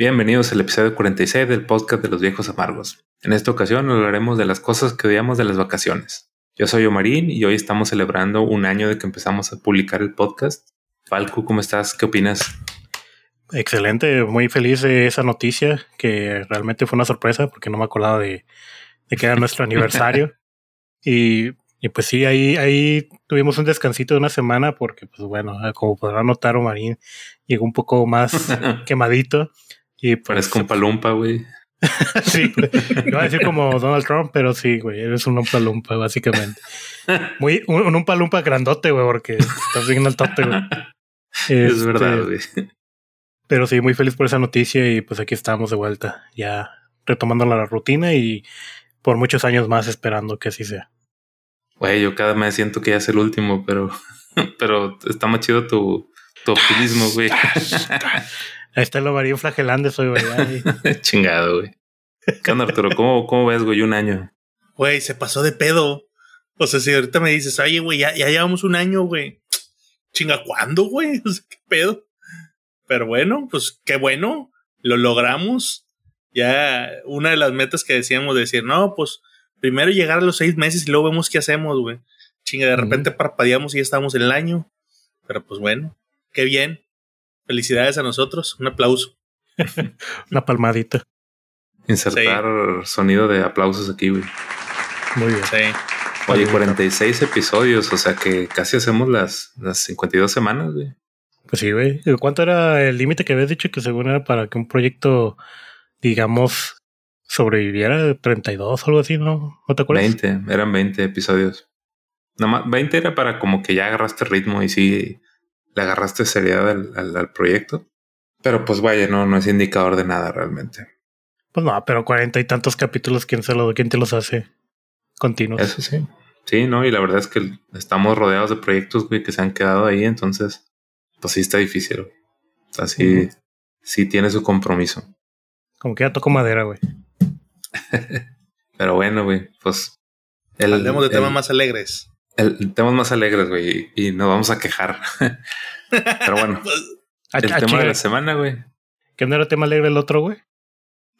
Bienvenidos al episodio 46 del podcast de los viejos amargos. En esta ocasión hablaremos de las cosas que odiamos de las vacaciones. Yo soy Omarín y hoy estamos celebrando un año de que empezamos a publicar el podcast. Falco, ¿cómo estás? ¿Qué opinas? Excelente, muy feliz de esa noticia, que realmente fue una sorpresa porque no me acordaba de, que era nuestro aniversario. Y, pues sí, ahí, ahí tuvimos un descansito de una semana porque, pues bueno, como podrán notar, Omarín llegó un poco más quemadito. Y pues, Parezco un palumpa, güey. sí, iba a decir como Donald Trump, pero sí, güey, eres un palumpa, básicamente. Muy, un, un palumpa grandote, güey, porque estás bien al tote, güey. es verdad, este, güey. Pero sí, muy feliz por esa noticia y pues aquí estamos de vuelta, ya retomando la rutina y por muchos años más esperando que así sea. Güey, yo cada mes siento que ya es el último, pero, pero está más chido tu, tu optimismo, güey. Ahí está el ovario flagelante, soy, güey. Chingado, güey. ¿Qué onda, Arturo? ¿Cómo, ¿Cómo ves, güey, un año? Güey, se pasó de pedo. O sea, si ahorita me dices, oye, güey, ya, ya llevamos un año, güey. Chinga, ¿cuándo, güey? O sea, ¿qué pedo? Pero bueno, pues qué bueno. Lo logramos. Ya una de las metas que decíamos decir, no, pues primero llegar a los seis meses y luego vemos qué hacemos, güey. Chinga, de repente parpadeamos y ya estamos en el año. Pero pues bueno, qué bien. Felicidades a nosotros. Un aplauso. Una palmadita. Insertar sonido de aplausos aquí, güey. Muy bien. Sí. Oye, 46 episodios, o sea que casi hacemos las, las 52 semanas, güey. Pues sí, güey. ¿Cuánto era el límite que habías dicho que según era para que un proyecto, digamos, sobreviviera? 32 o algo así, ¿no? ¿No te acuerdas? 20, eran 20 episodios. Nomás 20 era para como que ya agarraste ritmo y sí le agarraste seriedad al, proyecto. Pero pues vaya, no, no es indicador de nada realmente. Pues no, pero cuarenta y tantos capítulos, ¿quién, se lo, quién te los hace continuos? Eso sí. Sí, no, y la verdad es que estamos rodeados de proyectos, güey, que se han quedado ahí, entonces, pues sí está difícil, güey. O sea, sí, sí tiene su compromiso. Como que ya tocó madera, güey. pero bueno, güey, pues. El, Hablemos de temas más alegres el, temas más alegres, güey, y nos vamos a quejar. Pero bueno, pues, el tema de la semana, güey. ¿Que no era tema alegre el otro, güey?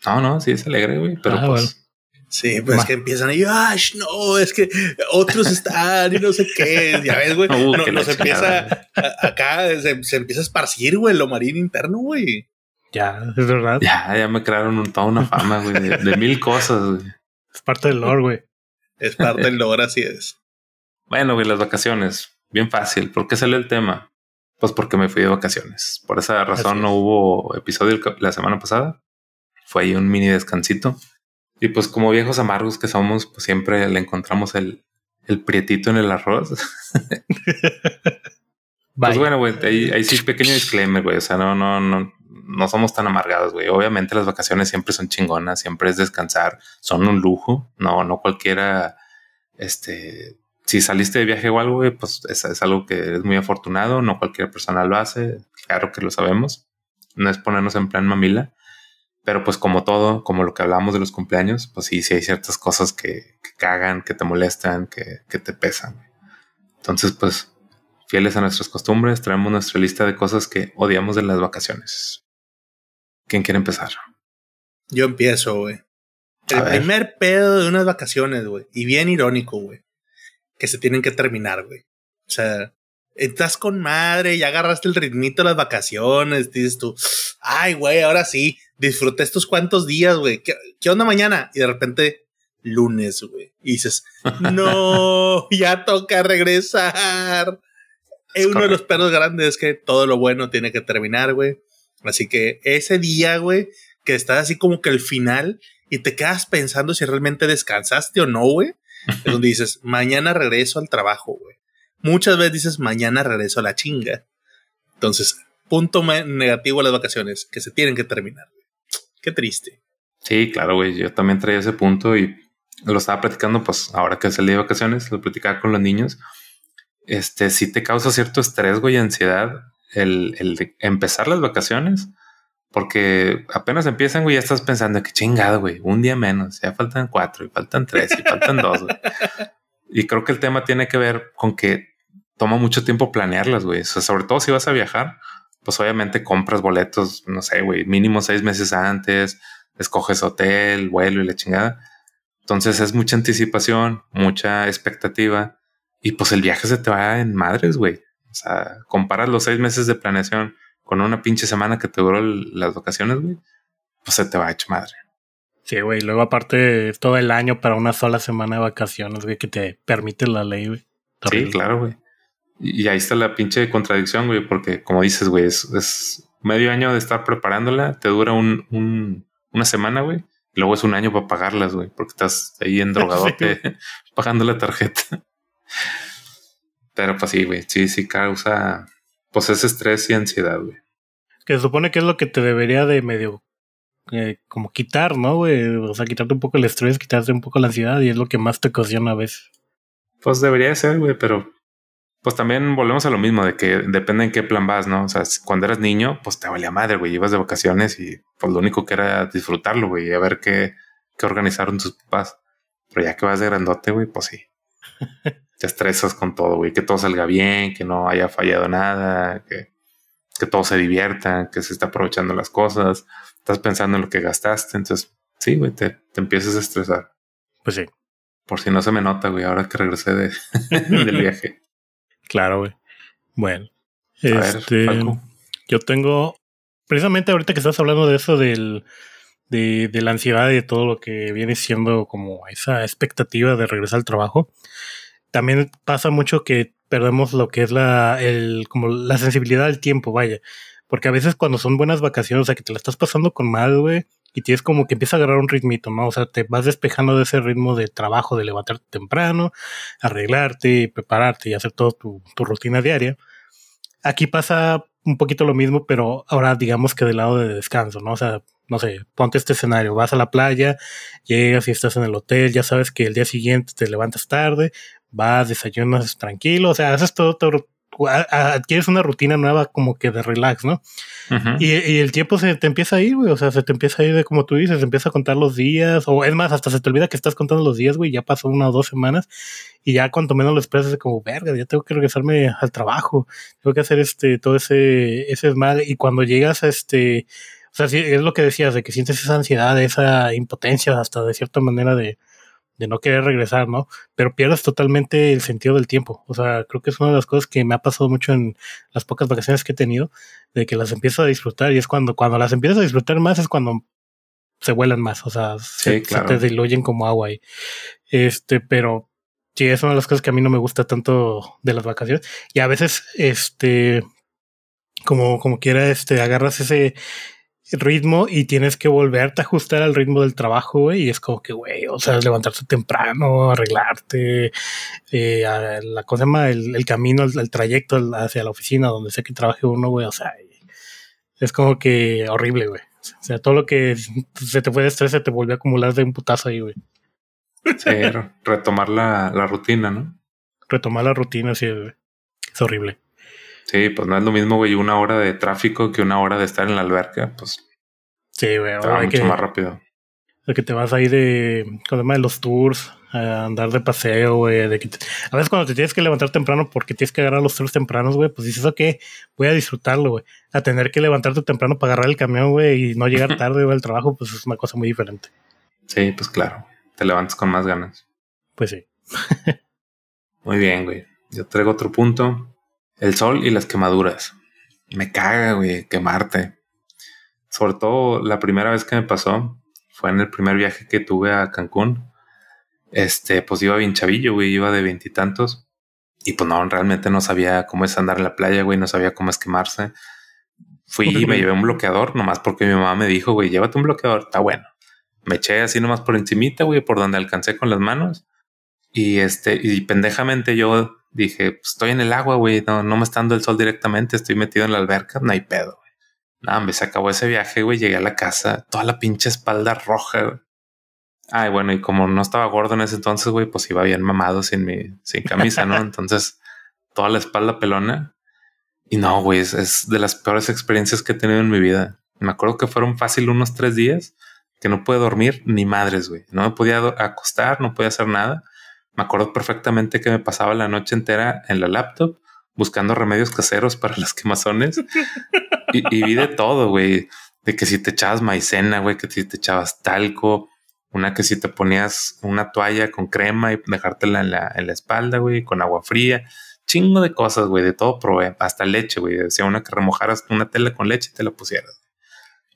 No, no, sí es alegre, güey, pero ah, pues. Sí, pues que empiezan y ¡ay, no! Es que otros están y no sé qué. Ya ves, güey. Uh, no, nos empieza acá, se, empieza a esparcir, güey, lo marino interno, güey. Ya, es verdad. Ya, ya me crearon toda una fama, güey, de, de, mil cosas, güey. Es parte del lore, güey. Es parte del lore, así es. Bueno, güey, las vacaciones. Bien fácil. ¿Por qué salió el tema? Pues porque me fui de vacaciones. Por esa razón no hubo episodio la semana pasada. Fue ahí un mini descansito. Y pues como viejos amargos que somos, pues siempre le encontramos el, el prietito en el arroz. pues bueno, güey, ahí, ahí, sí pequeño disclaimer, güey. O sea, no, no, no, no somos tan amargados, güey. Obviamente las vacaciones siempre son chingonas, siempre es descansar, son un lujo. No, no cualquiera, este, si saliste de viaje o algo, pues es, es, algo que es muy afortunado, no cualquier persona lo hace, claro que lo sabemos, no es ponernos en plan mamila, pero pues como todo, como lo que hablamos de los cumpleaños, pues sí, sí hay ciertas cosas que, cagan, que te molestan, que, que te pesan. Entonces, pues, fieles a nuestras costumbres, traemos nuestra lista de cosas que odiamos de las vacaciones. ¿Quién quiere empezar? Yo empiezo, güey. El primer pedo de unas vacaciones, güey. Y bien irónico, güey que se tienen que terminar, güey. O sea, estás con madre, ya agarraste el ritmito de las vacaciones, dices tú, ay, güey, ahora sí, disfruté estos cuantos días, güey. ¿Qué, onda mañana? Y de repente, lunes, güey. Y dices, no, ya toca regresar. Es uno de los perros grandes es que todo lo bueno tiene que terminar, güey. Así que ese día, güey, que estás así como que el final y te quedas pensando si realmente descansaste o no, güey. Es donde dices, mañana regreso al trabajo, güey. Muchas veces dices, mañana regreso a la chinga. Entonces, punto negativo a las vacaciones, que se tienen que terminar. Qué triste. Sí, claro, güey. Yo también traía ese punto y lo estaba platicando, pues ahora que salí de vacaciones, lo platicaba con los niños. Este, sí te causa cierto estrés, güey, y ansiedad el, el empezar las vacaciones porque apenas empiezan, güey, ya estás pensando que chingado, güey, un día menos, ya faltan cuatro y faltan tres y faltan dos. Güey. Y creo que el tema tiene que ver con que toma mucho tiempo planearlas, güey. O sea, sobre todo si vas a viajar, pues obviamente compras boletos, no sé, güey, mínimo seis meses antes, escoges hotel, vuelo y la chingada. Entonces es mucha anticipación, mucha expectativa y pues el viaje se te va en madres, güey. O sea, comparas los seis meses de planeación con una pinche semana que te duró las vacaciones, güey, pues se te va hecho madre. Sí, güey. Luego, aparte, todo el año para una sola semana de vacaciones, güey, que te permite la ley, güey. Sí, claro, güey. Y ahí está la pinche contradicción, güey, porque como dices, güey, es, medio año de estar preparándola, te dura un, un una semana, güey. Y luego es un año para pagarlas, güey, porque estás ahí en drogadote pagando la tarjeta. Pero pues sí, güey, sí, sí causa pues ese estrés y ansiedad, güey. Que se supone que es lo que te debería de medio eh, como quitar, ¿no, güey? O sea, quitarte un poco el estrés, quitarte un poco la ansiedad y es lo que más te ocasiona a veces. Pues debería ser, güey, pero pues también volvemos a lo mismo de que depende en qué plan vas, ¿no? O sea, cuando eras niño, pues te valía madre, güey, ibas de vacaciones y pues lo único que era disfrutarlo, güey, y a ver qué, qué organizaron tus papás. Pero ya que vas de grandote, güey, pues sí. te estresas con todo, güey, que todo salga bien, que no haya fallado nada, que, que todo se divierta, que se esté aprovechando las cosas, estás pensando en lo que gastaste, entonces sí, güey, te, te empiezas a estresar. Pues sí. Por si no se me nota, güey, ahora que regresé de, del viaje. Claro, güey. Bueno. este, yo tengo, precisamente ahorita que estás hablando de eso del, de, de, la ansiedad y de todo lo que viene siendo como esa expectativa de regresar al trabajo, también pasa mucho que perdemos lo que es la, el, como la sensibilidad del tiempo, vaya. Porque a veces cuando son buenas vacaciones, o sea, que te la estás pasando con mal, güey, y tienes como que empieza a agarrar un ritmito, ¿no? O sea, te vas despejando de ese ritmo de trabajo, de levantarte temprano, arreglarte, prepararte y hacer toda tu, tu rutina diaria. Aquí pasa un poquito lo mismo, pero ahora digamos que del lado de descanso, ¿no? O sea, no sé, ponte este escenario, vas a la playa, llegas y estás en el hotel, ya sabes que el día siguiente te levantas tarde, vas, desayunas tranquilo, o sea, haces todo, todo adquieres una rutina nueva como que de relax, ¿no? y, el tiempo se te empieza a ir, güey, o sea, se te empieza a ir de como tú dices, se empieza a contar los días, o es más, hasta se te olvida que estás contando los días, güey, ya pasó una o dos semanas, y ya cuanto menos lo esperas es como, verga, ya tengo que regresarme al trabajo, tengo que hacer este, todo ese, ese mal, y cuando llegas a este, o sea, sí, es lo que decías, de que sientes esa ansiedad, esa impotencia, hasta de cierta manera de, de no querer regresar, ¿no? Pero pierdes totalmente el sentido del tiempo. O sea, creo que es una de las cosas que me ha pasado mucho en las pocas vacaciones que he tenido, de que las empiezo a disfrutar y es cuando, cuando las empiezas a disfrutar más es cuando se vuelan más, o sea, se, te diluyen como agua ahí. Este, pero sí, es una de las cosas que a mí no me gusta tanto de las vacaciones. Y a veces, este, como, como quiera, este, agarras ese, ritmo y tienes que volverte a ajustar al ritmo del trabajo, güey. Y es como que, güey, o sea, levantarte temprano, arreglarte, eh, la cosa llama el, camino, el, trayecto hacia la oficina donde sé que trabaje uno, güey. O sea, es como que horrible, güey. O sea, todo lo que se te fue de estrés se te vuelve a acumular de un putazo ahí, güey. Sí, retomar la, la, rutina, ¿no? Retomar la rutina, sí, güey. Es horrible. Sí, pues no es lo mismo, güey, una hora de tráfico que una hora de estar en la alberca, pues. Sí, güey. Va mucho más rápido. De que te vas ahí de, con el de los tours, a andar de paseo, güey. De que a veces cuando te tienes que levantar temprano porque tienes que agarrar los tours tempranos, güey, pues dices, ok, voy a disfrutarlo, güey. A tener que levantarte temprano para agarrar el camión, güey, y no llegar tarde, güey, al trabajo, pues es una cosa muy diferente. Sí, pues claro. Te levantas con más ganas. Pues sí. muy bien, güey. Yo traigo otro punto el sol y las quemaduras. Me caga, güey, quemarte. Sobre todo la primera vez que me pasó fue en el primer viaje que tuve a Cancún. Este, pues iba bien chavillo, güey, iba de veintitantos. Y, pues no, realmente no sabía cómo es andar en la playa, güey, no sabía cómo es quemarse. Fui y me llevé un bloqueador, nomás porque mi mamá me dijo, güey, llévate un bloqueador, está bueno. Me eché así nomás por encimita, güey, por donde alcancé con las manos. Y este, y pendejamente yo dije, pues estoy en el agua, güey, no, no me está dando el sol directamente, estoy metido en la alberca, no hay pedo, güey. Nada, me se acabó ese viaje, güey, llegué a la casa, toda la pinche espalda roja, güey. Ay, bueno, y como no estaba gordo en ese entonces, güey, pues iba bien mamado sin mi, sin camisa, ¿no? Entonces, toda la espalda pelona. Y no, güey, es, es, de las peores experiencias que he tenido en mi vida. Me acuerdo que fueron fácil unos tres días que no pude dormir ni madres, güey. No me podía acostar, no podía hacer nada. Me acuerdo perfectamente que me pasaba la noche entera en la laptop buscando remedios caseros para las quemazones. y, vi de todo, güey. De que si te echabas maicena, güey, que si te echabas talco, una que si te ponías una toalla con crema y dejártela en la, en la espalda, güey, con agua fría. Chingo de cosas, güey, de todo probé. Hasta leche, güey. Decía una que remojaras una tela con leche y te la pusieras.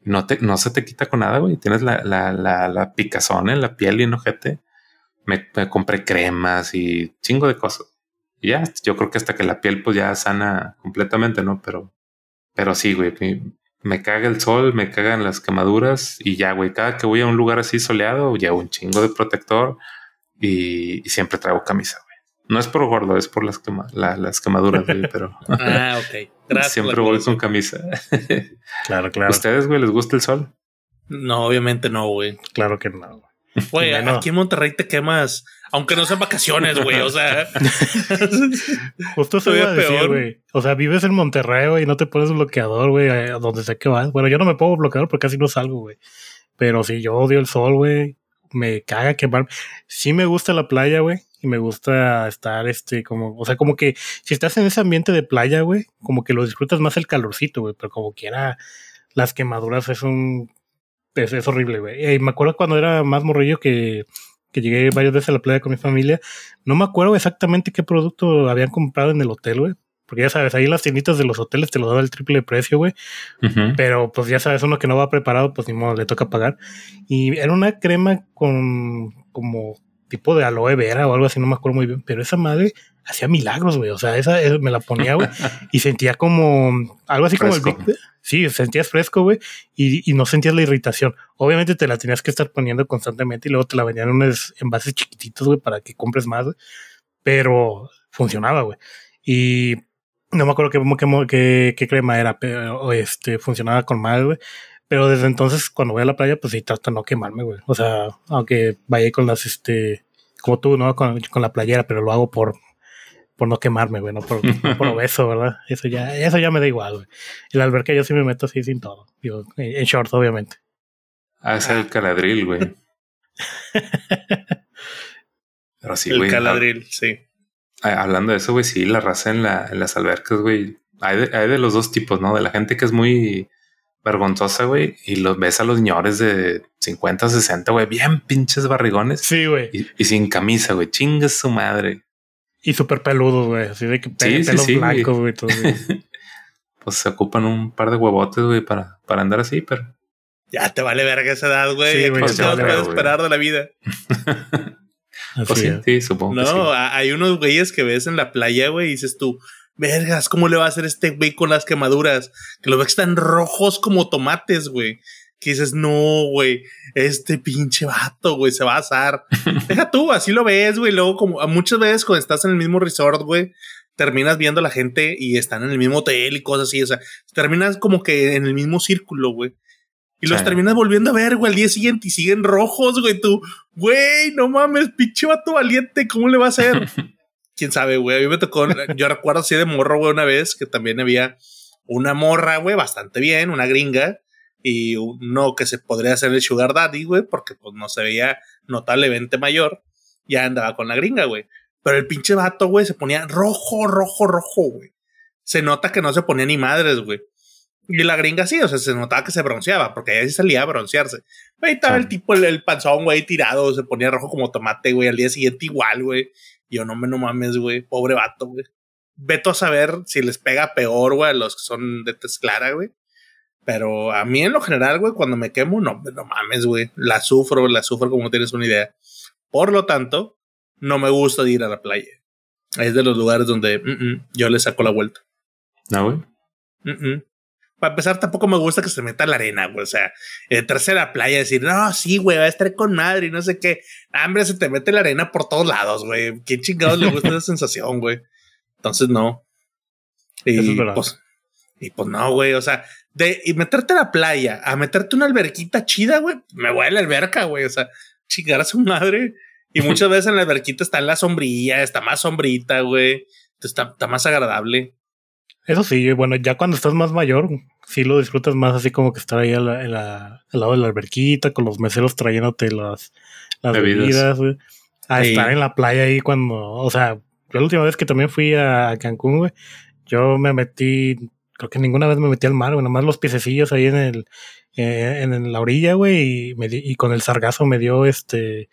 No, te, no se te quita con nada, güey. Tienes la, la, la, la picazón en la piel y enojete. Me, me compré cremas y chingo de cosas. Y ya, yo creo que hasta que la piel pues ya sana completamente, ¿no? Pero, pero sí, güey, me, caga el sol, me cagan las quemaduras y ya, güey, cada que voy a un lugar así soleado, llevo un chingo de protector y, siempre traigo camisa, güey. No es por gordo, es por las, las quemaduras, güey, pero... ah, ok. Gracias siempre voy con camisa. claro, claro. ¿Ustedes, güey, les gusta el sol? No, obviamente no, güey. Claro que no. Güey, aquí en Monterrey te quemas, aunque no sean vacaciones, güey. O sea, justo se a decir, güey. O sea, vives en Monterrey, güey, y no te pones bloqueador, güey, a donde sé que vas. Bueno, yo no me pongo bloqueador porque casi no salgo, güey. Pero si yo odio el sol, güey, me caga quemar. Sí me gusta la playa, güey, y me gusta estar, este, como, o sea, como que si estás en ese ambiente de playa, güey, como que lo disfrutas más el calorcito, güey, pero como quiera, las quemaduras es un es, horrible, güey. Y me acuerdo cuando era más morrillo que, que llegué varias veces a la playa con mi familia. No me acuerdo exactamente qué producto habían comprado en el hotel, güey. Porque ya sabes, ahí las tienditas de los hoteles te lo daba el triple de precio, güey. Pero pues ya sabes, uno que no va preparado, pues ni modo, le toca pagar. Y era una crema con como tipo de aloe vera o algo así, no me acuerdo muy bien. Pero esa madre hacía milagros, güey. O sea, esa, me la ponía, güey. y sentía como algo así como el Big, Sí, sentías fresco, güey, y, y, no sentías la irritación. Obviamente te la tenías que estar poniendo constantemente y luego te la vendían en unos envases chiquititos, güey, para que compres más, güey. Pero funcionaba, güey. Y no me acuerdo qué, qué, qué crema era, pero este, funcionaba con mal, güey. Pero desde entonces, cuando voy a la playa, pues sí trato de no quemarme, güey. O sea, aunque vaya con las, este, como tú, ¿no? Con, con la playera, pero lo hago por, por no quemarme, güey, no por, por obeso, ¿verdad? Eso ya, eso ya me da igual, güey. El alberca yo sí me meto así sin todo. Digo, en shorts, obviamente. Ah, es el caladril, güey. Pero sí, güey. El caladril, sí. Hablando de eso, güey, sí, la raza en, la, en las albercas, güey. Hay de, hay de los dos tipos, ¿no? De la gente que es muy vergonzosa, güey, y los ves a los señores de 50, 60, güey, bien pinches barrigones. Sí, güey. Y, y, sin camisa, güey, chingas su madre. Y súper peludo, güey. Así de que sí, pelos blancos, güey. pues se ocupan un par de huevotes, güey, para, para andar así, pero. Ya te vale verga esa edad, güey. Sí, ¿Qué te vale esperar de la vida? pues sí, sí, supongo. No, hay unos güeyes que ves en la playa, güey, y dices tú, vergas, ¿cómo le va a hacer este güey con las quemaduras? Que lo ves que están rojos como tomates, güey que dices, no, güey, este pinche vato, güey, se va a asar. Deja tú, así lo ves, güey. Luego, como muchas veces cuando estás en el mismo resort, güey, terminas viendo a la gente y están en el mismo hotel y cosas así. O sea, terminas como que en el mismo círculo, güey. Y los terminas volviendo a ver, güey, al día siguiente y siguen rojos, güey. Tú, güey, no mames, pinche vato valiente, ¿cómo le va a hacer? Quién sabe, güey. A mí me tocó, yo recuerdo así de morro, güey, una vez que también había una morra, güey, bastante bien, una gringa y uno que se podría hacer el Sugar Daddy, güey, porque pues no se veía notablemente mayor, ya andaba con la gringa, güey. Pero el pinche vato, güey, se ponía rojo, rojo, rojo, güey. Se nota que no se ponía ni madres, güey. Y la gringa sí, o sea, se notaba que se bronceaba, porque ahí sí salía a broncearse. Ahí estaba el tipo, el, panzón, güey, tirado, se ponía rojo como tomate, güey, al día siguiente igual, güey. Yo no me no mames, güey, pobre vato, güey. Veto a saber si les pega peor, güey, a los que son de tez clara, güey. Pero a mí en lo general, güey, cuando me quemo, no, no mames, güey. La sufro, la sufro como tienes una idea. Por lo tanto, no me gusta ir a la playa. Es de los lugares donde mm, mm, yo le saco la vuelta. ¿No, güey? Mm, Para empezar, tampoco me gusta que se meta la arena, güey. O sea, entrarse a la playa y decir, no, sí, güey, va a estar con madre y no sé qué. Hambre, se te mete la arena por todos lados, güey. ¿Quién chingados le gusta esa sensación, güey? Entonces, no. Y, pues, y pues no, güey. O sea, de y meterte a la playa a meterte una alberquita chida, güey, me voy a la alberca, güey. O sea, chingar a su madre. Y muchas veces en la alberquita está en la sombrilla, está más sombrita, güey. Está, está más agradable. Eso sí, bueno, ya cuando estás más mayor, sí lo disfrutas más así como que estar ahí al lado de la alberquita, con los meseros trayéndote las, las bebidas, güey. A estar en la playa ahí cuando, o sea, yo la última vez que también fui a Cancún, güey, yo me metí creo que ninguna vez me metí al mar, güey, nomás los piececillos ahí en el, eh, en la orilla, güey, y, me y con el sargazo me dio este,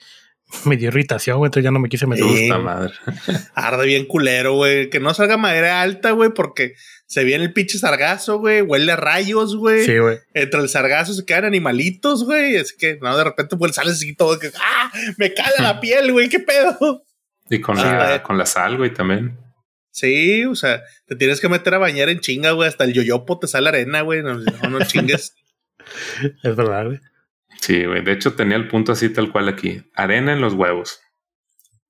me dio irritación, güey, entonces ya no me quise meter. Gusta madre. Arde bien culero, güey, que no salga madera alta, güey, porque se viene el pinche sargazo, güey, huele a rayos, güey. Sí, güey. Entre el sargazo se quedan animalitos, güey, así que, no, de repente, pues sales así todo, que, ¡ah! Me cala la piel, güey, qué pedo. Y con, la, con la sal, güey, también. Sí, o sea, te tienes que meter a bañar en chinga, güey. Hasta el yoyopo te sale arena, güey. No, no, chingues. es verdad, güey. Sí, güey. De hecho, tenía el punto así tal cual aquí. Arena en los huevos.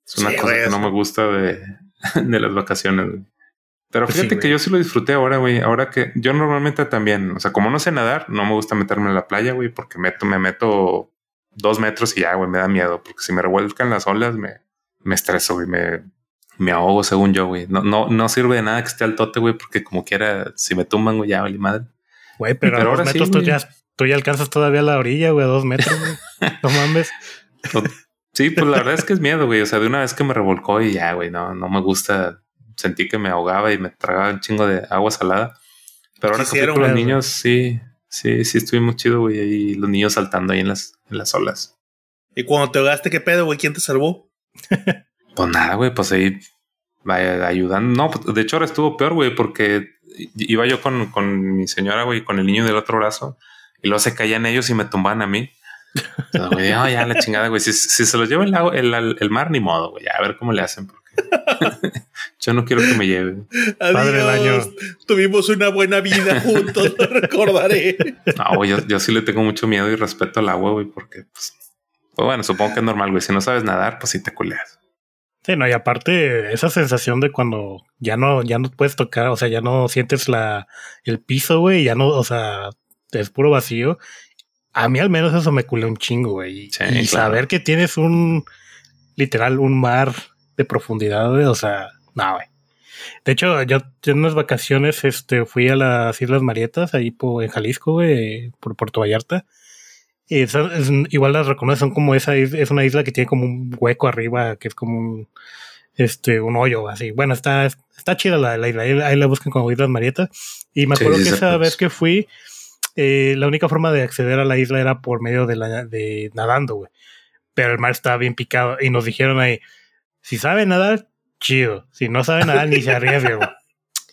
Es una cosa que no me gusta de, de las vacaciones, güey. Pero pues fíjate que yo sí lo disfruté ahora, güey. Ahora que yo normalmente también, o sea, como no sé nadar, no me gusta meterme en la playa, güey, porque meto, me meto dos metros y ya, güey, me da miedo, porque si me revuelcan las olas, me, me estreso, güey, me, me ahogo según yo, güey. No, no, no sirve de nada que esté al tote, güey, porque como quiera, si me tumban, güey, ya vale madre. Güey, pero, pero ahora metros tú, ya, tú ya alcanzas todavía la orilla, güey, a dos metros, güey. no mames. Sí, pues la verdad es que es miedo, güey. O sea, de una vez que me revolcó y ya, güey, no, no me gusta. Sentí que me ahogaba y me tragaba un chingo de agua salada. Pero ahora que con los niños, sí, sí, sí estuvimos chido, güey. Y los niños saltando ahí en las, en las olas. ¿Y cuando te ahogaste, qué pedo, güey? ¿Quién te salvó? Pues nada, güey, pues ahí ayudando. No, pues, de hecho ahora estuvo peor, güey, porque iba yo con, con mi señora, güey, con el niño del otro brazo, y luego se caían ellos y me tumbaban a mí. Entonces, oh, ya la chingada, güey. Si, se los lleva el, el, el, mar, ni modo, güey. A ver cómo le hacen. Porque yo no quiero que me lleven. Padre del año. Tuvimos una buena vida juntos, lo recordaré. No, güey, yo, yo, sí le tengo mucho miedo y respeto al agua, güey, porque, pues, pues bueno, supongo que es normal, güey. Si no sabes nadar, pues sí te culeas. Sí, no, y aparte, esa sensación de cuando ya no, ya no puedes tocar, o sea, ya no sientes la, el piso, güey, ya no, o sea, es puro vacío. A mí al menos eso me culé un chingo, güey. y saber que tienes un, literal, un mar de profundidad, güey, o sea, no, güey. De hecho, yo, en unas vacaciones este, fui a las Islas Marietas, ahí por, en Jalisco, güey, por Puerto Vallarta. Y igual las reconocen, son como esa, es una isla que tiene como un hueco arriba, que es como un, este, un hoyo así. Bueno, está, está chida la, la isla, ahí, la buscan como Islas Marietas. Y me acuerdo que esa vez que fui, eh, la única forma de acceder a la isla era por medio de, la, de nadando, güey. Pero el mar estaba bien picado y nos dijeron ahí, si sabe nadar, chido. Si no sabe nadar, ni se arriesgue, güey.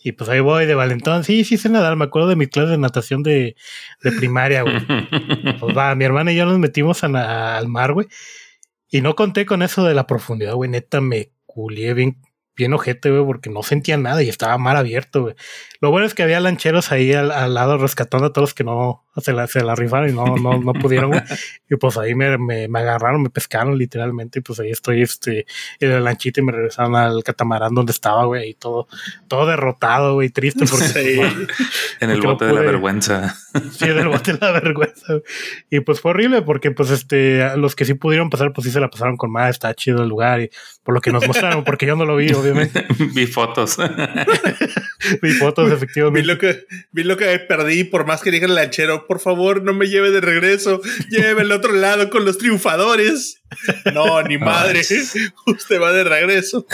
Y pues ahí voy de valentón. Sí, sí sé nadar. Me acuerdo de mi clase de natación de, de primaria, güey. pues va, mi hermana y yo nos metimos al mar, güey. Y no conté con eso de la profundidad, güey. Neta, me culié bien bien ojete, güey, porque no sentía nada y estaba mal abierto, güey. Lo bueno es que había lancheros ahí al, lado rescatando a todos los que no se la, se la rifaron y no, no, no pudieron. Y pues ahí me, me, agarraron, me pescaron literalmente y pues ahí estoy este, en la lanchita y me regresaron al catamarán donde estaba, güey, y todo, todo derrotado, güey, triste porque... en el bote de la vergüenza. Sí, en el bote de la vergüenza. Y pues fue horrible porque pues este, los que sí pudieron pasar, pues sí se la pasaron con más, está chido el lugar y por lo que nos mostraron, porque yo no lo vi, obviamente. vi fotos. vi fotos, efectivamente. Vi lo que, vi lo que perdí, por más que diga el lanchero, por favor, no me lleve de regreso, lleve al otro lado con los triunfadores. No, ni madre, usted va de regreso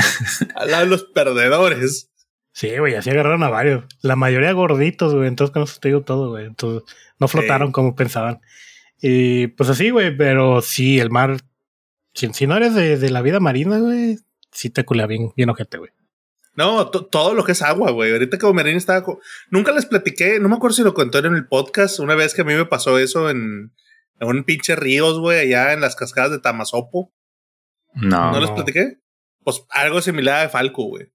al lado de los perdedores. Sí, güey, así agarraron a varios. La mayoría gorditos, güey, entonces con eso te digo todo, güey. Entonces no flotaron como pensaban. Y pues así, güey, pero sí, el mar si, no eres de, la vida marina, güey, sí te culea bien, bien ojete, güey. No, todo lo que es agua, güey. Ahorita que Merín estaba. Nunca les platiqué, no me acuerdo si lo contó en el podcast, una vez que a mí me pasó eso en, en un pinche ríos, güey, allá en las cascadas de Tamazopo. No. ¿No les platiqué? Pues algo similar a Falco, güey.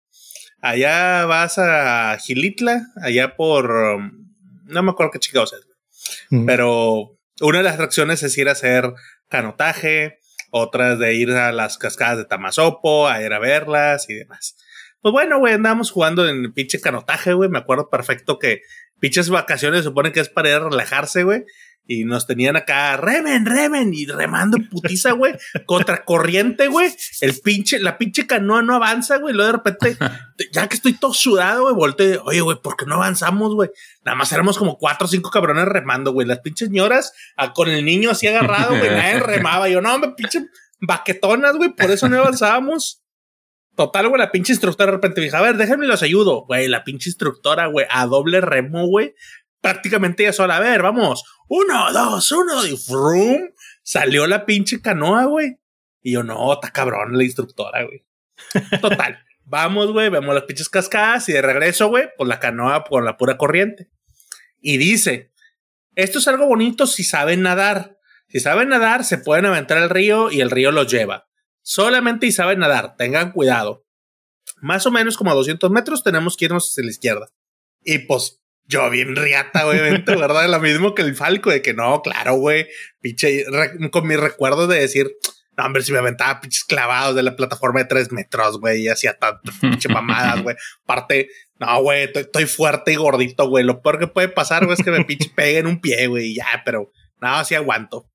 Allá vas a Gilitla, allá por. Um, no me acuerdo qué chingados es, güey. Pero una de las atracciones es ir a hacer canotaje, otras de ir a las cascadas de Tamazopo, a ir a verlas y demás. Pues bueno, güey, andábamos jugando en pinche canotaje, güey. Me acuerdo perfecto que pinches vacaciones supone que es para ir a relajarse, güey. Y nos tenían acá, remen, remen, y remando putiza, güey, contra corriente, güey. El pinche, la pinche canoa no avanza, güey. Luego de repente, ya que estoy todo sudado, güey, volteé, oye, güey, ¿por qué no avanzamos, güey? Nada más éramos como cuatro o cinco cabrones remando, güey. Las pinches señoras con el niño así agarrado, güey, nadie remaba. Yo, no, me pinche baquetonas, güey, por eso no avanzábamos. Total, güey, la pinche instructora de repente dijo, a ver, déjenme los ayudo. Güey, la pinche instructora, güey, a doble remo, güey. Prácticamente ella sola, a ver, vamos. Uno, dos, uno, y frum. Salió la pinche canoa, güey. Y yo, no, está cabrón la instructora, güey. Total. Vamos, güey, vemos las pinches cascadas y de regreso, güey, pues la canoa por la pura corriente. Y dice, esto es algo bonito si saben nadar. Si saben nadar, se pueden aventar al río y el río los lleva. Solamente si saben nadar, tengan cuidado. Más o menos como a 200 metros tenemos que irnos hacia la izquierda. Y pues yo bien riata, obviamente, ¿verdad? Lo mismo que el Falco, de que no, claro, güey, pinche, con mi recuerdo de decir, no, hombre, si me aventaba pinches clavados de la plataforma de tres metros, güey, y hacía tanto pinche mamadas, güey. Aparte, no, güey, estoy fuerte y gordito, güey. Lo peor que puede pasar, güey, es que me pinche pegue en un pie, güey, y ya, pero nada, así aguanto.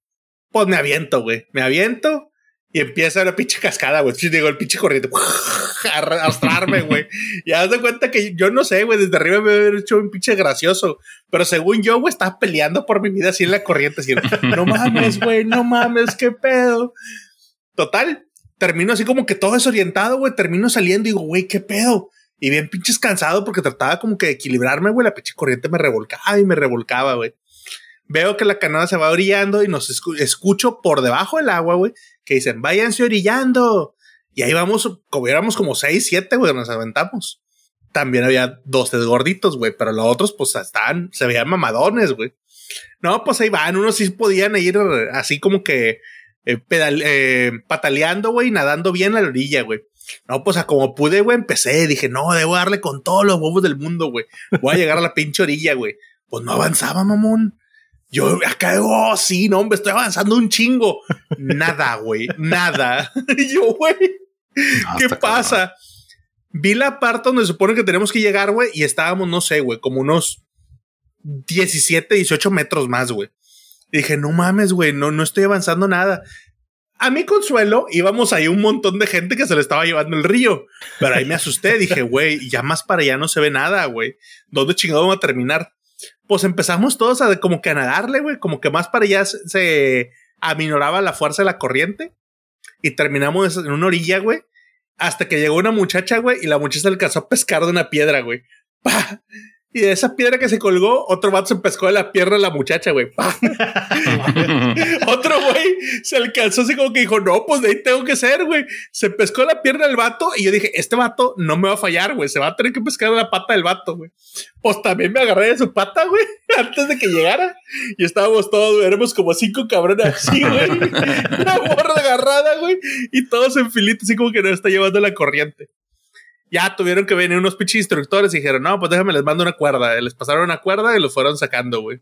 Pues me aviento, güey. Me aviento y empieza una pinche cascada, güey. Digo, el pinche corriente. arrastrarme, güey. Y haz de cuenta que yo no sé, güey, desde arriba me hubiera hecho un pinche gracioso. Pero según yo, güey, estaba peleando por mi vida así en la corriente, así, no mames, güey, no mames, qué pedo. Total, termino así como que todo desorientado, güey. Termino saliendo y digo, güey, qué pedo. Y bien pinches cansado porque trataba como que de equilibrarme, güey. La pinche corriente me revolcaba y me revolcaba, güey. Veo que la canoa se va orillando y nos escucho por debajo del agua, güey, que dicen, váyanse orillando. Y ahí vamos, como éramos como seis, siete, güey, nos aventamos. También había dos gorditos, güey, pero los otros, pues, estaban, se veían mamadones, güey. No, pues ahí van, unos sí podían ir así como que eh, eh, pataleando, güey, nadando bien a la orilla, güey. No, pues a como pude, güey, empecé. Dije, no, debo darle con todos los huevos del mundo, güey. Voy a llegar a la pinche orilla, güey. Pues no avanzaba, mamón. Yo acá, oh, sí, no, hombre, estoy avanzando un chingo. Nada, güey, nada. yo, güey, ¿qué pasa? Vi la parte donde se supone que tenemos que llegar, güey, y estábamos, no sé, güey, como unos 17, 18 metros más, güey. Y dije, no mames, güey, no, no estoy avanzando nada. A mi consuelo íbamos ahí un montón de gente que se le estaba llevando el río. Pero ahí me asusté. Dije, güey, ya más para allá no se ve nada, güey. ¿Dónde chingado vamos a terminar? Pues empezamos todos a como que a nadarle, güey. Como que más para allá se, aminoraba la fuerza de la corriente. Y terminamos en una orilla, güey. Hasta que llegó una muchacha, güey. Y la muchacha alcanzó a pescar de una piedra, güey. ¡Pah! Y de esa piedra que se colgó, otro vato se pescó de la pierna de la muchacha, güey. otro güey se alcanzó así como que dijo, no, pues de ahí tengo que ser, güey. Se pescó la pierna del vato y yo dije, este vato no me va a fallar, güey. Se va a tener que pescar la pata del vato, güey. Pues también me agarré de su pata, güey, antes de que llegara. Y estábamos todos, éramos como cinco cabrones así, güey. Una borra agarrada, güey. Y todos en filito, así como que nos está llevando la corriente ya tuvieron que venir unos pinches instructores y dijeron, no, pues déjame, les mando una cuerda. Les pasaron una cuerda y los fueron sacando, güey.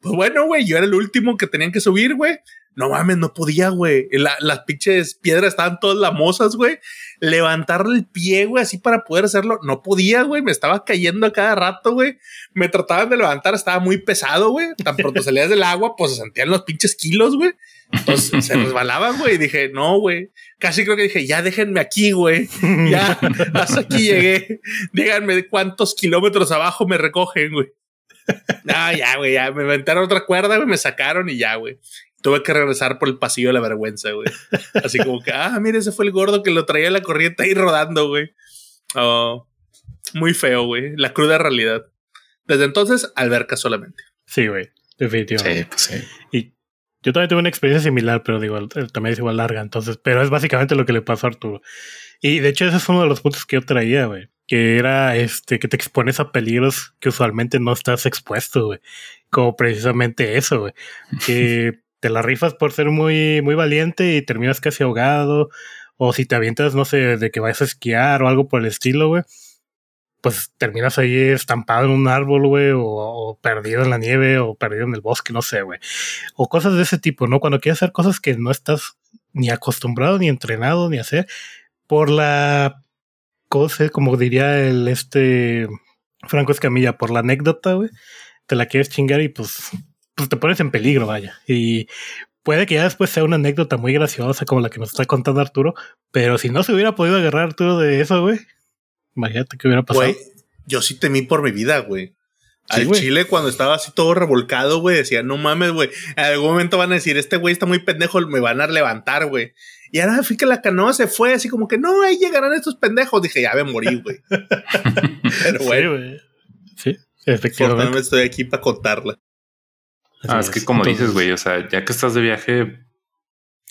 Pues bueno, güey, yo era el último que tenían que subir, güey. No mames, no podía, güey. las pinches piedras estaban todas lamosas, güey. Levantarle el pie, güey, así para poder hacerlo. No podía, güey. Me estaba cayendo a cada rato, güey. Me trataban de levantar, estaba muy pesado, güey. Tan pronto salías del agua, pues se sentían los pinches kilos, güey. Entonces se resbalaban, güey. Y dije, no, güey. Casi creo que dije, ya déjenme aquí, güey. Ya, hasta aquí llegué. Díganme cuántos kilómetros abajo me recogen, güey. Ah, ya, güey, ya. Me inventaron otra cuerda, güey. Me sacaron y ya, güey. Tuve que regresar por el pasillo de la vergüenza, güey. Así como que, ah, mire, ese fue el gordo que lo traía la corriente ahí rodando, güey. Oh, muy feo, güey. La cruda realidad. Desde entonces, alberca solamente. Sí, güey. Definitivamente. Sí, pues sí. Y yo también tuve una experiencia similar, pero digo, también es igual larga, entonces, pero es básicamente lo que le pasó a Arturo. Y de hecho, ese es uno de los puntos que yo traía, güey. Que era este, que te expones a peligros que usualmente no estás expuesto, güey. Como precisamente eso, güey. Que te la rifas por ser muy, muy valiente y terminas casi ahogado. O si te avientas, no sé, de que vayas a esquiar o algo por el estilo, güey pues terminas ahí estampado en un árbol, güey, o, perdido en la nieve, o perdido en el bosque, no sé, güey. O cosas de ese tipo, ¿no? Cuando quieres hacer cosas que no estás ni acostumbrado, ni entrenado, ni hacer, por la cosa, como diría el este Franco Escamilla, por la anécdota, güey, te la quieres chingar y pues, pues te pones en peligro, vaya. Y puede que ya después sea una anécdota muy graciosa como la que nos está contando Arturo, pero si no se hubiera podido agarrar Arturo de eso, güey, Imagínate qué hubiera pasado. Güey, yo sí temí por mi vida, güey. Al Chile, cuando estaba así todo revolcado, güey, decía, no mames, güey. En algún momento van a decir, este güey está muy pendejo, me van a levantar, güey. Y ahora fui que la canoa se fue así como que no, ahí llegarán estos pendejos. Dije, ya me morí, güey. Pero bueno. Sí, efectivamente. estoy aquí para contarla. Ah, es, que como dices, güey, o sea, ya que estás de viaje,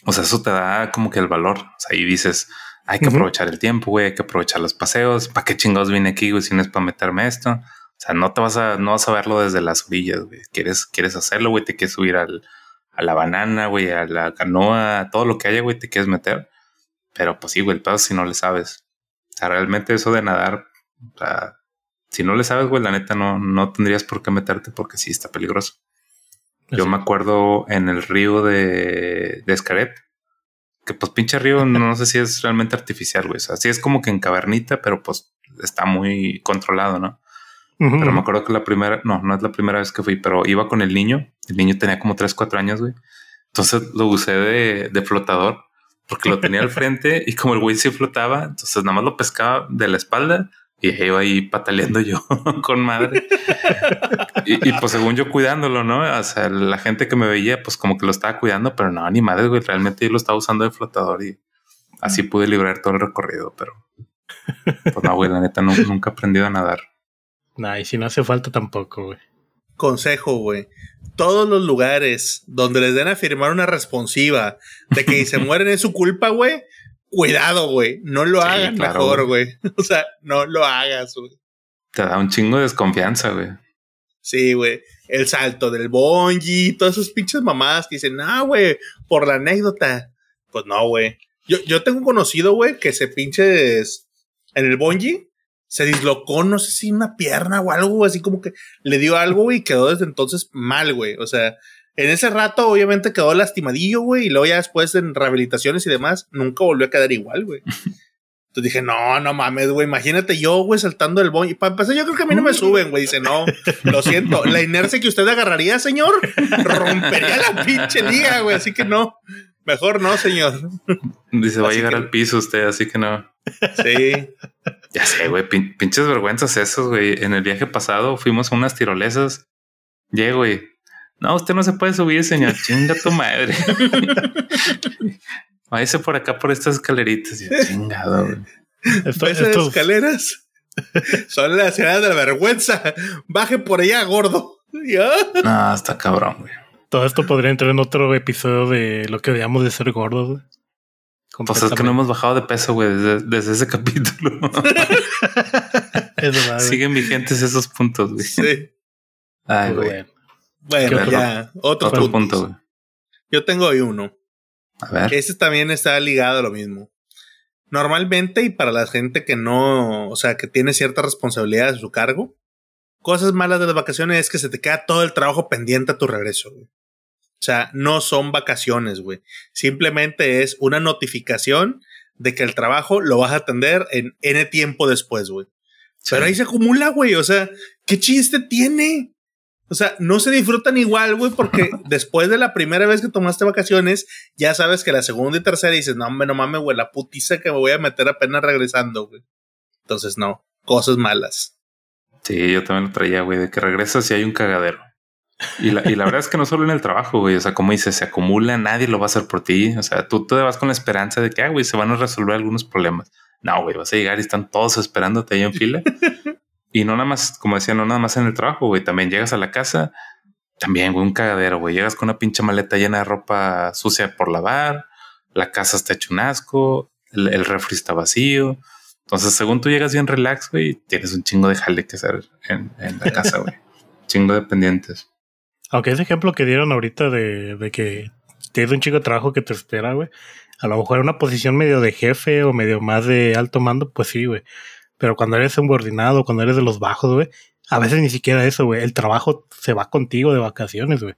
o sea, eso te da como que el valor. O sea, ahí dices, hay que aprovechar el tiempo, güey, hay que aprovechar los paseos. ¿Para qué chingados vine aquí, güey, si no es para meterme esto? O sea, no te vas a, no vas a verlo desde las orillas, güey. Quieres, quieres hacerlo, güey, te quieres subir al, a la banana, güey, a la canoa, todo lo que haya, güey, te quieres meter. Pero pues sí, güey, el pedo si no le sabes. O sea, realmente eso de nadar, o sea, si no le sabes, güey, la neta no, no tendrías por qué meterte porque sí está peligroso. Yo me acuerdo en el río de, de Escaret, que pues pinche río no sé si es realmente artificial, güey. O sea, sí es como que en cavernita, pero pues está muy controlado, ¿no? Pero me acuerdo que la primera, no, no es la primera vez que fui, pero iba con el niño. El niño tenía como 3, 4 años, güey. Entonces lo usé de, de flotador porque lo tenía al frente y como el güey sí flotaba, entonces nada más lo pescaba de la espalda y iba ahí pataleando yo con madre. Y, pues según yo cuidándolo, ¿no? O sea, la gente que me veía, pues como que lo estaba cuidando, pero no, ni madre, güey. Realmente yo lo estaba usando de flotador y así pude librar todo el recorrido, pero pues no, güey, la neta nunca he aprendido a nadar. Nah, y si no hace falta tampoco, güey. Consejo, güey. Todos los lugares donde les den a firmar una responsiva de que se mueren es su culpa, güey. Cuidado, güey. No lo hagas mejor, güey. O sea, no lo hagas, güey. Te da un chingo de desconfianza, güey. Sí, güey. El salto del bonji, todas esas pinches mamadas que dicen, ah, güey, por la anécdota. Pues no, güey. Yo, yo tengo un conocido, güey, que se pinches en el bonji se dislocó, no sé si una pierna o algo, así como que le dio algo, y quedó desde entonces mal, güey. O sea, en ese rato obviamente quedó lastimadillo, güey, y luego ya después en rehabilitaciones y demás, nunca volvió a quedar igual, güey. Entonces dije, no, no mames, güey, imagínate yo, güey, saltando el boing. Para empezar, yo creo que a mí no me suben, güey. Dice, no, lo siento, la inercia que usted agarraría, señor, rompería la pinche liga, güey, así que no. Mejor no, señor. Dice, va a llegar al piso usted, así que no. Sí. Ya sé, güey, pinches vergüenzas esos, güey. En el viaje pasado fuimos a unas tirolesas. Llego, güey. No, usted no se puede subir, señor. Chinga tu madre. Váyase por acá por estas escaleritas. Y chingado, güey. Estas escaleras son las escaleras de la vergüenza. Baje por allá, gordo. No, está cabrón, güey. Todo esto podría entrar en otro episodio de lo que veíamos de ser gordos, güey. Pues es que no hemos bajado de peso, güey, desde, ese capítulo. Siguen vigentes esos puntos, güey. Sí. Ay, güey. Bueno, ya. Otro, punto, güey. Yo tengo hoy uno. A ver. Ese también está ligado a lo mismo. Normalmente, y para la gente que no, o sea, que tiene cierta responsabilidad a su cargo, cosas malas de las vacaciones es que se te queda todo el trabajo pendiente a tu regreso. Güey. O sea, no son vacaciones, güey. Simplemente es una notificación de que el trabajo lo vas a atender en N tiempo después, güey. Pero ahí se acumula, güey. O sea, ¿qué chiste tiene? O sea, no se disfrutan igual, güey, porque después de la primera vez que tomaste vacaciones, ya sabes que la segunda y tercera dices, no, hombre, no mames, güey, la putiza que me voy a meter apenas regresando, güey. Entonces, no, cosas malas. Sí, yo también lo traía, güey, de que regresas y hay un cagadero. Y la, y la verdad es que no solo en el trabajo, güey. O sea, como dices, se acumula, nadie lo va a hacer por ti. O sea, tú te vas con la esperanza de que, ah, güey, se van a resolver algunos problemas. No, güey, vas a llegar y están todos esperándote ahí en fila. y no nada más, como decía, no nada más en el trabajo, güey. También llegas a la casa, también, güey, un cagadero, güey. Llegas con una pinche maleta llena de ropa sucia por lavar, la casa está hecho un asco, el, refri está vacío. Entonces, según tú llegas bien relax, güey, tienes un chingo de jale que hacer en, en la casa, güey. chingo de pendientes. Aunque ese ejemplo que dieron ahorita de, de que tienes un chico de trabajo que te espera, güey. A lo mejor en una posición medio de jefe o medio más de alto mando, pues sí, güey. Pero cuando eres subordinado, cuando eres de los bajos, güey, a veces ni siquiera eso, güey. El trabajo se va contigo de vacaciones, güey.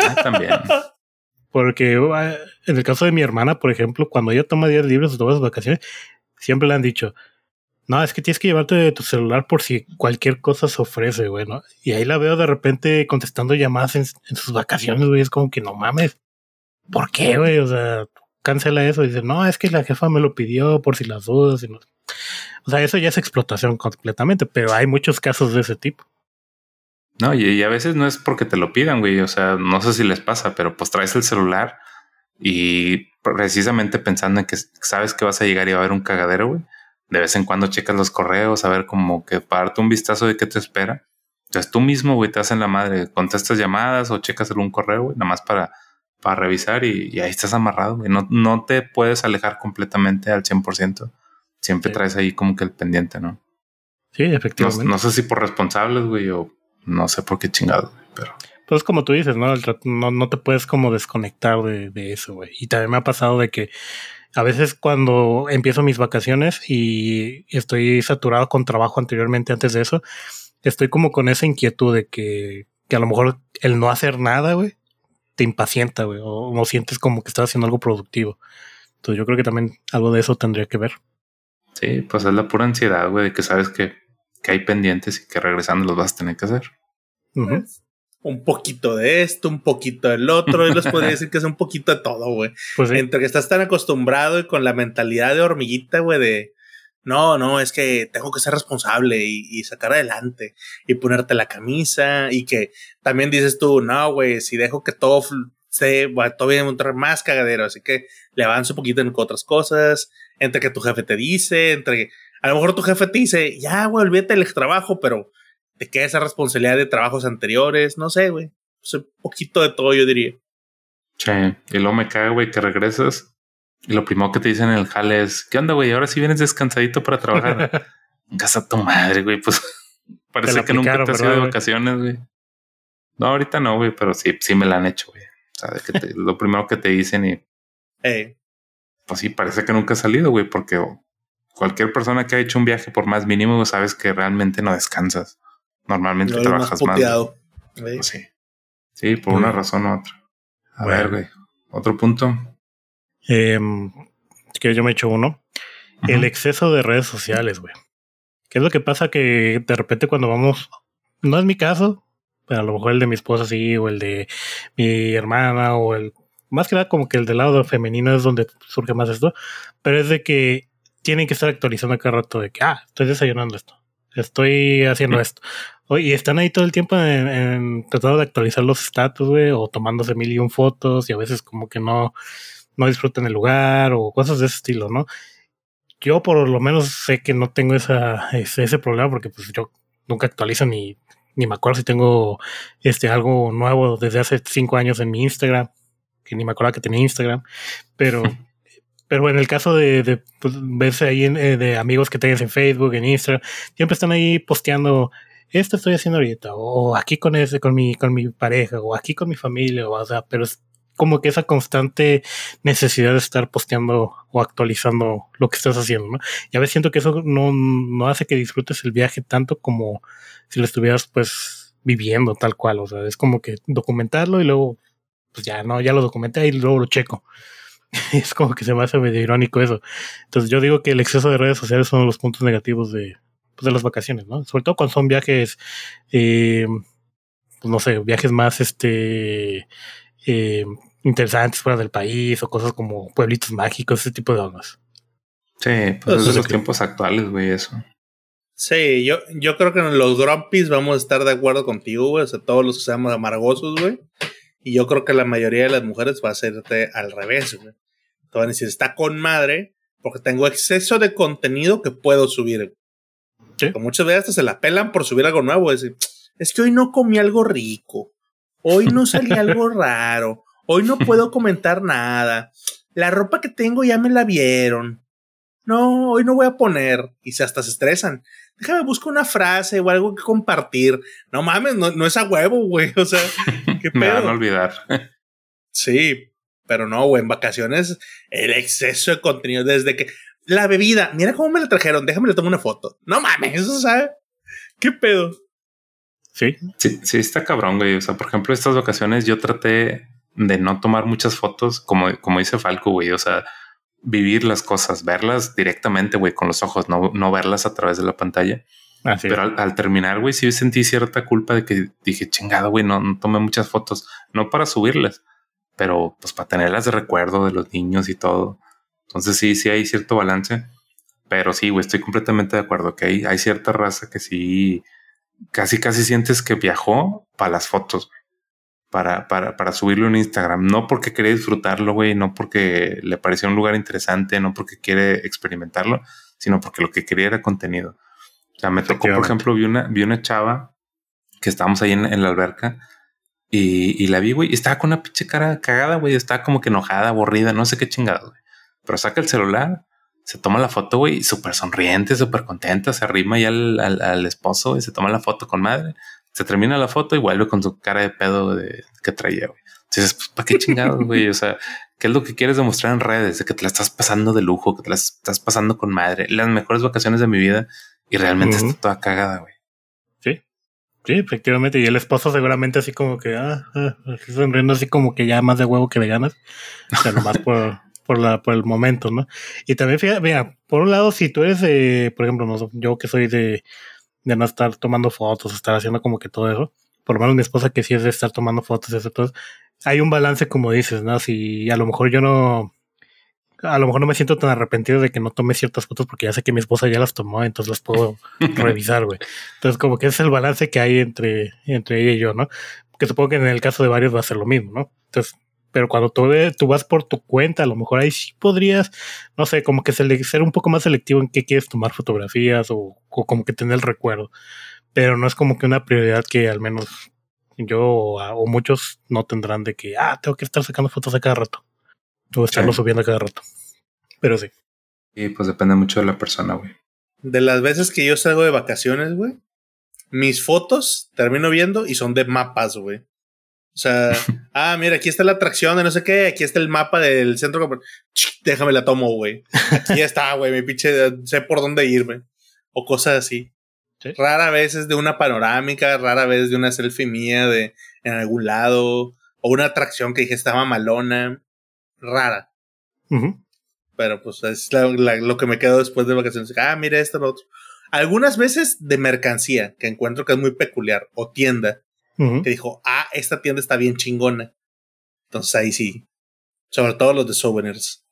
Ah, también. Porque en el caso de mi hermana, por ejemplo, cuando ella toma días libres o toma vacaciones, siempre le han dicho, no, es que tienes que llevarte tu celular por si cualquier cosa se ofrece, güey, ¿no? Y ahí la veo de repente contestando llamadas en, sus vacaciones, güey. Es como que no mames. ¿Por qué, güey? O sea, cancela eso. Y dice, no, es que la jefa me lo pidió por si las dudas. Y no. O sea, eso ya es explotación completamente, pero hay muchos casos de ese tipo. No, y, a veces no es porque te lo pidan, güey. O sea, no sé si les pasa, pero pues traes el celular Y precisamente pensando en que sabes que vas a llegar y va a haber un cagadero, güey. De vez en cuando checas los correos, a ver como que para darte un vistazo de qué te espera. Entonces tú mismo, güey, te hacen la madre, contestas llamadas o checas algún correo, güey, nada más para, para revisar y, ahí estás amarrado, güey. No, no te puedes alejar completamente al 100%. Siempre traes ahí como que el pendiente, ¿no? Sí, efectivamente. No, sé si por responsables, güey, o no sé por qué chingado, pero... Pues como tú dices, ¿no? no, no te puedes como desconectar de, de eso, güey. Y también me ha pasado de que a veces cuando empiezo mis vacaciones y estoy saturado con trabajo anteriormente antes de eso, estoy como con esa inquietud de que, que a lo mejor el no hacer nada, güey, te impacienta, güey, o no sientes como que estás haciendo algo productivo. Entonces yo creo que también algo de eso tendría que ver. Sí, pues es la pura ansiedad, güey, de que sabes que, que hay pendientes y que regresando los vas a tener que hacer un poquito de esto, un poquito del otro, y les podría decir que es un poquito de todo, güey. Pues Entre que estás tan acostumbrado y con la mentalidad de hormiguita, güey, de no, no, es que tengo que ser responsable y, sacar adelante y ponerte la camisa y que también dices tú, no, güey, si dejo que todo se, bueno, todavía encontrar más cagadero, así que le avanzo un poquito en otras cosas, entre que tu jefe te dice, entre que a lo mejor tu jefe te dice, ya, güey, olvídate del trabajo, pero te queda esa responsabilidad de trabajos anteriores, no sé, güey. Pues un poquito de todo, yo diría. Sí, y luego me cae, güey, que regresas y lo primero que te dicen en el jale es, ¿qué onda, güey? Ahora sí vienes descansadito para trabajar. en casa tu madre, güey, pues parece que nunca te has ido de vacaciones, güey. No, ahorita no, güey, pero sí, sí me la han hecho, güey. O sea, que lo primero que te dicen y... Pues sí, parece que nunca has salido, güey, porque cualquier persona que ha hecho un viaje por más mínimo, sabes que realmente no descansas. Normalmente trabajas más. Pues sí. Sí, por una razón u otra. A ver, güey. Otro punto. Eh, que yo me he hecho uno. El exceso de redes sociales, güey. ¿Qué es lo que pasa? Que de repente cuando vamos, no es mi caso, pero a lo mejor el de mi esposa sí, o el de mi hermana, o el, más que nada como que el del lado femenino es donde surge más esto, pero es de que tienen que estar actualizando cada rato de que, ah, estoy desayunando esto, estoy haciendo esto, y están ahí todo el tiempo en, tratando de actualizar los status, güey, o tomándose mil y un fotos, y a veces como que no, no disfrutan el lugar, o cosas de ese estilo, ¿no? Yo por lo menos sé que no tengo esa, ese, ese problema, porque pues yo nunca actualizo ni, ni me acuerdo si tengo este algo nuevo desde hace cinco años en mi Instagram, que ni me acuerdo que tenía Instagram, pero Pero en el caso de, de pues, verse ahí eh, de amigos que tengas en Facebook, en Instagram, siempre están ahí posteando esto estoy haciendo ahorita, o aquí con ese, con mi, con mi pareja, o aquí con mi familia, o, sea, pero es como que esa constante necesidad de estar posteando o actualizando lo que estás haciendo, ¿no? Y a veces siento que eso no, no hace que disfrutes el viaje tanto como si lo estuvieras pues viviendo tal cual, o sea, es como que documentarlo y luego, pues ya, no, ya lo documenté y luego lo checo. es como que se me hace medio irónico eso. Entonces yo digo que el exceso de redes sociales son los puntos negativos de, pues, de las vacaciones, ¿no? Sobre todo cuando son viajes, eh, pues no sé, viajes más este eh, interesantes fuera del país o cosas como pueblitos mágicos, ese tipo de ondas. Sí, pues es de los tiempos actuales, güey, eso. Sí, yo, yo creo que en los Grumpies vamos a estar de acuerdo contigo, güey. O sea, todos los que seamos amargosos, güey. Y yo creo que la mayoría de las mujeres va a hacerte al revés, güey. Te van a decir, está con madre porque tengo exceso de contenido que puedo subir. Muchas veces se la pelan por subir algo nuevo. Es, es que hoy no comí algo rico. Hoy no salí algo raro. Hoy no puedo comentar nada. La ropa que tengo ya me la vieron. No, hoy no voy a poner. Y se hasta se estresan. Déjame buscar una frase o algo que compartir. No mames, no, es a huevo, güey. O sea, qué pedo. me van a olvidar. sí, pero no, güey. En vacaciones, el exceso de contenido. Desde que la bebida, mira cómo me la trajeron, déjame le tomo una foto. No mames, eso sabe. ¿Qué pedo? Sí. Sí, sí, está cabrón, güey. O sea, por ejemplo, estas vacaciones yo traté de no tomar muchas fotos, como, como dice Falco, güey. O sea, vivir las cosas, verlas directamente, güey, con los ojos, no, no verlas a través de la pantalla. Ah, Pero al, terminar, güey, sí sentí cierta culpa de que dije, chingado, güey, no, no tomé muchas fotos, no para subirlas, pero pues para tenerlas de recuerdo de los niños y todo. Entonces sí, sí hay cierto balance. Pero sí, güey, estoy completamente de acuerdo que hay, hay cierta raza que sí, casi, casi sientes que viajó para las fotos. para, para, para subirlo en Instagram. No porque quería disfrutarlo, güey, no porque le parecía un lugar interesante, no porque quiere experimentarlo, sino porque lo que quería era contenido. O sea, me tocó, por ejemplo, vi una, vi una chava que estábamos ahí en, la alberca y, y, la vi, güey, y estaba con una pinche cara cagada, güey, estaba como que enojada, aburrida, no sé qué chingado, güey. Pero saca el celular, se toma la foto, güey, súper sonriente, súper contenta, se arrima ya al, al, esposo y se toma la foto con madre. Se termina la foto y vuelve con su cara de pedo de, que traía, güey. Entonces, pues, ¿para qué chingados, güey? O sea, ¿qué es lo que quieres demostrar en redes? De que te la estás pasando de lujo, que te la estás pasando con madre. Las mejores vacaciones de mi vida y realmente está toda cagada, güey. Sí, sí, efectivamente. Y el esposo seguramente así como que, ah, ah sonriendo así como que ya más de huevo que de ganas. O sea, nomás por, por, la, por el momento, ¿no? Y también, fíjate, mira, por un lado, si tú eres, de, por ejemplo, no, yo que soy de, de no estar tomando fotos, estar haciendo como que todo eso, por lo menos mi esposa que sí es de estar tomando fotos, eso todo, hay un balance como dices, ¿no? Si a lo mejor yo no, a lo mejor no me siento tan arrepentido de que no tome ciertas fotos porque ya sé que mi esposa ya las tomó, entonces las puedo revisar, güey. Entonces, como que ese es el balance que hay entre, entre ella y yo, ¿no? Que supongo que en el caso de varios va a ser lo mismo, ¿no? Entonces, pero cuando tú, tú vas por tu cuenta, a lo mejor ahí sí podrías, no sé, como que ser un poco más selectivo en qué quieres tomar fotografías o, como que tener el recuerdo. Pero no es como que una prioridad que al menos yo o, muchos no tendrán de que, ah, tengo que estar sacando fotos a cada rato. O estarlo subiendo a cada rato. Pero sí. Y pues depende mucho de la persona, güey. De las veces que yo salgo de vacaciones, güey, mis fotos termino viendo y son de mapas, güey. O sea, ah, mira, aquí está la atracción de no sé qué, aquí está el mapa del centro. Déjame la tomo, güey. Aquí está, güey, mi pinche, sé por dónde irme. O cosas así. Rara vez es de una panorámica, rara vez de una selfie mía de en algún lado, o una atracción que dije estaba malona. Rara. Pero pues es lo que me quedo después de vacaciones. Ah, mira esto, lo otro. Algunas veces de mercancía, que encuentro que es muy peculiar, o tienda que dijo, ah, esta tienda está bien chingona. Entonces ahí sí. Sobre todo los de souvenirs.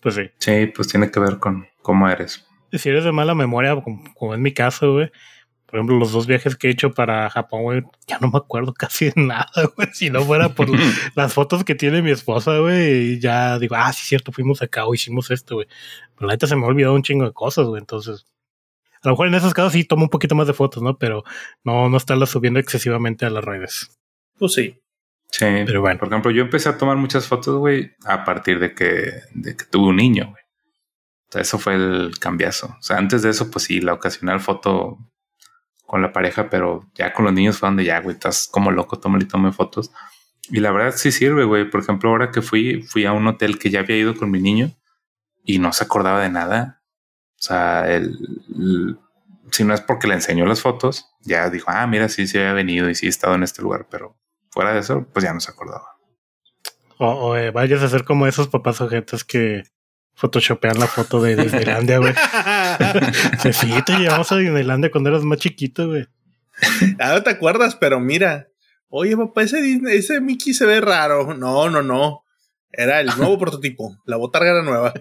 Pues sí. Sí, pues tiene que ver con cómo eres. Si eres de mala memoria, como, como en mi caso, güey. Por ejemplo, los dos viajes que he hecho para Japón, güey, ya no me acuerdo casi de nada, güey. Si no fuera por las fotos que tiene mi esposa, güey, ya digo, ah, sí, cierto, fuimos acá o hicimos esto, güey. Pero la neta se me ha olvidado un chingo de cosas, güey. Entonces, a lo mejor en esos casos sí tomo un poquito más de fotos, ¿no? Pero no, no estarlas subiendo excesivamente a las redes. Pues sí. Sí, pero bueno. Por ejemplo, yo empecé a tomar muchas fotos, güey, a partir de que, de que tuve un niño, güey. O sea, eso fue el cambiazo. O sea, antes de eso, pues sí, la ocasional foto con la pareja, pero ya con los niños fue donde ya, güey, estás como loco, toma y tome fotos. Y la verdad sí sirve, güey. Por ejemplo, ahora que fui, fui a un hotel que ya había ido con mi niño y no se acordaba de nada. O sea, el, si no es porque le enseñó las fotos, ya dijo, ah, mira, sí, sí había venido y sí he estado en este lugar, pero fuera de eso, pues ya no se acordaba. O, eh, vayas a ser como esos papás ojetes que photoshopean la foto de Disneylandia, güey. sí, te llevamos a Disneylandia cuando eras más chiquito, güey. Ah, no te acuerdas, pero mira. Oye, papá, ese, ese Mickey se ve raro. No, no, no. Era el nuevo prototipo. La botarga era nueva.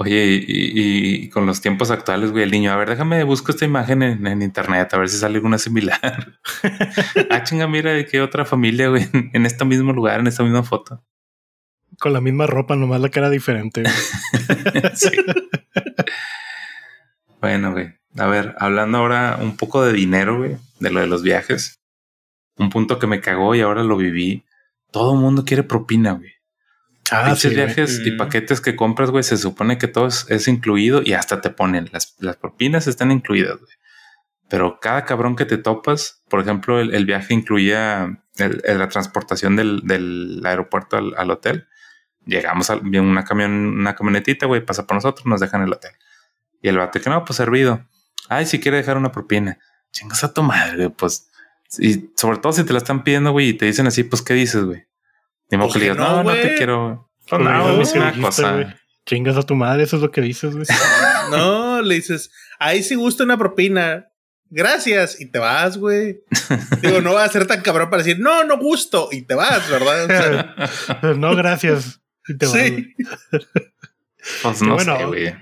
Oye, y, con los tiempos actuales, güey, el niño, a ver, déjame busco esta imagen en, internet, a ver si sale alguna similar. ah, chinga, mira de qué otra familia, güey, en este mismo lugar, en esta misma foto. Con la misma ropa, nomás la cara diferente. bueno, güey. A ver, hablando ahora un poco de dinero, güey, de lo de los viajes. Un punto que me cagó y ahora lo viví todo el mundo quiere propina, güey. Ah, sí, viajes y mm. paquetes que compras, güey, se supone que todo es, incluido y hasta te ponen las, las propinas están incluidas, güey. Pero cada cabrón que te topas, por ejemplo, el, viaje incluía la transportación del, aeropuerto al, hotel. Llegamos a una camión, una camionetita, güey, pasa por nosotros, nos dejan el hotel. Y el bate que no, pues servido. Ay, si quiere dejar una propina. Chingas a tu madre, pues y sobre todo si te la están pidiendo, güey, y te dicen así, pues, ¿qué dices, güey? Ni modo que digas, no, no, te quiero. No, no, es una cosa. Chingas a tu madre, eso es lo que dices, güey. no, le dices, ahí sí gusta una propina. Gracias, y te vas, güey. Digo, no va a ser tan cabrón para decir, no, no gusto, y te vas, ¿verdad? no, gracias. Y te sí. pues no bueno, sé, güey.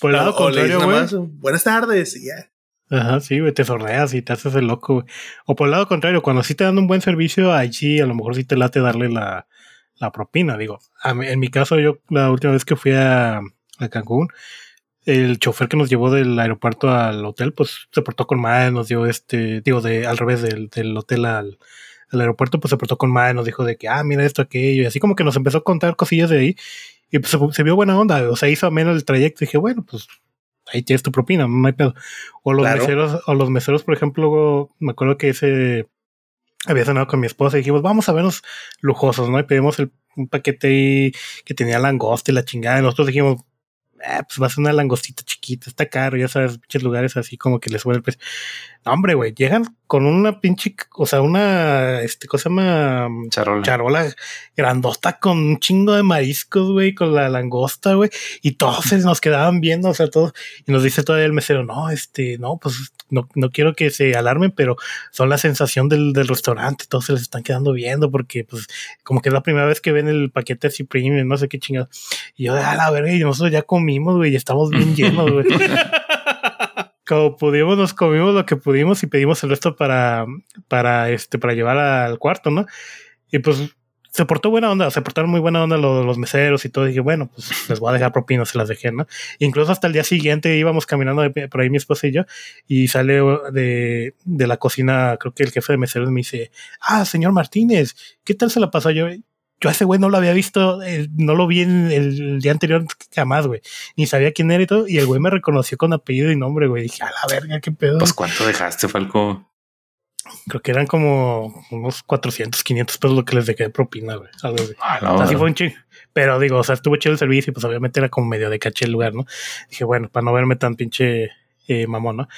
Por el lado contrario, güey. Buenas tardes, y ya. Ajá, sí, güey, te sordeas y te haces el loco, güey. O por el lado contrario, cuando sí te dan un buen servicio, ahí sí, a lo mejor sí te late darle la, la propina, digo. en mi caso, yo la última vez que fui a, a Cancún, el chofer que nos llevó del aeropuerto al hotel, pues se portó con madre, nos dio este, digo, de al revés del, del hotel al, al, aeropuerto, pues se portó con madre, nos dijo de que, ah, mira esto, aquello, y así como que nos empezó a contar cosillas de ahí, y pues se, vio buena onda, o sea, hizo menos el trayecto, y dije, bueno, pues ahí tienes tu propina, no hay pedo. O los meseros, o los meseros, por ejemplo, me acuerdo que ese había cenado con mi esposa y dijimos, vamos a vernos lujosos, ¿no? Y pedimos el, un paquete ahí que tenía langosta y la chingada, y nosotros dijimos, ah, pues va a ser una langostita chiquita, está caro, ya sabes, pinches lugares así como que les sube el precio. No, hombre, güey, llegan con una pinche, o sea, una, este, cosa más charola. charola grandota con un chingo de mariscos, güey, con la langosta, güey, y todos se nos quedaban viendo, o sea, todos, y nos dice todavía el mesero, no, este, no, pues no, no quiero que se alarmen, pero son la sensación del, del restaurante, todos se les están quedando viendo porque, pues, como que es la primera vez que ven el paquete así premium, no sé qué chingado. Y yo, a la verga, y nosotros ya comimos, güey, y estamos bien llenos, güey. como pudimos, nos comimos lo que pudimos y pedimos el resto para, para, este, para llevar al cuarto, ¿no? Y pues se portó buena onda, se portaron muy buena onda los, los meseros y todo. Dije, bueno, pues les voy a dejar propinas, se las dejé, ¿no? Incluso hasta el día siguiente íbamos caminando por ahí mi esposa y yo, y sale de, de la cocina, creo que el jefe de meseros me dice, ah, señor Martínez, ¿qué tal se la pasó? Yo, yo a ese güey no lo había visto, eh, no lo vi en el, día anterior jamás, güey. Ni sabía quién era y todo. Y el güey me reconoció con apellido y nombre, güey. Dije, a la verga, qué pedo. Pues cuánto dejaste, Falco. Creo que eran como unos 400, 500 pesos lo que les dejé de propina, güey. así fue un ching. Pero digo, o sea, estuvo chido el servicio y pues obviamente era como medio de caché el lugar, ¿no? Dije, bueno, para no verme tan pinche eh, mamón, ¿no?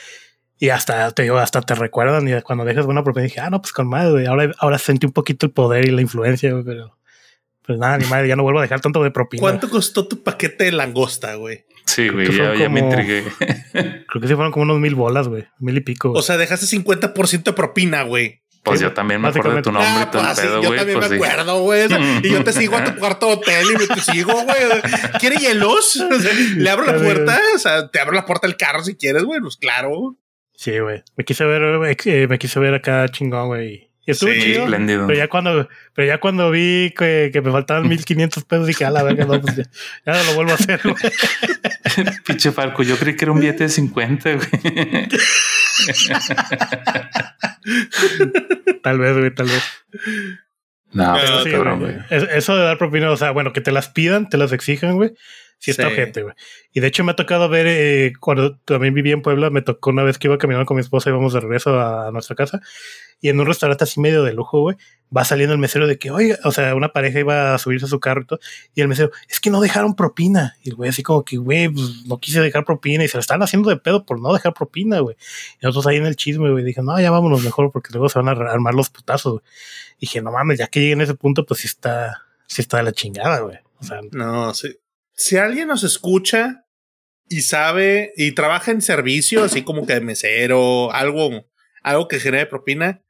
Y hasta te digo, hasta te recuerdan y cuando dejas buena propina dije, ah, no, pues con madre, güey. Ahora, ahora sentí un poquito el poder y la influencia, güey, pero pues nada, ni madre, ya no vuelvo a dejar tanto de propina. ¿Cuánto costó tu paquete de langosta, güey? Sí, güey, ya, me intrigué. creo que sí fueron como unos mil bolas, güey. Mil y pico. O sea, dejaste 50% de propinas, güey. Pues yo también me acuerdo de tu nombre y todo el ah, pues pedo, güey. Yo también pues me acuerdo, güey. y yo te sigo a tu cuarto hotel y me te sigo, güey. ¿Quieres hielos? Le abro la puerta, o sea, te abro la puerta del carro si quieres, güey. Pues claro. Sí, güey. Me quise ver, eh, me quise ver acá chingón, güey. Y estuvo sí, chido. Espléndido. Pero ya cuando, pero ya cuando vi que, que me faltaban 1500 pesos, dije, a la verga, no, pues ya, ya no lo vuelvo a hacer, güey. Pinche Falco, yo creí que era un billete de 50, güey. tal vez, güey, tal vez. No, pero sí, cabrón, güey. Eso de dar propina, o sea, bueno, que te las pidan, te las exijan, güey. Sí, está gente, güey. Y de hecho me ha tocado ver, eh, cuando también vivía en Puebla, me tocó una vez que iba caminando con mi esposa y íbamos de regreso a, nuestra casa. Y en un restaurante así medio de lujo, güey, va saliendo el mesero de que, oye, o sea, una pareja iba a subirse a su carro y, todo, y el mesero, es que no dejaron propina. Y el güey así como que, güey, pues no quise dejar propina. Y se lo están haciendo de pedo por no dejar propina, güey. Y nosotros ahí en el chisme, güey, dije, no, ya vámonos mejor porque luego se van a armar los putazos, güey. Dije, no mames, ya que llegue en ese punto, pues sí está, sí está de la chingada, güey. O sea, no, sí si alguien nos escucha y sabe y trabaja en servicio, así como que de mesero, algo, algo que genere propina,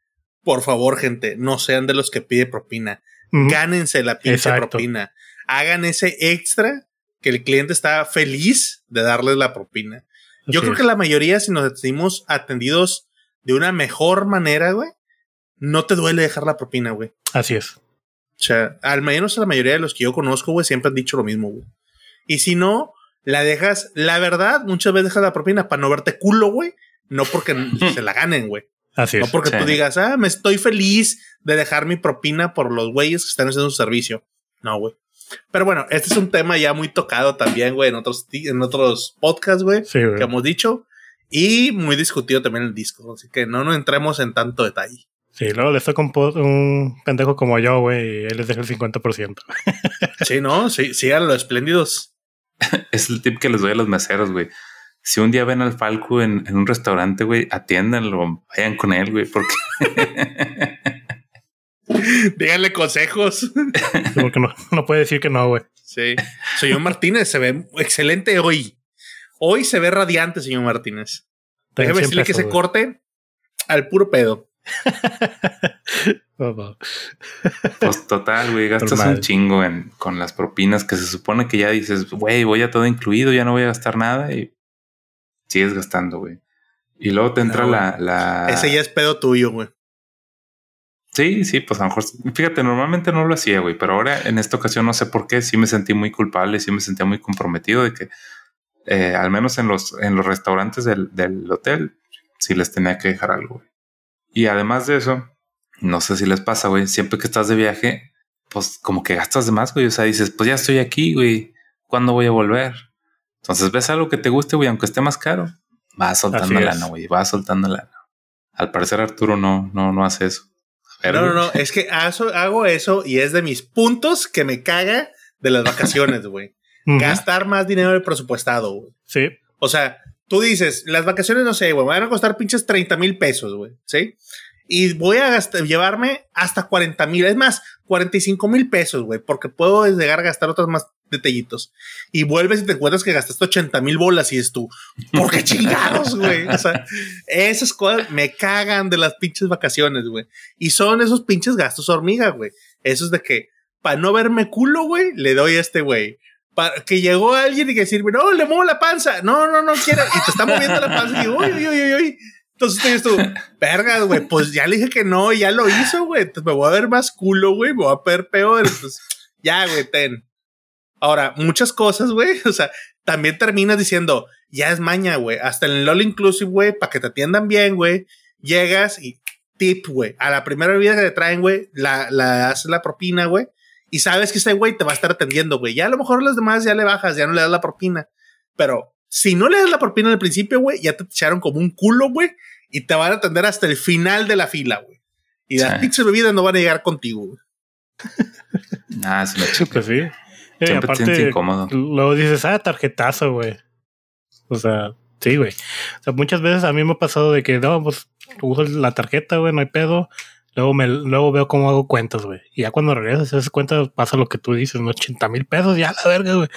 por favor, gente, no sean de los que pide propina. Gánense la pinche propina. Hagan ese extra que el cliente está feliz de darles la propina. Yo creo que la mayoría, si nos sentimos atendidos de una mejor manera, güey, no te duele dejar la propina, güey. Así es. O sea, al menos la mayoría de los que yo conozco, güey, siempre han dicho lo mismo, güey. Y si no, la dejas, la verdad, muchas veces dejas la propina para no verte culo, güey. No porque se la ganen, güey. Así es. No porque tú digas, ah, me estoy feliz de dejar mi propina por los güeyes que están haciendo su servicio. No, güey. Pero bueno, este es un tema ya muy tocado también, güey, en otros, en otros podcasts, güey, que hemos dicho. Y muy discutido también el disco. Así que no nos entremos en tanto detalle. Sí, luego le estoy con un pendejo como yo, güey, y él les deja el 50%. sí, no, sí, sigan los espléndidos. es el tip que les doy a los meseros, güey. Si un día ven al Falco en, un restaurante, güey, atiéndanlo, vayan con él, güey, porque. Díganle consejos. porque no, no puede decir que no, güey. Sí. Señor Martínez se ve excelente hoy. Hoy se ve radiante, señor Martínez. Déjeme decirle que se corte al puro pedo. pues total, güey, gastas un chingo en, con las propinas que se supone que ya dices, güey, voy a todo incluido, ya no voy a gastar nada y sigues gastando, güey. Y luego te entra la, la. Ese ya es pedo tuyo, güey. Sí, sí, pues a lo mejor, fíjate, normalmente no lo hacía, güey, pero ahora en esta ocasión no sé por qué, sí me sentí muy culpable, sí me sentía muy comprometido de que, eh, al menos en los, en los restaurantes del, del hotel, sí les tenía que dejar algo, güey. Y además de eso, no sé si les pasa, güey, siempre que estás de viaje, pues como que gastas de más, güey, o sea, dices, pues ya estoy aquí, güey, ¿cuándo voy a volver? Entonces ves algo que te guste, güey, aunque esté más caro, vas soltando lana, güey, vas soltando lana. Al parecer Arturo no, no, no hace eso. No, no, no, es que hago eso y es de mis puntos que me caga de las vacaciones, güey. Gastar más dinero del presupuestado, güey. Sí. O sea, tú dices, las vacaciones, no sé, güey, me van a costar pinches 30 mil pesos, güey. ¿Sí? Y voy a llevarme hasta 40 mil, es más, 45 mil pesos, güey, porque puedo llegar a gastar otros más detallitos. Y vuelves y te encuentras que gastaste 80 mil bolas y es tú, ¿por qué chingados, güey? O sea, esas cosas me cagan de las pinches vacaciones, güey. Y son esos pinches gastos hormiga, güey. Esos de que, para no verme culo, güey, le doy a este güey. Para que llegó alguien y que sirve, no, le muevo la panza. No, no, no quiero. Y te está moviendo la panza y uy, uy, uy, uy. Entonces tú dices tú, verga, güey, pues ya le dije que no, ya lo hizo, güey. Entonces me voy a ver más culo, güey, me voy a ver peor. Entonces, ya, güey, ten. Ahora, muchas cosas, güey, o sea, también terminas diciendo, ya es maña, güey. Hasta en el All Inclusive, güey, para que te atiendan bien, güey. Llegas y tip, güey. A la primera bebida que te traen, güey, la, la haces la propina, güey. Y sabes que ese güey te va a estar atendiendo, güey. Ya a lo mejor los demás ya le bajas, ya no le das la propina. Pero si no le das la propina al principio, güey, ya te echaron como un culo, güey, y te van a atender hasta el final de la fila, güey. Y las pinches bebidas no van a llegar contigo, güey. Ah, es una Pues sí. Siempre aparte, incómodo. Luego dices, ah, tarjetazo, güey. O sea, sí, güey. O sea, muchas veces a mí me ha pasado de que, no, pues uso la tarjeta, güey, no hay pedo. Luego, me, luego veo cómo hago cuentas, güey. Y ya cuando regresas a esas cuentas pasa lo que tú dices, ¿no? 80 mil pesos, ya la verga, güey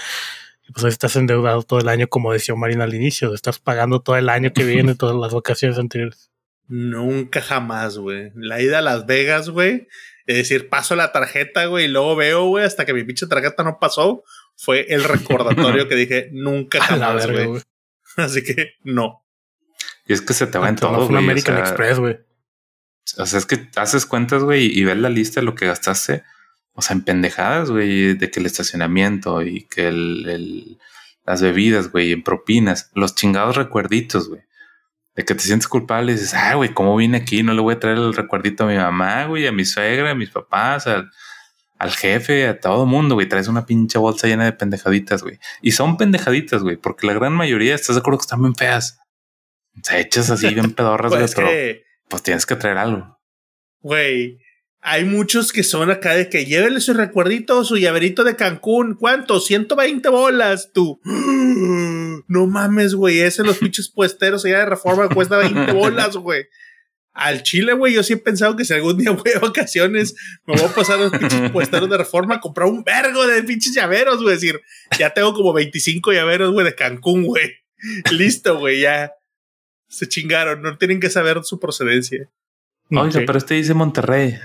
pues ahí estás endeudado todo el año, como decía Marina al inicio, estás pagando todo el año que viene, todas las vacaciones anteriores. Nunca jamás, güey. La ida a Las Vegas, güey. Es decir, paso la tarjeta, güey, y luego veo, güey, hasta que mi pinche tarjeta no pasó. Fue el recordatorio que dije, nunca jamás, güey. Así que no. Y es que se te va en todo, güey. American Express, güey. O sea, es que haces cuentas, güey, y ves la lista de lo que gastaste o sea, en pendejadas, güey, de que el estacionamiento y que el, las bebidas, güey, en propinas, los chingados recuerditos, güey. De que te sientes culpable y dices, ah, güey, ¿cómo vine aquí? No le voy a traer el recuerdito a mi mamá, güey, a mi suegra, a mis papás, al, al jefe, a todo mundo, güey. Traes una pinche bolsa llena de pendejaditas, güey. Y son pendejaditas, güey, porque la gran mayoría, ¿estás de acuerdo que están bien feas? O sea, echas así bien pedorras, güey, pero pues tienes que traer algo. Güey, hay muchos que son acá de que llévele su recuerdito, su llaverito de Cancún. ¿Cuánto? 120 bolas, tú. No mames, güey. Ese los pinches puesteros allá de reforma cuesta 20 bolas, güey. Al Chile, güey, yo sí he pensado que si algún día voy a vacaciones, me voy a pasar a los pinches puesteros de reforma a comprar un vergo de pinches llaveros, güey. Es decir, ya tengo como 25 llaveros, güey, de Cancún, güey. Listo, güey, ya. Se chingaron, no tienen que saber su procedencia. Oye, pero este dice Monterrey.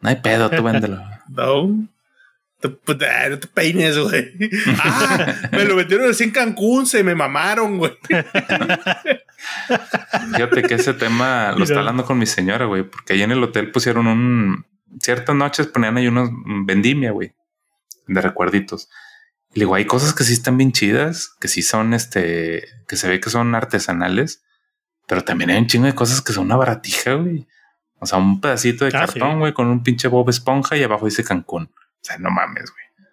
No hay pedo, tú véndelo. no. Pues, no te peines, güey. Ah, me lo metieron así en Cancún, se me mamaron, güey. Fíjate que ese tema lo está hablando con mi señora, güey, porque ahí en el hotel pusieron un. Ciertas noches ponían ahí unos vendimia, güey, de recuerditos. Y le digo, hay cosas que sí están bien chidas, que sí son este, que se ve que son artesanales, pero también hay un chingo de cosas que son una baratija, güey. O sea, un pedacito de ah, cartón, güey, con un pinche Bob Esponja y abajo dice Cancún. Sea, no mames, güey.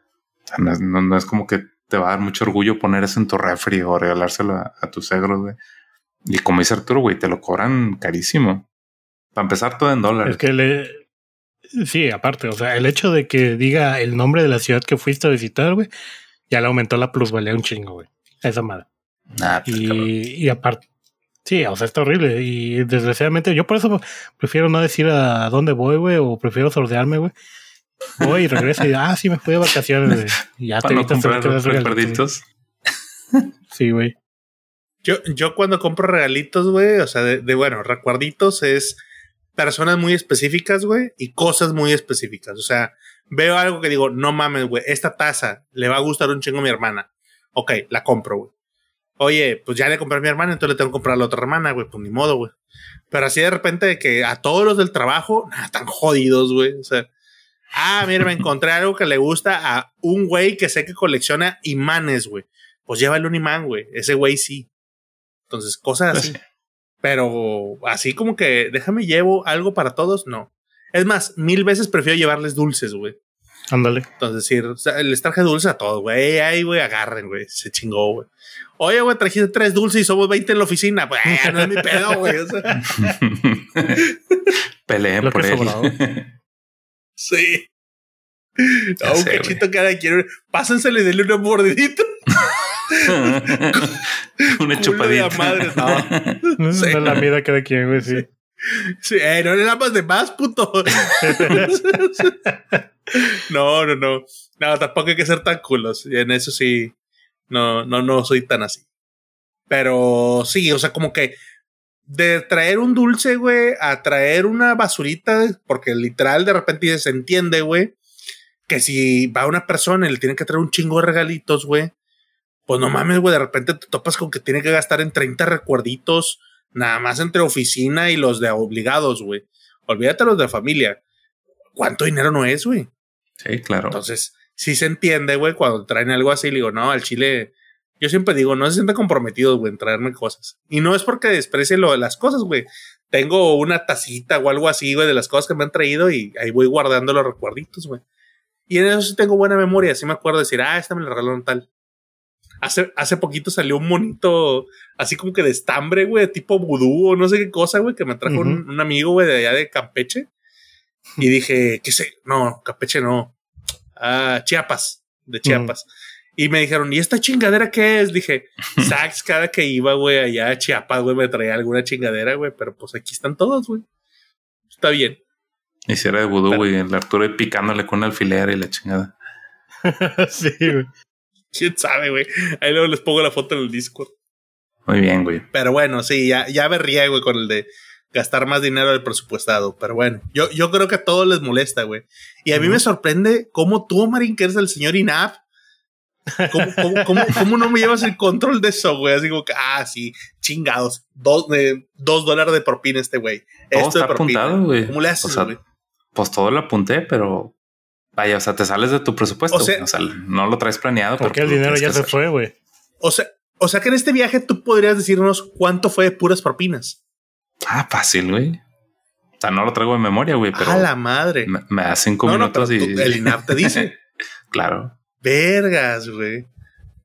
O sea, no es, como que te va a dar mucho orgullo poner eso en tu refri o regalárselo a, tus egros, güey. Y como dice Arturo, güey, te lo cobran carísimo. Para empezar, todo en dólares. Es que le. Sí, aparte, o sea, el hecho de que diga el nombre de la ciudad que fuiste a visitar, güey, ya le aumentó la plusvalía un chingo, güey. esa madre. Pues, y, y aparte, Sí, o sea, está horrible. Y desgraciadamente, yo por eso prefiero no decir a dónde voy, güey, o prefiero sordearme, güey. Voy y regreso y ah, sí, me fui de vacaciones. Y ya te evitas comprar los recuerditos. Sí, güey. Yo, yo cuando compro regalitos, güey, o sea, de, de, bueno, recuerditos es personas muy específicas, güey, y cosas muy específicas. O sea, veo algo que digo, no mames, güey, esta taza le va a gustar un chingo a mi hermana. Ok, la compro, güey. Oye, pues ya le compré a mi hermana, entonces le tengo que comprar a la otra hermana, güey. Pues ni modo, güey. Pero así de repente que a todos los del trabajo, nada, están jodidos, güey. O sea, ah, mira, me encontré algo que le gusta a un güey que sé que colecciona imanes, güey. Pues llévale un imán, güey. Ese güey sí. Entonces, cosas así. Pero así como que déjame llevo algo para todos, no. Es más, mil veces prefiero llevarles dulces, güey. Ándale. Entonces, decir, o sea, les traje dulces a todos, güey. Ahí, güey, agarren, güey. Se chingó, güey. Oye, güey, trajiste tres dulces y somos 20 en la oficina. Pues no es mi pedo, güey. O sea. Peleen por él. Sí. No, un cachito cada quien. Pásenselo y denle una mordidita. una chupadita. madre, no. no sí. la vida cada quien, güey, sí. Sí, eh, no le damos de más, puto. no, no, no. No, tampoco hay que ser tan culos. Y en eso sí, no, no, no soy tan así. Pero sí, o sea, como que de traer un dulce, güey, a traer una basurita, porque literal de repente se entiende, güey, que si va una persona y le tiene que traer un chingo de regalitos, güey, pues no mames, güey, de repente te topas con que tiene que gastar en 30 recuerditos, nada más entre oficina y los de obligados, güey. Olvídate los de familia. ¿Cuánto dinero no es, güey? Sí, claro. Entonces, sí se entiende, güey, cuando traen algo así, le digo, no, al chile, yo siempre digo, no se sienten comprometidos, güey, en traerme cosas. Y no es porque desprecie lo de las cosas, güey. Tengo una tacita o algo así, güey, de las cosas que me han traído y ahí voy guardando los recuerditos, güey. Y en eso sí tengo buena memoria, sí me acuerdo de decir, ah, esta me la regalaron tal. Hace, hace poquito salió un monito así como que de estambre, güey, tipo vudú o no sé qué cosa, güey, que me trajo un, un, amigo, güey, de allá de Campeche. Y dije, ¿qué sé? No, Campeche no a Chiapas, de Chiapas. Y me dijeron, ¿y esta chingadera qué es? Dije, Sax, cada que iba, güey, allá a Chiapas, güey, me traía alguna chingadera, güey, pero pues aquí están todos, güey. Está bien. Hiciera de vudú, güey, el Arturo picándole con un alfiler y la chingada. sí, güey. ¿Quién sabe, güey? Ahí luego les pongo la foto en el Discord. Muy bien, güey. Pero bueno, sí, ya, ya me ría, güey, con el de gastar más dinero del presupuestado. Pero bueno, yo, yo creo que a todos les molesta, güey. Y a mí me sorprende cómo tú, Marín, que eres el señor INAP, ¿Cómo, cómo, cómo, no me llevas el control de eso, güey? Así como que, ah, sí, chingados. Dos, eh, dos dólares de propina este güey. Todo está apuntado, güey. ¿Cómo le haces, güey? pues todo lo apunté, pero vaya, o sea, te sales de tu presupuesto. O sea, o sea no lo traes planeado. Porque el dinero ya se fue, güey. O sea, o sea que en este viaje tú podrías decirnos cuánto fue de puras propinas. Ah, fácil, güey. O sea, no lo traigo en memoria, güey, pero. A la madre. Me, me da cinco minutos y. el INAP te dice. claro. Vergas, güey.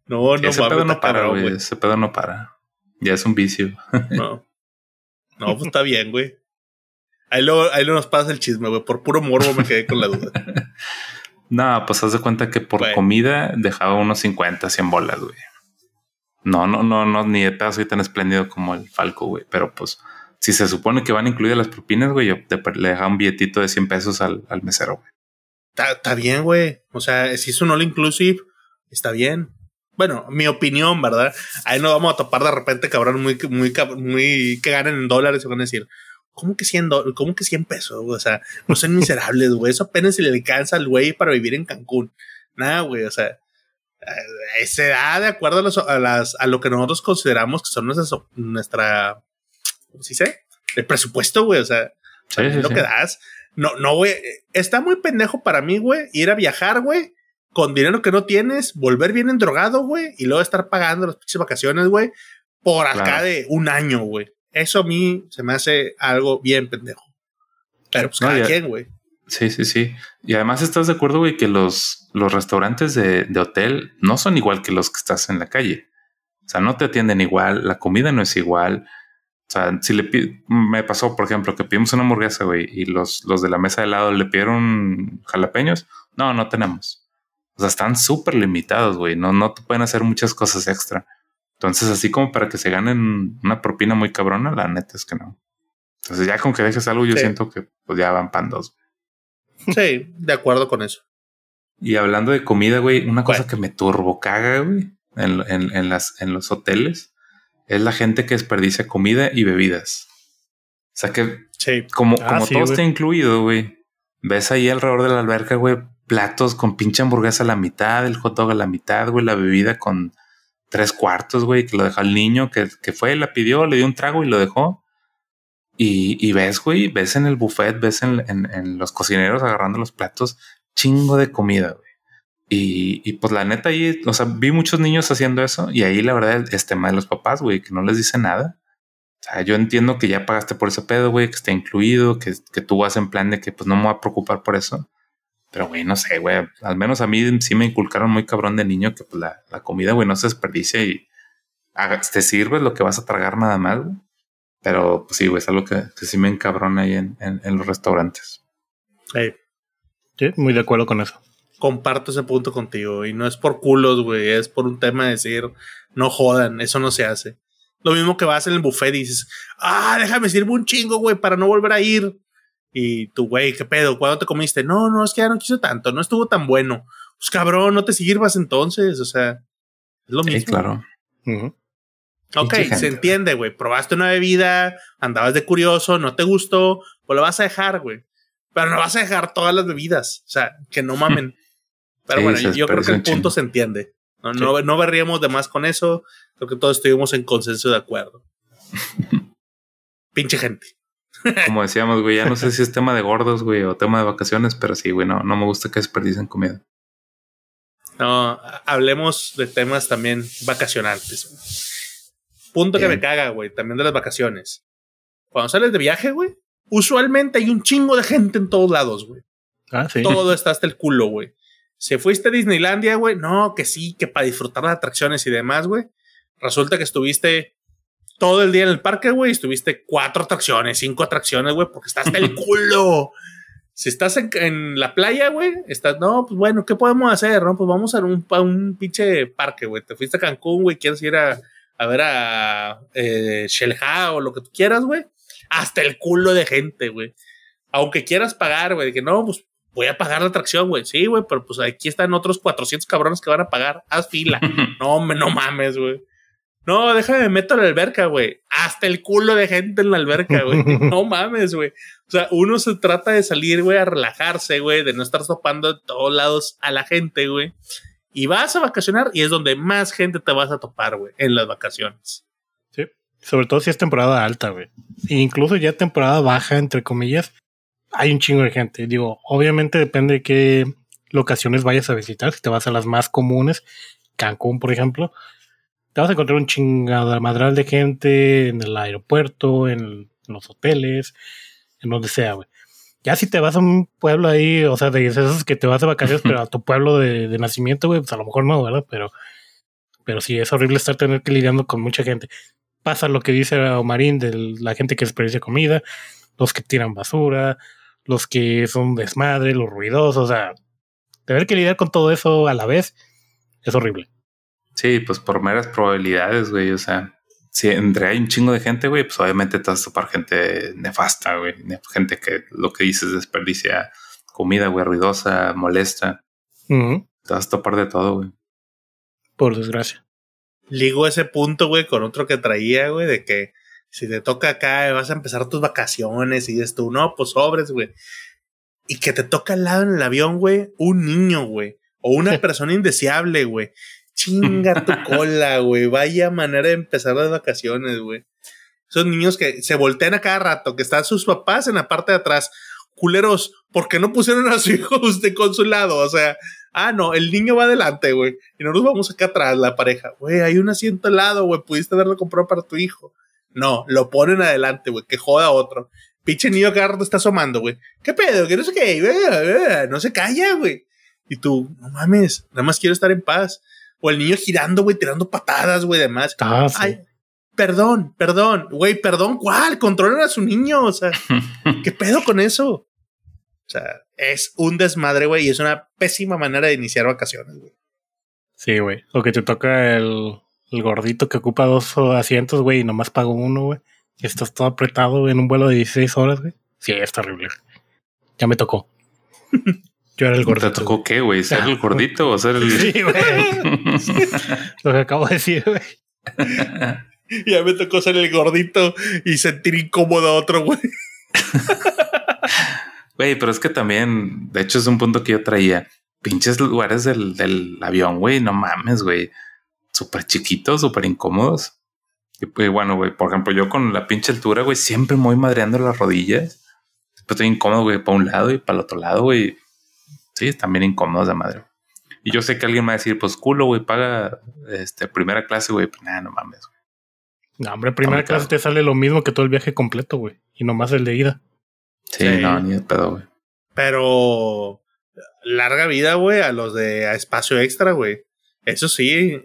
No, no, Ese pedo no para, güey. Ese pedo no para. Ya es un vicio. no. No, pues está bien, güey. Ahí lo, ahí lo nos pasa el chisme, güey. Por puro morbo me quedé con la duda. no, pues haz de cuenta que por comida dejaba unos 50, 100 bolas, güey. No, no, no, no, ni de pedo soy tan espléndido como el Falco, güey. Pero pues, si se supone que van incluidas las propinas, güey, yo le dejaba un billetito de 100 pesos al, al mesero, güey. Está bien, güey. O sea, si es un all inclusive, está bien. Bueno, mi opinión, ¿verdad? Ahí nos vamos a topar de repente cabrón muy, muy, muy que ganen en dólares y van a decir, ¿cómo que 100 ¿Cómo que 100 pesos? O sea, no son miserables, güey. Eso apenas se le alcanza al güey para vivir en Cancún. Nada, güey. O sea, eh, se da de acuerdo a, los, a, las, a lo que nosotros consideramos que son nuestra, nuestra ¿cómo se dice? El presupuesto, güey. O sea, sí, sí, lo sí. que das. No, no, güey. Está muy pendejo para mí, güey, ir a viajar, güey, con dinero que no tienes, volver bien endrogado, güey, y luego estar pagando las pinches vacaciones, güey, por acá claro. de un año, güey. Eso a mí se me hace algo bien pendejo. Pero pues no, cada ya, quien, güey. Sí, sí, sí. Y además estás de acuerdo, güey, que los, los restaurantes de, de, hotel no son igual que los que estás en la calle. O sea, no te atienden igual, la comida no es igual. O sea, si le me pasó, por ejemplo, que pedimos una hamburguesa, güey, y los, los de la mesa de lado le pidieron jalapeños. No, no tenemos. O sea, están súper limitados, güey. No, no te pueden hacer muchas cosas extra. Entonces, así como para que se ganen una propina muy cabrona, la neta es que no. Entonces, ya con que dejes algo, yo sí. siento que pues ya van pan dos. Sí, de acuerdo con eso. Y hablando de comida, güey, una cosa bueno. que me turbo caga, güey, en, en, en, las, en los hoteles, es la gente que desperdicia comida y bebidas. O sea que, sí. como, ah, como sí, todo wey. está incluido, güey, ves ahí alrededor de la alberca, güey, platos con pinche hamburguesa a la mitad, el hot dog a la mitad, güey, la bebida con tres cuartos, güey, que lo dejó al niño, que, que fue, la pidió, le dio un trago y lo dejó. Y, y ves, güey, ves en el buffet, ves en, en, en, los cocineros agarrando los platos, chingo de comida, güey. Y, y, pues la neta ahí, o sea, vi muchos niños haciendo eso y ahí la verdad es tema de los papás, güey, que no les dice nada. O sea, yo entiendo que ya pagaste por ese pedo, güey, que está incluido, que, que tú vas en plan de que pues no me voy a preocupar por eso. Pero, güey, no sé, güey. Al menos a mí sí me inculcaron muy cabrón de niño que pues, la, la comida, güey, no se desperdicia y te sirves lo que vas a tragar nada más, güey. Pero, pues sí, güey, es algo que, que sí me encabrona ahí en, en, en los restaurantes. Hey. Sí, muy de acuerdo con eso. Comparto ese punto contigo. Y no es por culos, güey. Es por un tema de decir, no jodan, eso no se hace. Lo mismo que vas en el buffet y dices, ah, déjame sirve un chingo, güey, para no volver a ir. Y tú, güey, ¿qué pedo? ¿Cuándo te comiste? No, no, es que ya no quiso tanto, no estuvo tan bueno. Pues cabrón, no te sirvas entonces, o sea, es lo mismo. Sí, claro. Uh -huh. Ok, se entiende, güey. Probaste una bebida, andabas de curioso, no te gustó, pues lo vas a dejar, güey. Pero no vas a dejar todas las bebidas, o sea, que no mamen. Pero sí, bueno, yo, creo que el punto chingo. se entiende. No, sí. no, no berríamos de más con eso. Creo que todos estuvimos en consenso de acuerdo. Pinche gente. Como decíamos, güey, ya no sé si es tema de gordos, güey, o tema de vacaciones, pero sí, güey, no, no me gusta que desperdicien comida. No, hablemos de temas también vacacionantes. Punto Bien. que me caga, güey, también de las vacaciones. Cuando sales de viaje, güey, usualmente hay un chingo de gente en todos lados, güey. Ah, sí. Todo está hasta el culo, güey. Si fuiste a Disneylandia, güey, no, que sí, que para disfrutar las atracciones y demás, güey. Resulta que estuviste todo el día en el parque, güey, estuviste cuatro atracciones, cinco atracciones, güey, porque estás el culo. Si estás en, en la playa, güey, estás, no, pues bueno, ¿qué podemos hacer? No, pues vamos a un, a un pinche parque, güey. Te fuiste a Cancún, güey, quieres ir a, a ver a eh, Shelha o lo que tú quieras, güey. Hasta el culo de gente, güey. Aunque quieras pagar, güey, que no, pues voy a pagar la atracción, güey. Sí, güey, pero pues aquí están otros 400 cabrones que van a pagar. Haz fila. no, no mames, güey. No, déjame meto a la alberca, güey. Hasta el culo de gente en la alberca, güey. no mames, güey. O sea, uno se trata de salir, güey, a relajarse, güey, de no estar topando de todos lados a la gente, güey. Y vas a vacacionar y es donde más gente te vas a topar, güey, en las vacaciones. Sí, sobre todo si es temporada alta, güey. E incluso ya temporada baja, entre comillas, hay un chingo de gente. Digo, obviamente depende de qué locaciones vayas a visitar. Si te vas a las más comunes, Cancún, por ejemplo, te vas a encontrar un chingado madral de gente en el aeropuerto, en los hoteles, en donde sea, güey. Ya si te vas a un pueblo ahí, o sea, de esos que te vas de vacaciones, pero a tu pueblo de, de nacimiento, güey, pues a lo mejor no, ¿verdad? Pero, pero sí, es horrible estar tener que lidiando con mucha gente. Pasa lo que dice Omarín de la gente que desperdicia comida, los que tiran basura, los que son desmadre, los ruidosos, o sea, tener que lidiar con todo eso a la vez es horrible. Sí, pues por meras probabilidades, güey. O sea, si entre hay un chingo de gente, güey, pues obviamente te vas a topar gente nefasta, güey. Gente que lo que dices desperdicia comida, güey, ruidosa, molesta. Uh -huh. Te vas a topar de todo, güey. Por desgracia. Ligo ese punto, güey, con otro que traía, güey, de que si te toca acá, vas a empezar tus vacaciones y tú, no, pues sobres, güey. Y que te toca al lado en el avión, güey, un niño, güey. O una persona indeseable, güey chinga tu cola, güey. Vaya manera de empezar las vacaciones, güey. Esos niños que se voltean a cada rato, que están sus papás en la parte de atrás. Culeros, ¿por qué no pusieron a su hijo usted con su lado? O sea, ah, no, el niño va adelante, güey. Y nosotros vamos acá atrás, la pareja. Güey, hay un asiento al lado, güey. Pudiste haberlo comprado para tu hijo. No, lo ponen adelante, güey. Que joda otro. Pinche niño cada rato está asomando, güey. ¿Qué pedo? Que no sé qué. No se calla, güey. Y tú, no mames, nada más quiero estar en paz. O el niño girando, güey, tirando patadas, güey, demás. Ah, sí. Ay, perdón, perdón, güey, perdón, ¿cuál? Controlen a su niño, o sea, ¿qué pedo con eso? O sea, es un desmadre, güey, y es una pésima manera de iniciar vacaciones, güey. Sí, güey. O que te toca el, el gordito que ocupa dos asientos, güey, y nomás pago uno, güey. Y estás todo apretado en un vuelo de 16 horas, güey. Sí, es terrible. Ya me tocó. Yo era el gordito. ¿Te tocó qué, güey? ¿Ser el gordito o ser el.? Sí, güey. Lo que acabo de decir, güey. ya me tocó ser el gordito y sentir incómodo a otro, güey. Güey, pero es que también, de hecho, es un punto que yo traía. Pinches lugares del, del avión, güey, no mames, güey. Súper chiquitos, súper incómodos. Y pues bueno, güey, por ejemplo, yo con la pinche altura, güey, siempre voy madreando las rodillas. Siempre estoy incómodo, güey, para un lado y para el otro lado, güey. Sí, están bien incómodos de madre. Y yo sé que alguien me va a decir, pues culo, güey, paga este, primera clase, güey. Pues nada, no mames, güey. No, hombre, primera clase te sale lo mismo que todo el viaje completo, güey. Y nomás el de ida. Sí, no, ni de pedo, güey. Pero larga vida, güey, a los de espacio extra, güey. Eso sí,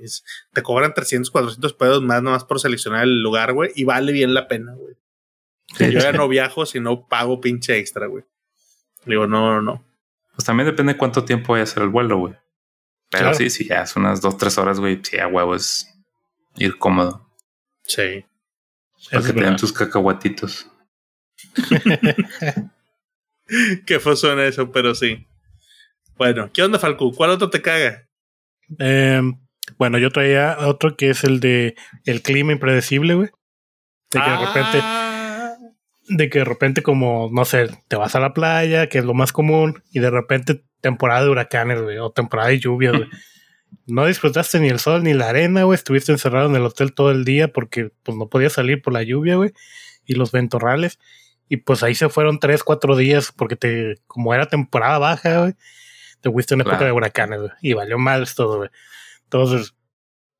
te cobran 300, 400 pesos más nomás por seleccionar el lugar, güey, y vale bien la pena, güey. yo ya no viajo si no pago pinche extra, güey. Digo, no, no, no. Pues también depende de cuánto tiempo vaya a ser el vuelo, güey. Pero sí, sí, ya es unas 2, 3 horas, güey. Sí, a huevo es ir cómodo. Sí. Para que tengan tus cacahuatitos. Qué fue suena eso, pero sí. Bueno, ¿qué onda, Falcu? ¿Cuál otro te caga? Eh, bueno, yo traía otro que es el de el clima impredecible, güey. De que de repente, Ah, de que de repente como, no sé, te vas a la playa, que es lo más común, y de repente temporada de huracanes, güey, o temporada de lluvias, güey. No disfrutaste ni el sol ni la arena, güey. Estuviste encerrado en el hotel todo el día porque pues no podías salir por la lluvia, güey. Y los ventorrales. Y pues ahí se fueron tres, cuatro días porque te, como era temporada baja, güey, te fuiste en época Claro. de huracanes, güey. Y valió mal todo, güey. Entonces,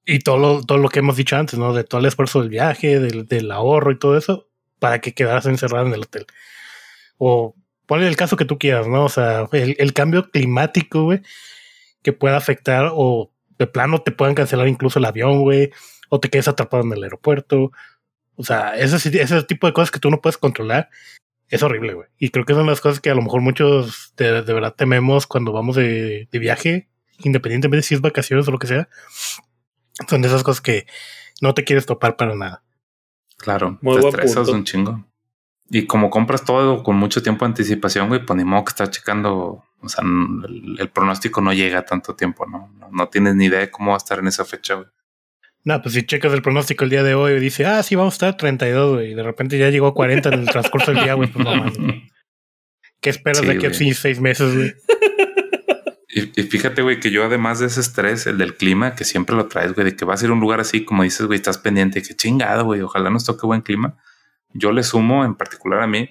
y todo lo, todo lo que hemos dicho antes, ¿no? De todo el esfuerzo del viaje, del, del ahorro y todo eso, para que quedaras encerrado en el hotel. O ponle el caso que tú quieras, ¿no? O sea, el, el cambio climático, güey, que pueda afectar o de plano te puedan cancelar incluso el avión, güey, o te quedes atrapado en el aeropuerto. O sea, ese, ese tipo de cosas que tú no puedes controlar es horrible, güey. Y creo que son las cosas que a lo mejor muchos de, de verdad tememos cuando vamos de, de viaje, independientemente si es vacaciones o lo que sea. Son de esas cosas que no te quieres topar para nada. Claro, Muy te estresas punto. un chingo. Y como compras todo con mucho tiempo de anticipación, güey, pues ni modo que estás checando. O sea, n- el, el pronóstico no llega a tanto tiempo, ¿no? ¿no? No tienes ni idea de cómo va a estar en esa fecha, güey. No, pues si checas el pronóstico el día de hoy dice, ah, sí, vamos a estar 32, güey, y de repente ya llegó a 40 en el transcurso del día, güey, pues no mames. güey. ¿Qué esperas Sí, de aquí a güey. seis meses, güey? Y, y fíjate, güey, que yo además de ese estrés, el del clima, que siempre lo traes, güey, de que vas a ir a un lugar así, como dices, güey, estás pendiente, que chingado, güey, ojalá nos toque buen clima. Yo le sumo, en particular a mí,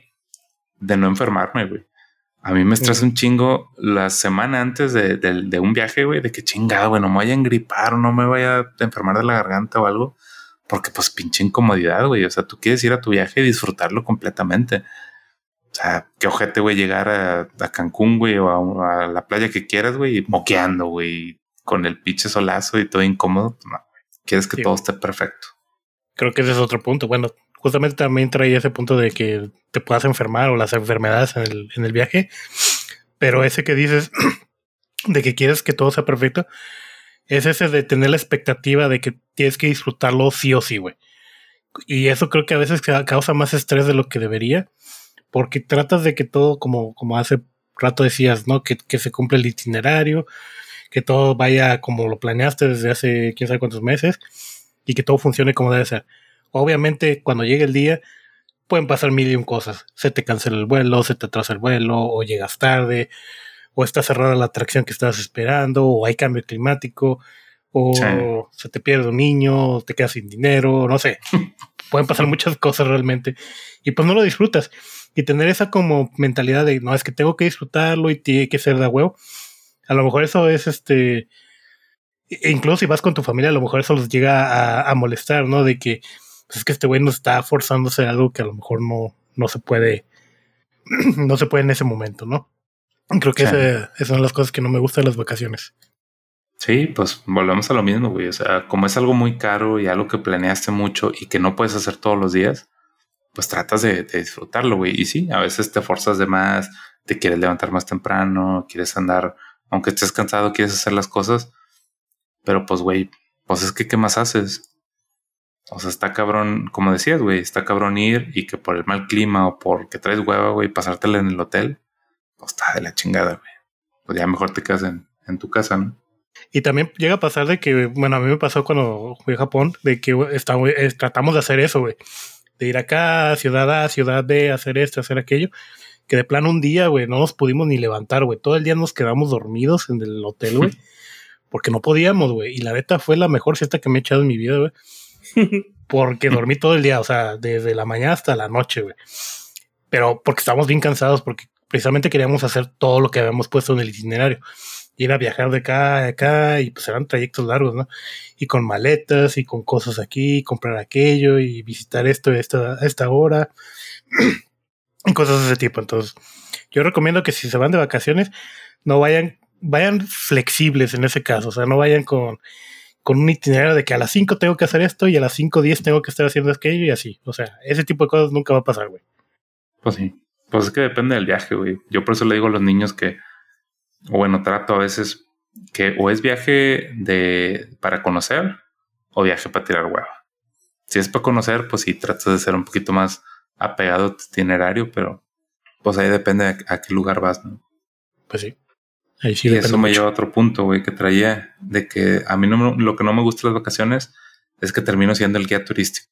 de no enfermarme, güey. A mí me estresa un chingo la semana antes de, de- de un viaje, güey, de que chingado, güey, no me vaya a engripar o no me vaya a enfermar de la garganta o algo, porque pues pinche incomodidad, güey. O sea, tú quieres ir a tu viaje y disfrutarlo completamente. O sea, qué ojete, güey, llegar a, a Cancún, güey, o a, a la playa que quieras, güey, moqueando, güey, con el pinche solazo y todo incómodo. No, güey. Quieres que Sí, todo esté perfecto. Creo que ese es otro punto. Bueno, justamente también traía ese punto de que te puedas enfermar o las enfermedades en el, en el viaje. Pero ese que dices de que quieres que todo sea perfecto, es ese de tener la expectativa de que tienes que disfrutarlo sí o sí, güey. Y eso creo que a veces ca- causa más estrés de lo que debería, porque tratas de que todo, como, como hace rato decías, ¿no? Que, que se cumple el itinerario, que todo vaya como lo planeaste desde hace quién sabe cuántos meses y que todo funcione como debe ser. Obviamente, cuando llegue el día, pueden pasar mil y un cosas. Se te cancela el vuelo, se te atrasa el vuelo, o llegas tarde, o está cerrada la atracción que estabas esperando, o hay cambio climático, o Sí. se te pierde un niño, o te quedas sin dinero, no sé. pueden pasar muchas cosas realmente. Y pues no lo disfrutas. Y tener esa como mentalidad de, no, es que tengo que disfrutarlo y tiene que ser de huevo. A lo mejor eso es este e incluso si vas con tu familia, a lo mejor eso los llega a, a molestar, ¿no? De que pues es que este güey nos está forzando a hacer algo que a lo mejor no, no se puede, no se puede en ese momento, ¿no? Creo que Sí. ese- esas son las cosas que no me gustan de las vacaciones. Sí, pues volvemos a lo mismo, güey. O sea, como es algo muy caro y algo que planeaste mucho y que no puedes hacer todos los días, pues tratas de, de disfrutarlo, güey. Y sí, a veces te forzas de más, te quieres levantar más temprano, quieres andar, aunque estés cansado, quieres hacer las cosas. Pero pues, güey, pues es que, ¿qué más haces? O sea, está cabrón, como decías, güey, está cabrón ir y que por el mal clima o porque traes hueva, güey, pasártela en el hotel, pues está de la chingada, güey. Pues ya mejor te quedas en, en tu casa, ¿no? Y también llega a pasar de que, bueno, a mí me pasó cuando fui a Japón, de que está- tratamos de hacer eso, güey. De ir acá, ciudad A, ciudad B, hacer esto, hacer aquello. Que de plano un día, güey, no nos pudimos ni levantar, güey. Todo el día nos quedamos dormidos en el hotel, güey. porque no podíamos, güey. Y la neta fue la mejor siesta que me he echado en mi vida, güey. porque dormí todo el día, o sea, desde la mañana hasta la noche, güey. Pero porque estábamos bien cansados, porque precisamente queríamos hacer todo lo que habíamos puesto en el itinerario. Ir a viajar de acá a acá y pues eran trayectos largos, ¿no? Y con maletas y con cosas aquí, comprar aquello y visitar esto a esta, esta hora. y cosas de ese tipo. Entonces, yo recomiendo que si se van de vacaciones, no vayan, vayan flexibles en ese caso. O sea, no vayan con, con un itinerario de que a las 5 tengo que hacer esto y a las 5.10 tengo que estar haciendo aquello y así. O sea, ese tipo de cosas nunca va a pasar, güey. Pues sí. Pues es que depende del viaje, güey. Yo por eso le digo a los niños que, o bueno, trato a veces que o es viaje de para conocer o viaje para tirar hueva. Si es para conocer, pues sí, tratas de ser un poquito más apegado a tu itinerario, pero pues ahí depende a, qué lugar vas, ¿no? Pues sí. Ahí sí y eso me lleva a otro punto, güey, que traía de que a mí no, lo que no me gusta de las vacaciones es que termino siendo el guía turístico.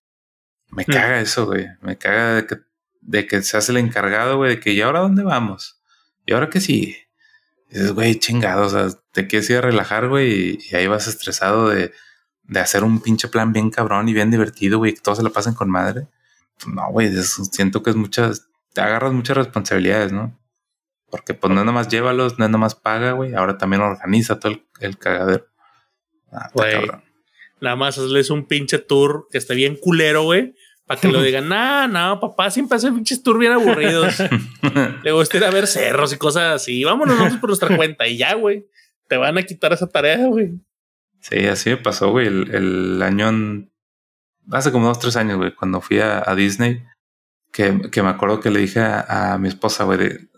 Me mm. caga eso, güey. Me caga de que, de que se hace el encargado, güey, de que ¿y ahora dónde vamos? ¿Y ahora qué sigue? Y dices, güey, chingado, o sea, te quieres ir a relajar, güey, y, ahí vas estresado de, de hacer un pinche plan bien cabrón y bien divertido, güey, que todos se lo pasen con madre. Pues no, güey, siento que es muchas, te agarras muchas responsabilidades, ¿no? Porque pues no nada más llévalos, no nada más paga, güey, ahora también organiza todo el, cagadero. Ah, güey, nada más hazles un pinche tour que esté bien culero, güey, para que lo digan, no, no, papá siempre hace pinches tours bien aburridos. Le gusta ir a ver cerros y cosas así. Vámonos, vamos por nuestra cuenta y ya, güey. Te van a quitar esa tarea, güey. Sí, así me pasó, güey, el, el año hace como dos, tres años, güey, cuando fui a, Disney, que, que, me acuerdo que le dije a, mi esposa,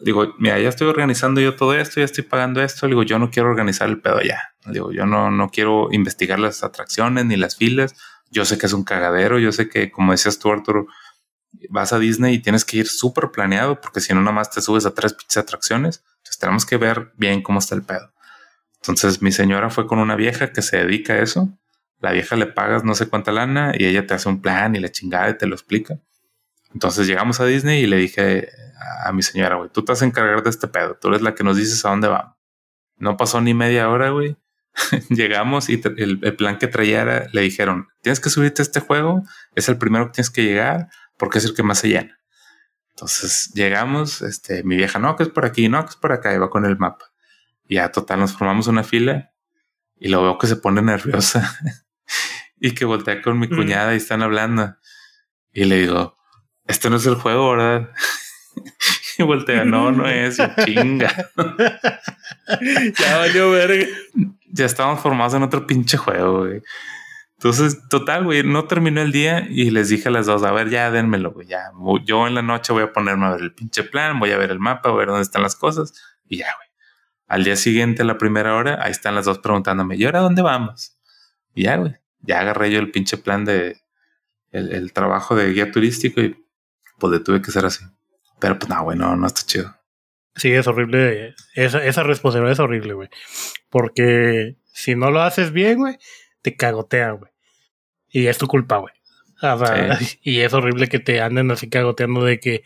digo, mira, ya estoy organizando yo todo esto, ya estoy pagando esto, le digo, yo no quiero organizar el pedo ya, digo, yo no, no quiero investigar las atracciones ni las filas, yo sé que es un cagadero, yo sé que, como decías tú, Arturo, vas a Disney y tienes que ir súper planeado, porque si no, nada más te subes a tres pinches atracciones, entonces tenemos que ver bien cómo está el pedo. Entonces mi señora fue con una vieja que se dedica a eso la vieja le pagas no sé cuánta lana y ella te hace un plan y la chingada y te lo explica. Entonces llegamos a Disney y le dije a, mi señora, güey, tú te vas a encargar de este pedo, tú eres la que nos dices a dónde vamos. No pasó ni media hora, güey. Llegamos y el, plan que traía era, le dijeron, tienes que subirte a este juego, es el primero que tienes que llegar porque es el que más se llena. Entonces llegamos, este, mi vieja, no, que es por aquí, no, que es por acá, y va con el mapa. Y ya total, nos formamos una fila y lo veo que se pone nerviosa. y que voltea con mi mm. cuñada y están hablando. Y le digo, este no es el juego, ¿verdad? y voltea, no, no es, chinga. ya valió verga. Ya estábamos formados en otro pinche juego, güey. Entonces, total, güey, no terminó el día y les dije a las dos, a ver, ya denmelo, güey, ya. Yo en la noche voy a ponerme a ver el pinche plan, voy a ver el mapa, voy a ver dónde están las cosas y ya, güey. Al día siguiente, a la primera hora, ahí están las dos preguntándome, ¿y ahora dónde vamos? Y ya, güey ya agarré yo el pinche plan de el, trabajo de guía turístico y pues tuve que ser así. Pero pues no, güey, no, no está chido. Sí, es horrible. Esa, esa responsabilidad es horrible, güey. Porque si no lo haces bien, güey, te cagotean, güey. Y es tu culpa, güey. Y es horrible que te anden así cagoteando de que,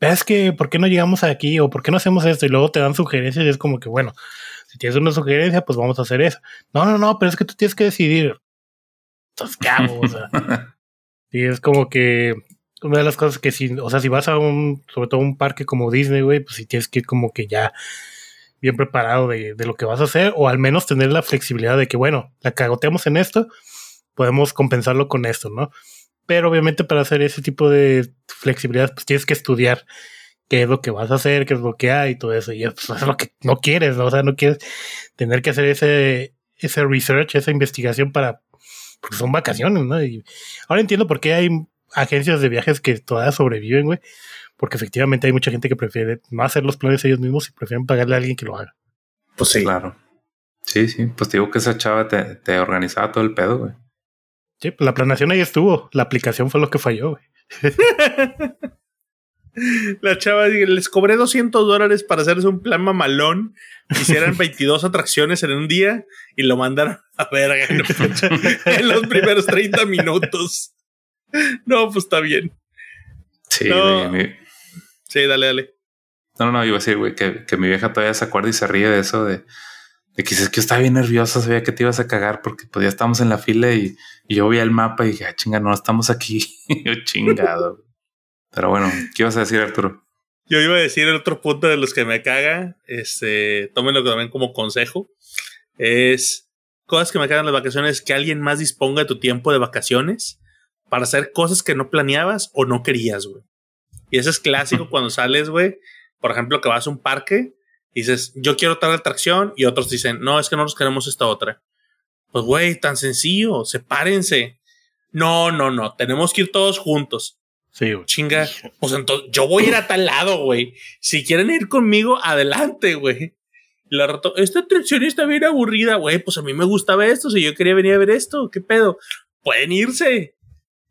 es que, ¿por qué no llegamos aquí? O ¿por qué no hacemos esto? Y luego te dan sugerencias y es como que, bueno, si tienes una sugerencia, pues vamos a hacer eso. No, no, no, pero es que tú tienes que decidir. Entonces, ¿qué hago? O sea, y es como que una de las cosas que si, o sea, si vas a un, sobre todo un parque como Disney, güey, pues si tienes que ir como que ya bien preparado de, de, lo que vas a hacer, o al menos tener la flexibilidad de que, bueno, la cagoteamos en esto, podemos compensarlo con esto, ¿no? Pero obviamente para hacer ese tipo de flexibilidad, pues tienes que estudiar qué es lo que vas a hacer, qué es lo que hay y todo eso. Y eso es lo que no quieres, ¿no? O sea, no quieres tener que hacer ese, ese research, esa investigación para porque son vacaciones, ¿no? Y ahora entiendo por qué hay agencias de viajes que todavía sobreviven, güey. Porque efectivamente hay mucha gente que prefiere no hacer los planes ellos mismos y prefieren pagarle a alguien que lo haga. Pues sí. Claro. Sí, sí. Pues digo que esa chava te, te organizaba todo el pedo, güey. Sí, pues la planeación ahí estuvo. La aplicación fue lo que falló, güey. La chava les cobré 200 dólares para hacerse un plan mamalón. Hicieran 22 atracciones en un día y lo mandaron a verga en los primeros 30 minutos. No, pues está bien. Sí, sí, dale, dale. No, no, no, iba a decir, güey, que, que, mi vieja todavía se acuerda y se ríe de eso de de que dices que yo estaba bien nervioso, sabía que te ibas a cagar porque pues ya estamos en la fila y, yo vi el mapa y dije, ah, chinga, no estamos aquí. yo chingado. Pero bueno, ¿qué ibas a decir, Arturo? Yo iba a decir el otro punto de los que me caga, este, tómenlo también como consejo, es cosas que me cagan las vacaciones, que alguien más disponga de tu tiempo de vacaciones para hacer cosas que no planeabas o no querías, güey. Y eso es clásico cuando sales, güey. Por ejemplo, que vas a un parque y dices, yo quiero tal atracción y otros dicen, no, es que no nos queremos esta otra. Pues, güey, tan sencillo, sepárense. No, no, no, tenemos que ir todos juntos. Sí, Chinga. Pues entonces, yo voy a ir a tal lado, güey. Si quieren ir conmigo, adelante, güey. La rato, esta atracción está bien aburrida, güey. Pues a mí me gustaba esto. Si yo quería venir a ver esto, ¿qué pedo? Pueden irse.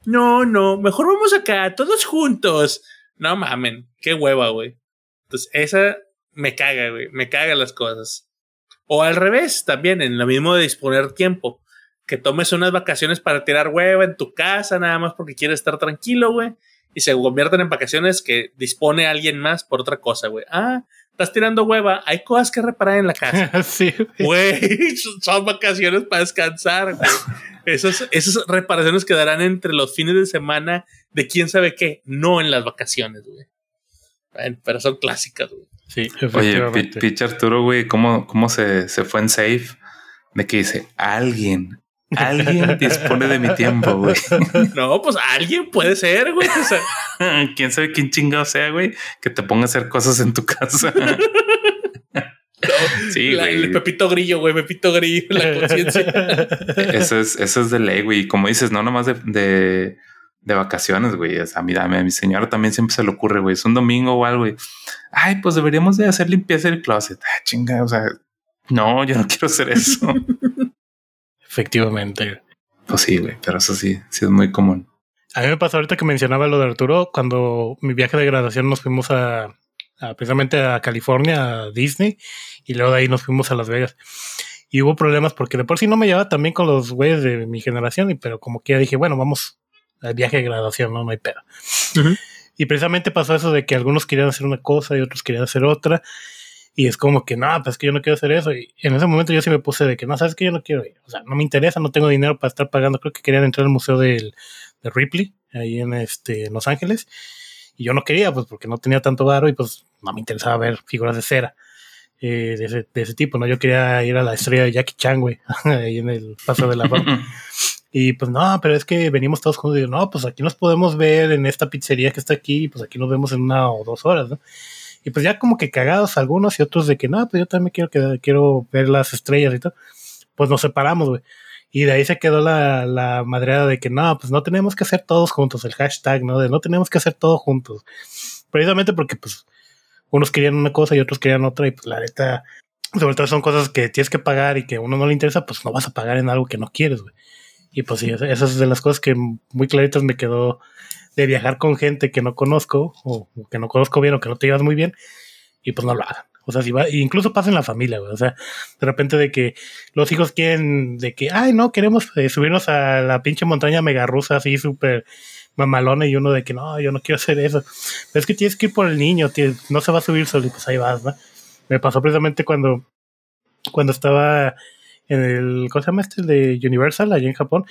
No, no, mejor vamos acá, todos juntos. No mamen, qué hueva, güey. Entonces, esa me caga, güey. Me caga las cosas. O al revés, también, en lo mismo de disponer tiempo. Que tomes unas vacaciones para tirar hueva en tu casa, nada más porque quieres estar tranquilo, güey y se convierten en vacaciones que dispone alguien más por otra cosa, güey. Ah, estás tirando hueva, hay cosas que reparar en la casa. sí, güey. Son vacaciones para descansar, güey. Esas, esas reparaciones quedarán entre los fines de semana de quién sabe qué, no en las vacaciones, güey. Pero son clásicas, güey. Sí, Oye, Pitch Arturo, güey, ¿cómo, cómo se, se fue en safe? De que dice, alguien, Alguien dispone de mi tiempo, güey. No, pues alguien puede ser, güey. quién sabe quién chingado sea, güey, que te ponga a hacer cosas en tu casa. sí, güey. El Pepito Grillo, güey, Pepito Grillo, la conciencia. Eso es, eso es de ley, güey. Como dices, no nomás de, de, de vacaciones, güey. O sea, mira, a mi señora también siempre se le ocurre, güey. Es un domingo o algo, güey. Ay, pues deberíamos de hacer limpieza del closet. Ah, chinga, o sea, no, yo no quiero hacer eso. Efectivamente. Pues sí, güey, pero eso sí, sí es muy común. A mí me pasó ahorita que mencionaba lo de Arturo, cuando mi viaje de graduación nos fuimos a, precisamente a California, a Disney, y luego de ahí nos fuimos a Las Vegas. Y hubo problemas porque de por sí no me llevaba también con los güeyes de mi generación, y, pero como que ya dije, bueno, vamos al viaje de graduación, no, no hay pedo. Y precisamente pasó eso de que algunos querían hacer una cosa y otros querían hacer otra. Y es como que, no, pues que yo no quiero hacer eso. Y en ese momento yo sí me puse de que, no, sabes que yo no quiero ir. O sea, no me interesa, no tengo dinero para estar pagando. Creo que querían entrar al museo del, de Ripley, ahí en, este, Los Ángeles. Y yo no quería, pues porque no tenía tanto varo y pues no me interesaba ver figuras de cera eh, de, ese, de, ese, tipo, ¿no? Yo quería ir a la estrella de Jackie Chan, güey, ahí en el Paso de la Fama. y pues no, pero es que venimos todos juntos y digo, no, pues aquí nos podemos ver en esta pizzería que está aquí, pues aquí nos vemos en una o dos horas, ¿no? Y pues ya como que cagados algunos y otros de que no, pues yo también quiero, que, quiero ver las estrellas y todo. Pues nos separamos, güey. Y de ahí se quedó la, la madreada de que no, pues no tenemos que hacer todos juntos, el hashtag, ¿no? De no tenemos que hacer todos juntos. Precisamente porque pues unos querían una cosa y otros querían otra y pues la neta, sobre todo son cosas que tienes que pagar y que a uno no le interesa, pues no vas a pagar en algo que no quieres, güey. Y pues sí, esas es de las cosas que muy claritas me quedó de viajar con gente que no conozco o que no conozco bien o que no te llevas muy bien y pues no lo hagan. O sea, si va, incluso pasa en la familia, güey. O sea, de repente de que los hijos quieren, de que, ay, no, queremos eh, subirnos a la pinche montaña mega rusa así súper mamalona y uno de que no, yo no quiero hacer eso. Pero es que tienes que ir por el niño, no se va a subir solo y pues ahí vas, ¿no? Me pasó precisamente cuando, cuando estaba en el, ¿cómo se llama este? El de Universal, allá en Japón.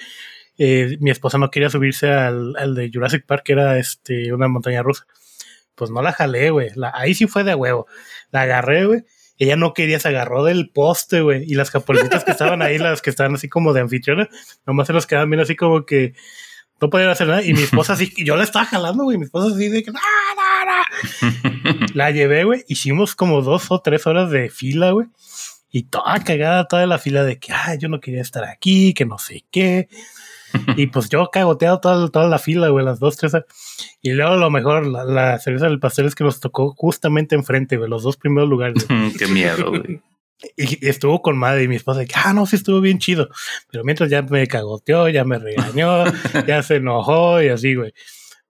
Eh, mi esposa no quería subirse al, al, de Jurassic Park, que era este, una montaña rusa. Pues no la jalé, güey. Ahí sí fue de huevo. La agarré, güey. Ella no quería, se agarró del poste, güey. Y las japonesitas que estaban ahí, las que estaban así como de anfitriona, nomás se los quedaban bien así como que no podían hacer nada. Y mi esposa así, yo la estaba jalando, güey. Mi esposa así de que, no, no, no. la llevé, güey. Hicimos como dos o tres horas de fila, güey. Y toda cagada, toda la fila de que, ay, yo no quería estar aquí, que no sé qué. y pues yo cagoteado toda, toda la fila, güey, las dos, tres. Y luego lo mejor, la, cerveza del pastel es que nos tocó justamente enfrente, güey, los dos primeros lugares. Qué miedo, güey. Y estuvo con madre y mi esposa, que, ah, no, sí estuvo bien chido. Pero mientras ya me cagoteó, ya me regañó, ya se enojó y así, güey.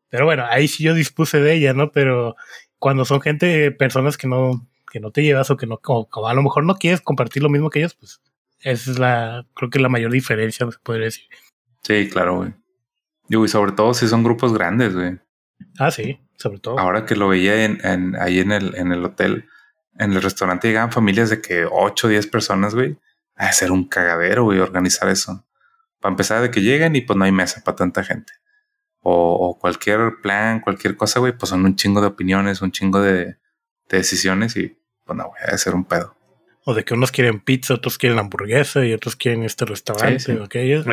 Pero bueno, ahí sí yo dispuse de ella, ¿no? Pero cuando son gente, personas que no, que no te llevas o que no, como, a lo mejor no quieres compartir lo mismo que ellos, pues esa es la, creo que la mayor diferencia, se podría decir. Sí, claro, güey. y sobre todo si son grupos grandes, güey. Ah, sí, sobre todo. Ahora que lo veía en, en, ahí en el, en el hotel, en el restaurante llegaban familias de que 8 o 10 personas, güey. A ser un cagadero, güey, organizar eso. Para empezar, de que lleguen y pues no hay mesa para tanta gente. O, cualquier plan, cualquier cosa, güey, pues son un chingo de opiniones, un chingo de, decisiones y pues no, güey, a ser un pedo. O de que unos quieren pizza, otros quieren hamburguesa y otros quieren este restaurante o aquello.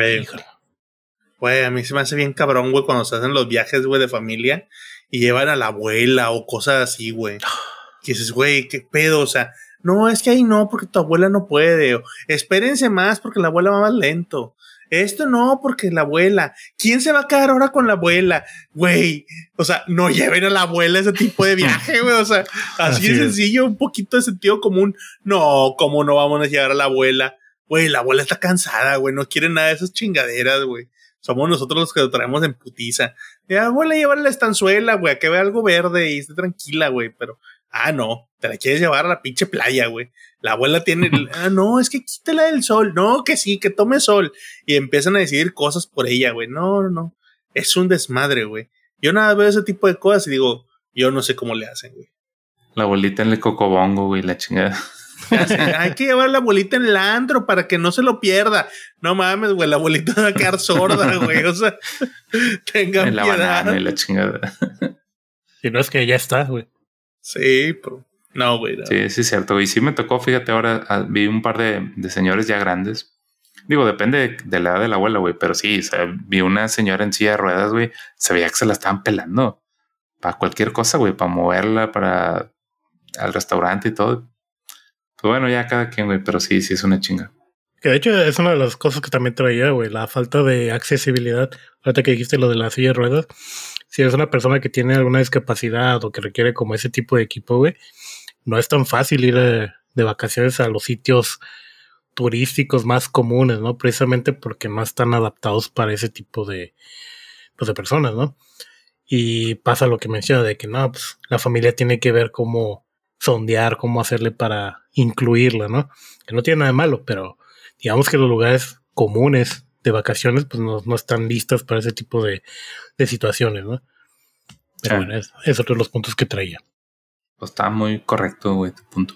Güey, a mí se me hace bien cabrón, güey, cuando se hacen los viajes, güey, de familia y llevan a la abuela o cosas así, güey. Que dices, güey, qué pedo, o sea, no, es que ahí no, porque tu abuela no puede. O, Espérense más porque la abuela va más lento. Esto no, porque la abuela. ¿Quién se va a quedar ahora con la abuela? Güey, o sea, no lleven a la abuela ese tipo de viaje, güey. O sea, así, de sencillo, un poquito de sentido común. No, ¿cómo no vamos a llegar a la abuela? Güey, la abuela está cansada, güey. No quiere nada de esas chingaderas, güey. Somos nosotros los que lo traemos en putiza. Ya, abuela, llevarle la estanzuela, güey, a que vea algo verde y esté tranquila, güey. Pero Ah, no, te la quieres llevar a la pinche playa, güey. La abuela tiene, ah, no, es que quítela del sol. No, que sí, que tome sol. Y empiezan a decidir cosas por ella, güey. No, no, no. Es un desmadre, güey. Yo nada veo ese tipo de cosas y digo, yo no sé cómo le hacen, güey. La abuelita en el cocobongo, güey, la chingada. Hay que llevar a la abuelita en el andro para que no se lo pierda. No mames, güey, la abuelita va a quedar sorda, güey. O sea, tengan en la piedad. y la chingada. Si no es que ya está, güey. Sí, pero no, güey. Sí, sí, es cierto. Y sí me tocó, fíjate, ahora ah, vi un par de, señores ya grandes. Digo, depende de, la edad de la abuela, güey, pero sí, vi una señora en silla de ruedas, güey, se veía que se la estaban pelando para cualquier cosa, güey, para moverla, para al restaurante y todo. Pues bueno, ya cada quien, güey, pero sí, sí es una chinga. Que de hecho es una de las cosas que también traía, güey, la falta de accesibilidad. Ahorita que dijiste lo de la silla de ruedas, si eres una persona que tiene alguna discapacidad o que requiere como ese tipo de equipo, güey, no es tan fácil ir de, vacaciones a los sitios turísticos más comunes, ¿no? Precisamente porque no están adaptados para ese tipo de, pues, de personas, ¿no? Y pasa lo que menciona de que no, pues la familia tiene que ver cómo sondear, cómo hacerle para incluirla, ¿no? Que no tiene nada de malo, pero digamos que los lugares comunes de vacaciones, pues no, no están listas para ese tipo de, de situaciones, ¿no? Pero bueno, es, es, otro de los puntos que traía. Pues está muy correcto, güey, tu punto.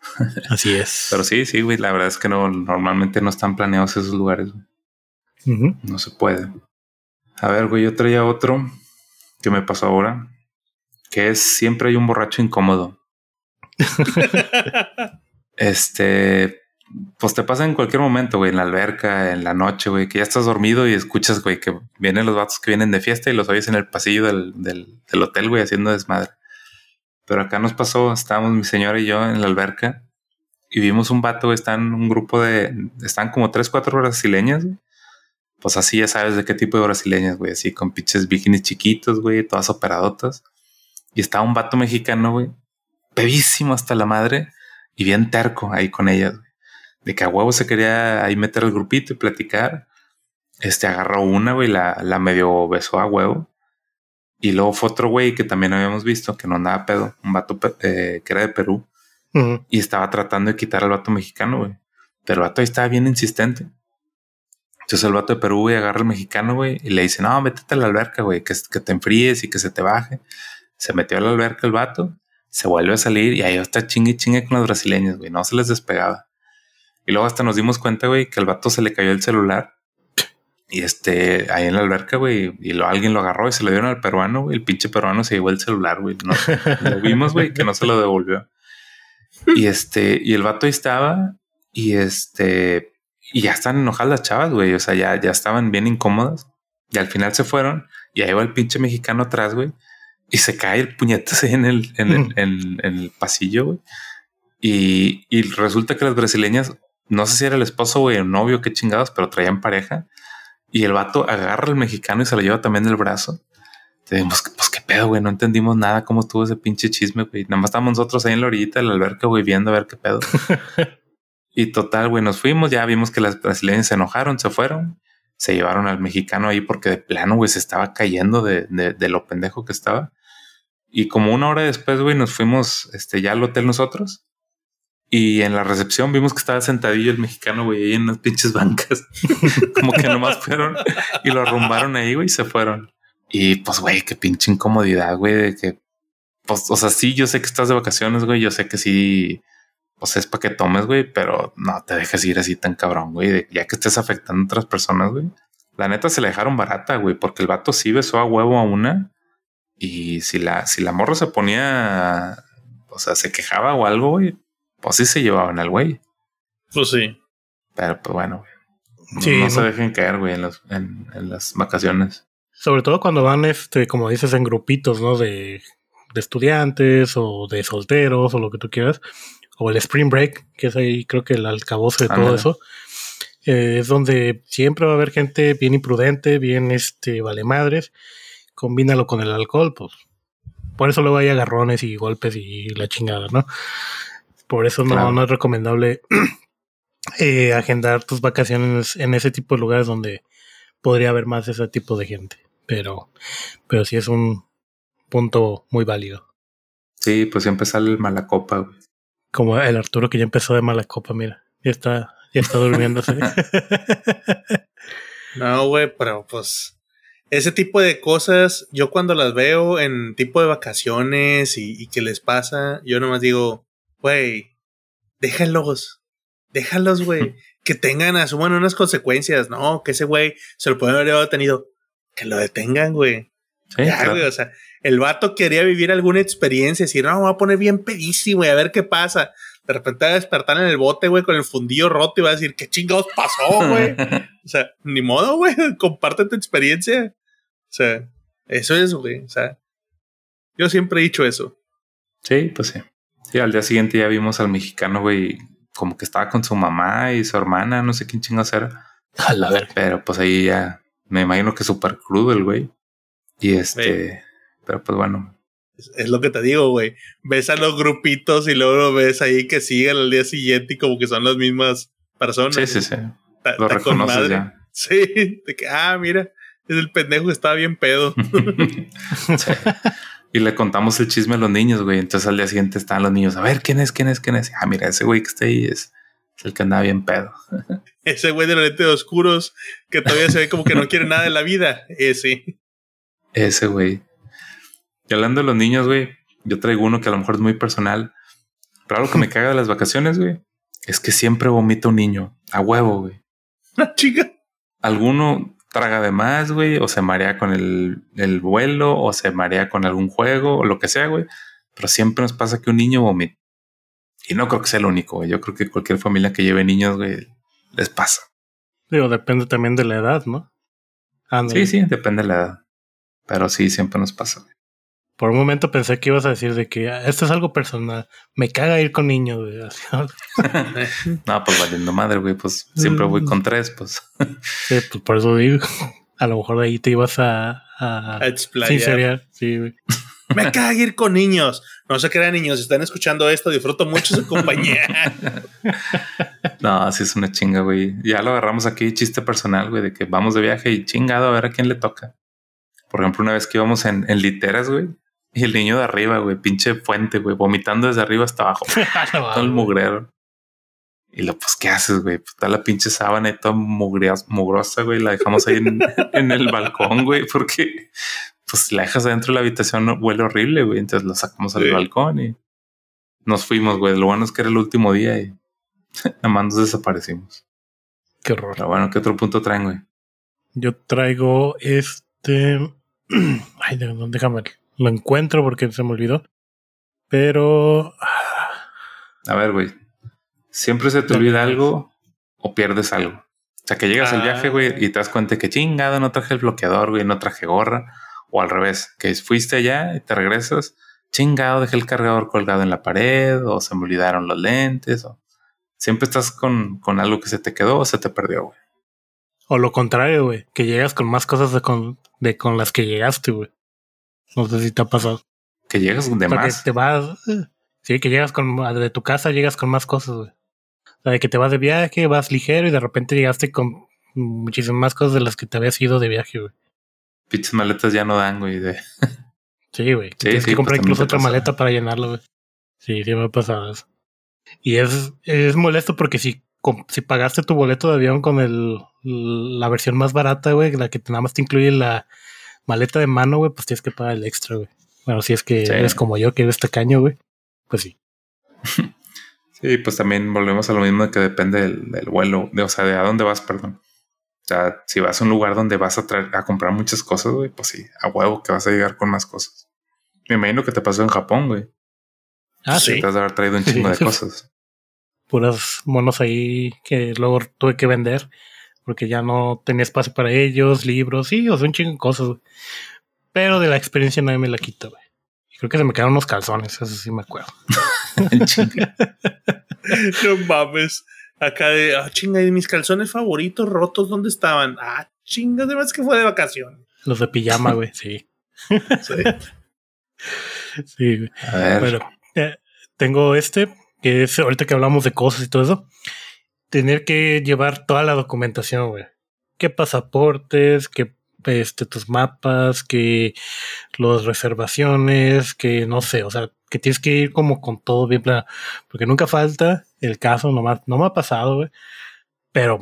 Así es. Pero sí, sí, güey, la verdad es que no, normalmente no están planeados esos lugares. No se puede. A ver, güey, yo traía otro que me pasó ahora, que es siempre hay un borracho incómodo. este, pues te pasa en cualquier momento, güey, en la alberca, en la noche, güey, que ya estás dormido y escuchas, güey, que vienen los vatos que vienen de fiesta y los oyes en el pasillo del, del, hotel, güey, haciendo desmadre. Pero acá nos pasó, estábamos mi señora y yo en la alberca y vimos un vato, están un grupo de, están como tres, cuatro brasileñas, güey. Pues así ya sabes de qué tipo de brasileñas, güey, así con pinches bikinis chiquitos, güey, todas operadotas. Y estaba un vato mexicano, güey, pedísimo hasta la madre y bien terco ahí con ellas, de que a huevo se quería ahí meter al grupito y platicar. Este agarró una, güey, la, la medio besó a huevo. Y luego fue otro güey que también habíamos visto que no andaba pedo, un vato eh, que era de Perú. Y estaba tratando de quitar al vato mexicano, güey. Pero el vato ahí estaba bien insistente. Entonces el vato de Perú, güey, agarra al mexicano, güey, y le dice, no, métete a la alberca, güey, que, que te enfríes y que se te baje. Se metió a la alberca el vato, se vuelve a salir y ahí está chingue chingue con los brasileños, güey, no se les despegaba. Y luego hasta nos dimos cuenta, güey, que al vato se le cayó el celular. Y este, ahí en la alberca, güey, y lo, alguien lo agarró y se lo dieron al peruano, güey. El pinche peruano se llevó el celular, güey. No, lo vimos, güey, que no se lo devolvió. Y este, y el vato ahí estaba, y este, y ya están enojadas las chavas, güey. O sea, ya, ya estaban bien incómodas. Y al final se fueron, y ahí va el pinche mexicano atrás, güey. Y se cae el puñetazo en el, en el, en, en el pasillo, güey. Y, y resulta que las brasileñas no sé si era el esposo o el novio, qué chingados, pero traían pareja. Y el vato agarra al mexicano y se lo lleva también del brazo. Te pues, pues qué pedo, güey. No entendimos nada cómo estuvo ese pinche chisme, güey. Nada más estábamos nosotros ahí en la orillita de la alberca, güey, viendo a ver qué pedo. y total, güey, nos fuimos. Ya vimos que las brasileñas se enojaron, se fueron. Se llevaron al mexicano ahí porque de plano, güey, se estaba cayendo de, de, de lo pendejo que estaba. Y como una hora después, güey, nos fuimos este, ya al hotel nosotros. Y en la recepción vimos que estaba sentadillo el mexicano, güey, ahí en unas pinches bancas. Como que nomás fueron y lo arrumbaron ahí, güey, y se fueron. Y pues, güey, qué pinche incomodidad, güey, de que pues, o sea, sí, yo sé que estás de vacaciones, güey. Yo sé que sí, sea, es para que tomes, güey, pero no te dejes ir así tan cabrón, güey. Ya que estés afectando a otras personas, güey. La neta se le dejaron barata, güey, porque el vato sí besó a huevo a una. Y si la, si la morra se ponía, o sea, se quejaba o algo, güey, pues sí se llevaban al güey. Pues sí. Pero pues bueno, güey. no, se dejen caer, güey, en, en, las vacaciones. Sobre todo cuando van, este, como dices, en grupitos, ¿no? De, de estudiantes o de solteros o lo que tú quieras. O el Spring Break, que es ahí creo que el alcaboce de todo eso. Eh, es donde siempre va a haber gente bien imprudente, bien este, vale madres. Combínalo con el alcohol, pues. Por eso luego hay agarrones y golpes y la chingada, ¿no? Por eso no, no es recomendable eh, agendar tus vacaciones en ese tipo de lugares donde podría haber más ese tipo de gente. Pero, pero sí es un punto muy válido. Sí, pues siempre sale el mala copa, güey. Como el Arturo que ya empezó de mala copa, mira. Ya está, ya está durmiéndose. no, güey, pero pues. Ese tipo de cosas, yo cuando las veo en tipo de vacaciones y, y que les pasa, yo nomás digo, güey, déjalos, déjalos, güey, que tengan, asuman unas consecuencias, ¿no? Que ese güey se lo pueden haber detenido, que lo detengan, güey. ya, güey, o sea, el vato quería vivir alguna experiencia, decir, no, me voy a poner bien pedísimo, y a ver qué pasa. De repente va a despertar en el bote, güey, con el fundillo roto y va a decir, ¿qué chingados pasó, güey? o sea, ni modo, güey, comparte tu experiencia. O sea, eso es, güey. O sea, yo siempre he dicho eso. Sí, pues sí. Sí, al día siguiente ya vimos al mexicano, güey, como que estaba con su mamá y su hermana, no sé quién chingados era. A la ver. Pero pues ahí ya, me imagino que súper crudo el güey. Y este, pero pues bueno. Es, lo que te digo, güey. Ves a los grupitos y luego lo ves ahí que siguen al día siguiente y como que son las mismas personas. Sí, sí, sí. lo reconoces ya. Sí, de que, ah, mira, es el pendejo que estaba bien pedo. sí. Y le contamos el chisme a los niños, güey. Entonces al día siguiente estaban los niños, a ver, ¿quién es? ¿Quién es? ¿Quién es? Ah, mira, ese güey que está ahí es, el que andaba bien pedo. ese güey de los lentes oscuros que todavía se ve como que no quiere nada de la vida. Ese. Ese güey. Y hablando de los niños, güey, yo traigo uno que a lo mejor es muy personal. Pero algo que me caga de las vacaciones, güey, es que siempre vomita un niño. A huevo, güey. Una chica. Alguno traga de más, güey, o se marea con el, el, vuelo, o se marea con algún juego, o lo que sea, güey. Pero siempre nos pasa que un niño vomita. Y no creo que sea el único, güey. Yo creo que cualquier familia que lleve niños, güey, les pasa. Digo, depende también de la edad, ¿no? sí, sí, depende de la edad. Pero sí, siempre nos pasa, güey. Por un momento pensé que ibas a decir de que ah, esto es algo personal. Me caga ir con niños, güey. no, pues valiendo madre, güey. Pues siempre voy con tres, pues. sí, pues por eso digo. A lo mejor de ahí te ibas a, a, a explayar. Sí, güey. Me caga ir con niños. No se crean niños, si están escuchando esto, disfruto mucho su compañía. no, así es una chinga, güey. Ya lo agarramos aquí, chiste personal, güey, de que vamos de viaje y chingado a ver a quién le toca. Por ejemplo, una vez que íbamos en, en literas, güey, y el niño de arriba, güey, pinche fuente, güey, vomitando desde arriba hasta abajo. todo el mugrero. Y lo, pues, ¿qué haces, güey? Pues, está la pinche sábana y toda mugrosa, güey. La dejamos ahí en, el balcón, güey, porque, pues, la dejas adentro de la habitación, huele horrible, güey. Entonces lo sacamos al balcón y nos fuimos, güey. Lo bueno es que era el último día y nada más nos desaparecimos. Qué horror. Pero bueno, ¿qué otro punto traen, güey? Yo traigo este. Ay, déjame lo encuentro porque se me olvidó. Pero. A ver, güey. Siempre se te olvida algo o pierdes algo. O sea, que llegas al viaje, güey, y te das cuenta que chingado, no traje el bloqueador, güey, no traje gorra. O al revés, que fuiste allá y te regresas, chingado, dejé el cargador colgado en la pared, o se me olvidaron los lentes, o siempre estás con, con algo que se te quedó o se te perdió, güey. O lo contrario, güey, que llegas con más cosas de con, de con las que llegaste, güey. No sé si te ha pasado. Que llegas de más. Te vas. Sí, que llegas con. De tu casa llegas con más cosas, güey. O sea, de que te vas de viaje, vas ligero y de repente llegaste con muchísimas más cosas de las que te habías ido de viaje, güey. Pichas maletas ya no dan, güey. De... Sí, güey. Sí, Tienes que comprar pues, incluso otra maleta para llenarlo, güey. Sí, sí me ha pasado eso. Y es, es molesto porque si, si pagaste tu boleto de avión con el, la versión más barata, güey, la que nada más te incluye la, maleta de mano, güey, pues tienes que pagar el extra, güey. Bueno, si es que eres como yo, que eres tacaño, güey, pues sí. sí, pues también volvemos a lo mismo de que depende del, vuelo, de, o sea, de a dónde vas, perdón. O sea, si vas a un lugar donde vas a, traer, a comprar muchas cosas, güey, pues sí, a huevo que vas a llegar con más cosas. Me imagino que te pasó en Japón, güey. Ah, sí. Te has de haber traído un chingo de cosas. Puras monos ahí que luego tuve que vender porque ya no tenía espacio para ellos, libros, sí, o sea, un chingo de cosas. Pero de la experiencia nadie me la quita, güey. Creo que se me quedaron unos calzones, eso sí me acuerdo. no mames. Acá de, ah, chinga, y mis calzones favoritos rotos, ¿dónde estaban? Ah, chinga, además que fue de vacación. Los de pijama, güey, sí. sí. sí, güey. A ver. Bueno, eh, tengo este, que es ahorita que hablamos de cosas y todo eso. Tener que llevar toda la documentación, güey. ¿Qué pasaportes? ¿Qué este, tus mapas, que las reservaciones, que no sé, o sea, que tienes que ir como con todo bien planeado. Porque nunca falta el caso, no me, no me ha pasado, güey, pero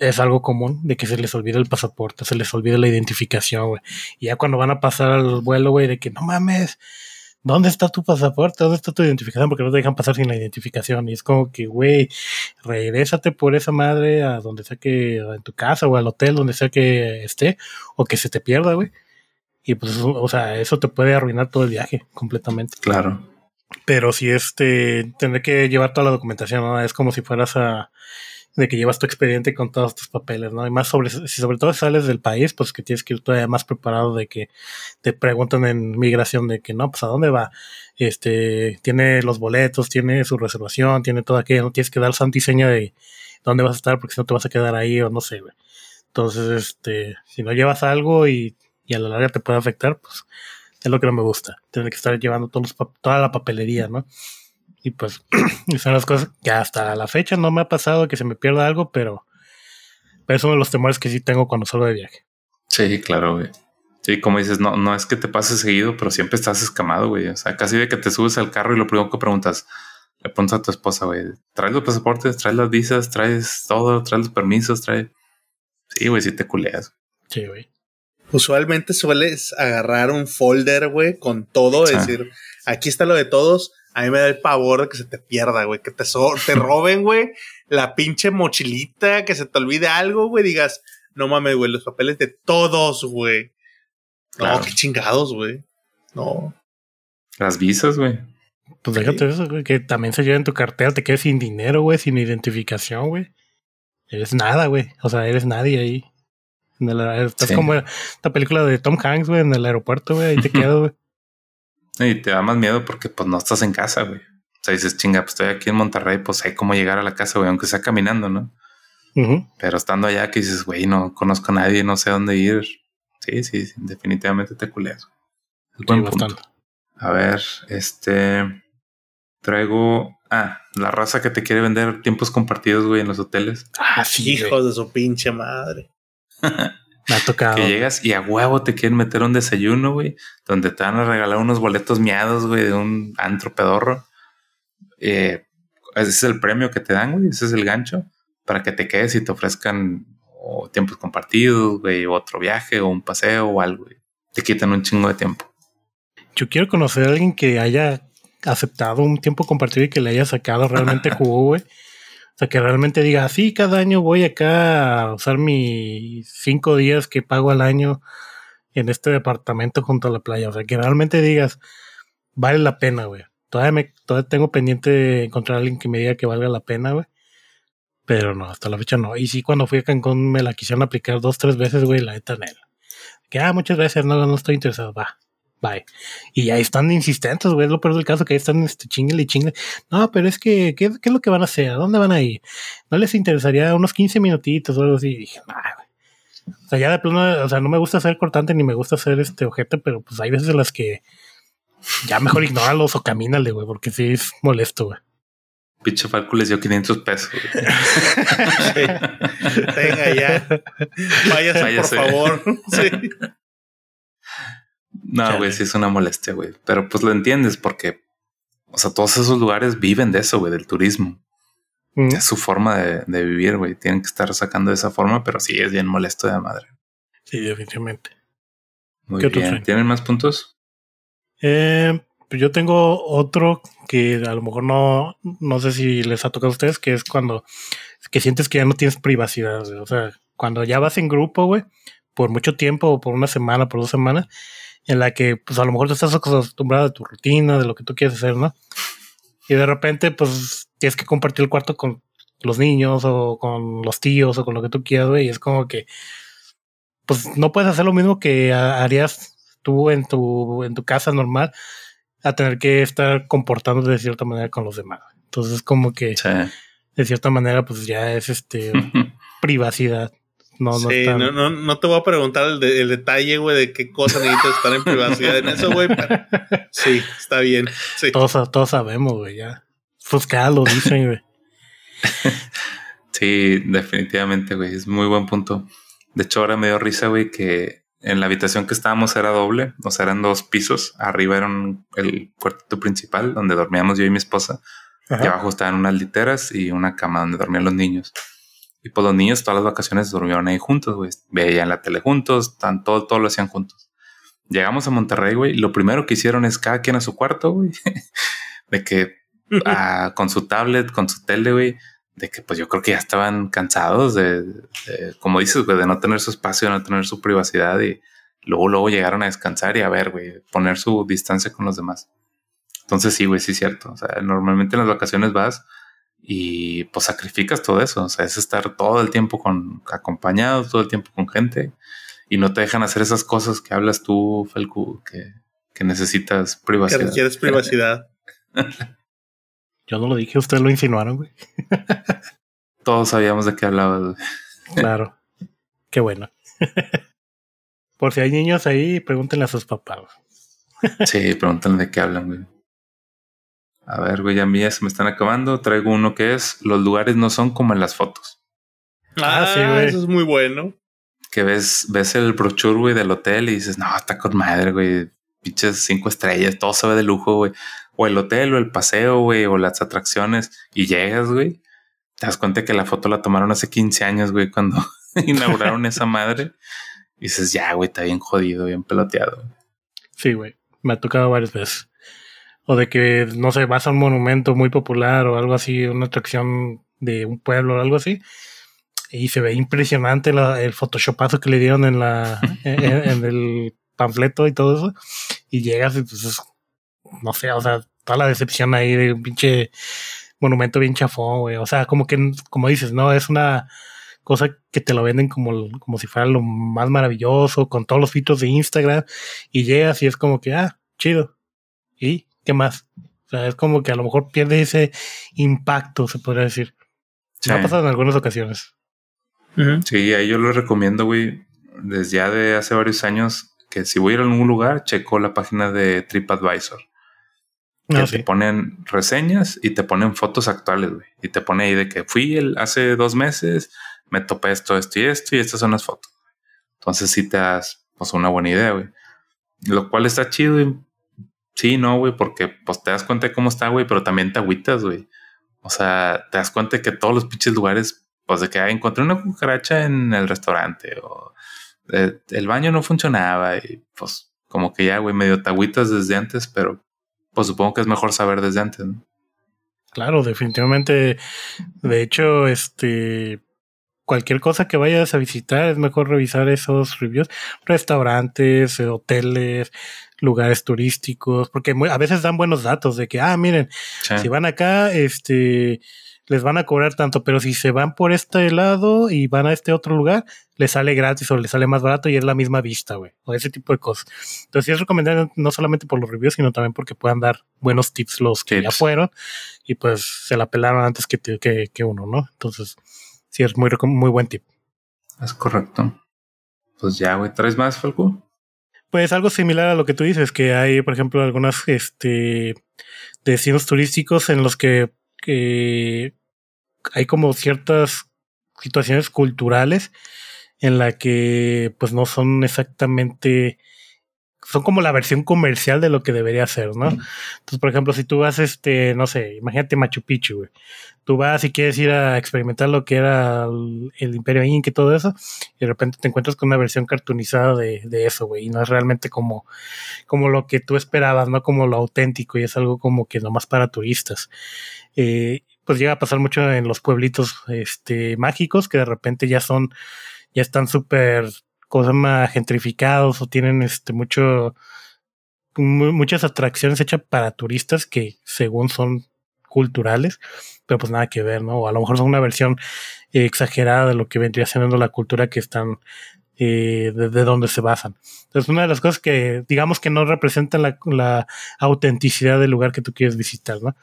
es algo común de que se les olvida el pasaporte, se les olvida la identificación, güey. Y ya cuando van a pasar al vuelo, güey, de que no mames, ¿dónde está tu pasaporte? ¿Dónde está tu identificación? Porque no te dejan pasar sin la identificación. Y es como que, güey, regrésate por esa madre a donde sea que, en tu casa o al hotel, donde sea que esté, o que se te pierda, güey. Y pues, o sea, eso te puede arruinar todo el viaje completamente. Claro. Pero si este, tener que llevar toda la documentación, ¿no? Es como si fueras a, de que llevas tu expediente con todos tus papeles, ¿no? Y más sobre, si sobre todo sales del país, pues que tienes que ir todavía más preparado de que te preguntan en migración de que no, pues a dónde va, este, tiene los boletos, tiene su reservación, tiene todo aquello, no tienes que dar santo diseño de dónde vas a estar porque si no te vas a quedar ahí o no sé, güey. Entonces, este, si no llevas algo y, y a la larga te puede afectar, pues es lo que no me gusta, tener que estar llevando todos toda la papelería, ¿no? Y pues son las cosas que hasta la fecha no me ha pasado que se me pierda algo, pero, pero es uno de los temores que sí tengo cuando salgo de viaje. Sí, claro, güey. Sí, como dices, no, no es que te pase seguido, pero siempre estás escamado, güey. O sea, casi de que te subes al carro y lo primero que preguntas, le pones a tu esposa, güey, traes los pasaportes, traes las visas, traes todo, traes los permisos, traes. Sí, güey, sí te culeas. Sí, güey. Usualmente sueles agarrar un folder, güey, con todo, decir, aquí está lo de todos, a mí me da el pavor de que se te pierda, güey. Que te, te roben, güey, la pinche mochilita, que se te olvide algo, güey. Digas, no mames, güey, los papeles de todos, güey. No, qué chingados, güey. No. Las visas, güey. Pues déjate eso, güey, que también se lleva en tu cartera, te quedes sin dinero, güey, sin identificación, güey. Eres nada, güey. O sea, eres nadie ahí. estás como esta película de Tom Hanks, güey, en el aeropuerto, güey, ahí te quedas, güey. Y te da más miedo porque pues no estás en casa, güey. O sea, dices, chinga, pues estoy aquí en Monterrey, pues hay cómo llegar a la casa, güey, aunque sea caminando, ¿no? Pero estando allá que dices, güey, no conozco a nadie, no sé dónde ir. Sí, sí, definitivamente te culeas. Es buen punto. A ver, este traigo. Ah, la raza que te quiere vender tiempos compartidos, güey, en los hoteles. Ah, sí. Hijos de su pinche madre. Me ha tocado. Que llegas y a huevo te quieren meter un desayuno, güey, donde te van a regalar unos boletos miados, güey, de un antro pedorro. Eh, ese es el premio que te dan, güey, ese es el gancho, para que te quedes y te ofrezcan o tiempos compartidos, güey, otro viaje o un paseo o algo, güey. Te quitan un chingo de tiempo. Yo quiero conocer a alguien que haya aceptado un tiempo compartido y que le haya sacado realmente jugo, güey. O sea, que realmente diga, sí, cada año voy acá a usar mis cinco días que pago al año en este departamento junto a la playa. O sea, que realmente digas, vale la pena, güey. Todavía, me, todavía tengo pendiente encontrar a alguien que me diga que valga la pena, güey. Pero no, hasta la fecha no. Y sí, cuando fui a Cancún me la quisieron aplicar dos, tres veces, güey, la neta, Que, ah, muchas gracias, no, no estoy interesado, va bye. Y ahí están insistentes, güey, es lo peor del caso, que ahí están este, chingle y chingle. No, pero es que, ¿qué, es lo que van a hacer? ¿A dónde van a ir? ¿No les interesaría unos 15 minutitos o algo así? Y dije, nah, güey. O sea, ya de plano, o sea, no me gusta ser cortante ni me gusta ser este ojete, pero pues hay veces en las que ya mejor ignóralos o camínale, güey, porque sí es molesto, güey. Pinche Falco les dio 500 pesos. Venga ya. Váyase, por favor. sí. No, güey, sí es una molestia, güey. Pero pues lo entiendes porque, o sea, todos esos lugares viven de eso, güey, del turismo. Mm. Es su forma de, vivir, güey. Tienen que estar sacando de esa forma, pero sí es bien molesto de madre. Sí, definitivamente. Muy bien. ¿Tienen más puntos? Eh, pues yo tengo otro que a lo mejor no, no sé si les ha tocado a ustedes, que es cuando que sientes que ya no tienes privacidad. O sea, cuando ya vas en grupo, güey, por mucho tiempo, por una semana, por dos semanas, en la que pues a lo mejor te estás acostumbrado a tu rutina, de lo que tú quieres hacer, ¿no? Y de repente, pues tienes que compartir el cuarto con los niños o con los tíos o con lo que tú quieras, güey. Y es como que, pues no puedes hacer lo mismo que harías tú en tu, en tu casa normal a tener que estar comportándote de cierta manera con los demás. Entonces, como que de cierta manera, pues ya es este privacidad. No, no, sí, no, no, no, te voy a preguntar el, el detalle, güey, de qué cosa necesitas estar en privacidad en eso, güey. Sí, está bien. Sí. Todos, todos sabemos, güey, ya. Pues cada lo dicen, güey. Sí, definitivamente, güey. Es muy buen punto. De hecho, ahora me dio risa, güey, que en la habitación que estábamos era doble, o sea, eran dos pisos. Arriba era el cuarto principal donde dormíamos yo y mi esposa. Y abajo estaban unas literas y una cama donde dormían los niños. Y pues los niños todas las vacaciones durmieron ahí juntos, güey. Veían la tele juntos, tan, todo, todo lo hacían juntos. Llegamos a Monterrey, güey, y lo primero que hicieron es cada quien a su cuarto, güey. de que ah, con su tablet, con su tele, güey, de que pues yo creo que ya estaban cansados de, como dices, güey, de no tener su espacio, de no tener su privacidad y luego, luego llegaron a descansar y a ver, güey, poner su distancia con los demás. Entonces sí, güey, sí es cierto. O sea, normalmente en las vacaciones vas y pues sacrificas todo eso. O sea, es estar todo el tiempo con acompañados, todo el tiempo con gente y no te dejan hacer esas cosas que hablas tú, Falcu, que, que necesitas privacidad. Que requieres privacidad. Yo no lo dije, ustedes lo insinuaron, güey. Todos sabíamos de qué hablabas, Claro. Qué bueno. Por si hay niños ahí, pregúntenle a sus papás. sí, pregúntenle de qué hablan, güey. A ver, güey, a mí ya se me están acabando. Traigo uno que es: los lugares no son como en las fotos. Ah, sí, güey. Eso es muy bueno. Que ves, ves el brochure, güey, del hotel y dices, no, está con madre, güey. Pinches cinco estrellas, todo se ve de lujo, güey. O el hotel, o el paseo, güey, o las atracciones. Y llegas, güey. Te das cuenta que la foto la tomaron hace 15 años, güey, cuando inauguraron esa madre. Y dices, ya, güey, está bien jodido, bien peloteado. Sí, güey. Me ha tocado varias veces o de que, no sé, vas a un monumento muy popular o algo así, una atracción de un pueblo o algo así, y se ve impresionante el photoshopazo que le dieron en la en, el panfleto y todo eso, y llegas y pues, no sé, o sea, toda la decepción ahí de un pinche monumento bien chafón, güey, o sea, como que, como dices, no, es una cosa que te lo venden como, como si fuera lo más maravilloso, con todos los filtros de Instagram, y llegas y es como que, ah, chido. Y ¿qué más? O sea, es como que a lo mejor pierde ese impacto, se podría decir. Me ha pasado en algunas ocasiones. Sí, ahí yo lo recomiendo, güey, desde ya de hace varios años, que si voy a ir a algún lugar, checo la página de TripAdvisor. Que ah, te ponen reseñas y te ponen fotos actuales, güey. Y te pone ahí de que fui el, hace dos meses, me topé esto, esto y esto, y estas son las fotos. Entonces sí te das pues, una buena idea, güey. Lo cual está chido, y Sí, no, güey, porque pues te das cuenta de cómo está, güey, pero también te agüitas, güey. O sea, te das cuenta de que todos los pinches lugares, pues de que encontré una cucaracha en el restaurante o eh, el baño no funcionaba y pues como que ya, güey, medio te agüitas desde antes, pero pues supongo que es mejor saber desde antes, ¿no? Claro, definitivamente. De hecho, este, cualquier cosa que vayas a visitar es mejor revisar esos reviews, restaurantes, hoteles, lugares turísticos, porque a veces dan buenos datos de que, ah, miren, si van acá, este, les van a cobrar tanto, pero si se van por este lado y van a este otro lugar, les sale gratis o les sale más barato y es la misma vista, güey, o ese tipo de cosas. Entonces, sí es recomendable no solamente por los reviews, sino también porque puedan dar buenos tips los que ya fueron y pues se la pelaron antes que, que, que uno, ¿no? Entonces, sí es muy, muy buen tip. Es correcto. Pues ya, güey, ¿traes más, Falco? Pues algo similar a lo que tú dices, que hay, por ejemplo, algunas este, destinos turísticos en los que, hay como ciertas situaciones culturales en la que pues no son exactamente son como la versión comercial de lo que debería ser, ¿no? Entonces, por ejemplo, si tú vas, este, no sé, imagínate Machu Picchu, güey. Tú vas y quieres ir a experimentar lo que era el, Imperio Inca y todo eso, y de repente te encuentras con una versión cartoonizada de, de eso, güey, y no es realmente como, como lo que tú esperabas, no como lo auténtico, y es algo como que nomás para turistas. Eh, pues llega a pasar mucho en los pueblitos este, mágicos que de repente ya son, ya están súper cosas más gentrificados o tienen este mucho muchas atracciones hechas para turistas que según son culturales, pero pues nada que ver, ¿no? O a lo mejor son una versión exagerada de lo que vendría siendo la cultura que están eh, de, donde se basan. Entonces, una de las cosas que digamos que no representan la, la autenticidad del lugar que tú quieres visitar, ¿no?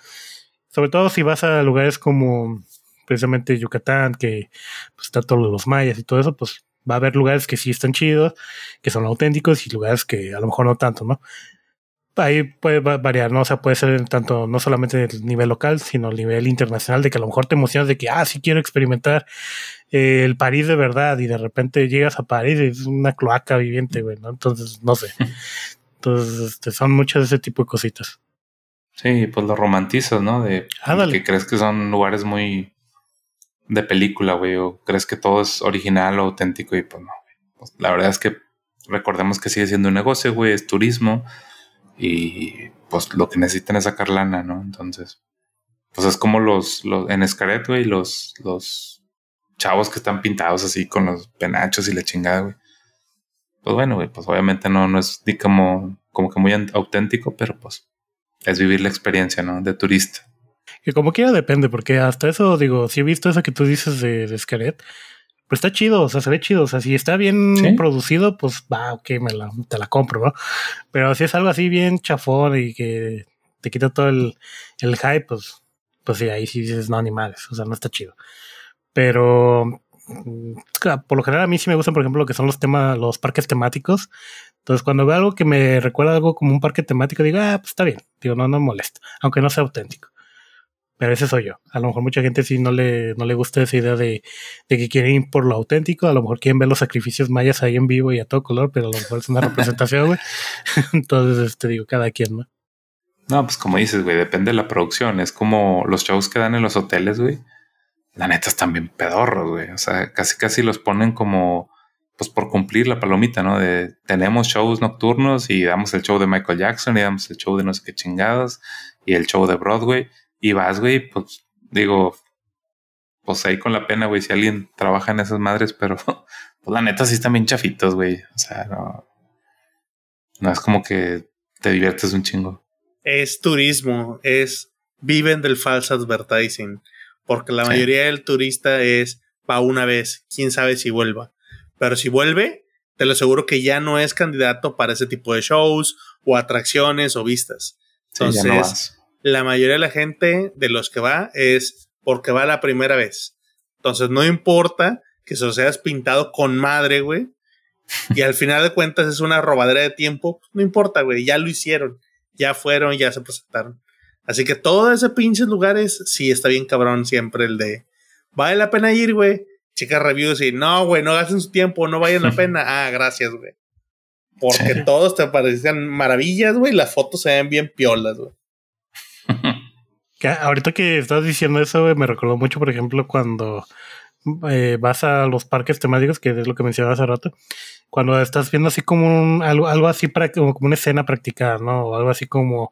Sobre todo si vas a lugares como precisamente Yucatán, que pues, está todos los mayas y todo eso, pues va a haber lugares que sí están chidos, que son auténticos y lugares que a lo mejor no tanto, ¿no? Ahí puede variar, ¿no? O sea, puede ser tanto, no solamente el nivel local, sino el nivel internacional, de que a lo mejor te emocionas de que, ah, sí quiero experimentar eh, el París de verdad, y de repente llegas a París y es una cloaca viviente, güey, ¿no? Entonces, no sé. Entonces, este, son muchas de ese tipo de cositas. Sí, pues lo romantizas, ¿no? De que crees que son lugares muy de película, güey, o crees que todo es original o auténtico y pues no. Pues, la verdad es que recordemos que sigue siendo un negocio, güey, es turismo y pues lo que necesitan es sacar lana, ¿no? Entonces, pues es como los, los en Escaret, güey, los, los chavos que están pintados así con los penachos y la chingada, güey. Pues bueno, güey, pues obviamente no, no es como, como que muy auténtico, pero pues es vivir la experiencia, ¿no? De turista. Que como quiera depende, porque hasta eso, digo, si he visto eso que tú dices de, de Scaret, pues está chido, o sea, se ve chido. O sea, si está bien producido, pues va, ok, me la, te la compro, ¿no? Pero si es algo así bien chafón y que te quita todo el, el hype, pues, pues sí, ahí sí dices no animales, o sea, no está chido. Pero mm, por lo general a mí sí me gustan, por ejemplo, lo que son los temas, los parques temáticos. Entonces, cuando veo algo que me recuerda algo como un parque temático, digo, ah, pues está bien, digo, no, no me molesta, aunque no sea auténtico. Pero ese soy yo. A lo mejor mucha gente sí no le, no le gusta esa idea de, que quieren ir por lo auténtico. A lo mejor quieren ver los sacrificios mayas ahí en vivo y a todo color, pero a lo mejor es una representación, güey. Entonces, te este, digo, cada quien, ¿no? No, pues como dices, güey, depende de la producción. Es como los shows que dan en los hoteles, güey. La neta están bien pedorros, güey. O sea, casi casi los ponen como, pues por cumplir la palomita, ¿no? De tenemos shows nocturnos y damos el show de Michael Jackson y damos el show de no sé qué chingados y el show de Broadway y vas, güey, pues digo, pues ahí con la pena, güey, si alguien trabaja en esas madres, pero pues la neta sí están bien chafitos, güey. O sea, no, no es como que te diviertes un chingo. Es turismo, es viven del false advertising, porque la mayoría del turista es va una vez, quién sabe si vuelva. Pero si vuelve, te lo aseguro que ya no es candidato para ese tipo de shows o atracciones o vistas. Entonces, la mayoría de la gente de los que va es porque va la primera vez. Entonces no importa que se seas pintado con madre, güey. Y al final de cuentas es una robadera de tiempo. No importa, güey. Ya lo hicieron. Ya fueron, ya se presentaron. Así que todos esos pinches lugares, sí está bien cabrón siempre el de. Vale la pena ir, güey. Chica reviews y no, güey, no gasten su tiempo, no vayan la pena. Ah, gracias, güey. Porque todos te parecían maravillas, güey. Las fotos se ven bien piolas, güey. Ahorita que estás diciendo eso, me recordó mucho, por ejemplo, cuando eh, vas a los parques temáticos, que es lo que mencionaba hace rato, cuando estás viendo así como algo, algo así para como, una escena practicada, ¿no? O algo así como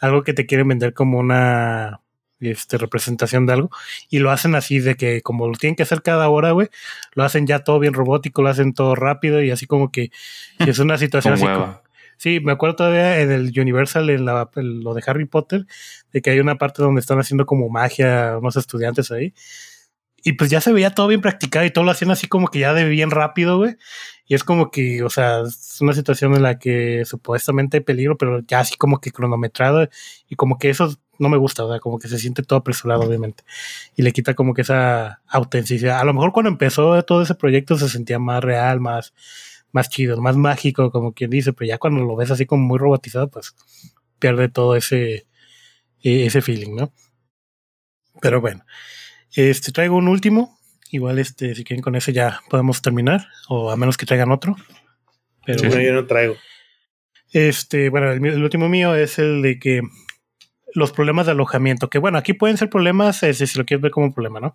algo que te quieren vender como una este, representación de algo y lo hacen así de que como lo tienen que hacer cada hora, güey, lo hacen ya todo bien robótico, lo hacen todo rápido y así como que es una situación así como, Sí, me acuerdo todavía en el Universal, en, la, lo de Harry Potter, de que hay una parte donde están haciendo como magia unos estudiantes ahí. Y pues ya se veía todo bien practicado y todo lo hacían así como que ya de bien rápido, güey. Y es como que, o sea, es una situación en la que supuestamente hay peligro, pero ya así como que cronometrado y como que eso no me gusta, o sea, como que se siente todo apresurado, obviamente. Y le quita como que esa autenticidad. A lo mejor cuando empezó todo ese proyecto se sentía más real, más, más chido, más mágico, como quien dice, pero ya cuando lo ves así como muy robotizado, pues pierde todo ese, e, ese feeling, ¿no? Pero bueno, este traigo un último, igual este, si quieren con ese ya podemos terminar, o a menos que traigan otro. Pero yo no traigo. Este, bueno, el, último mío es el de que los problemas de alojamiento, que bueno, aquí pueden ser problemas, este, si lo quieres ver como un problema, ¿no?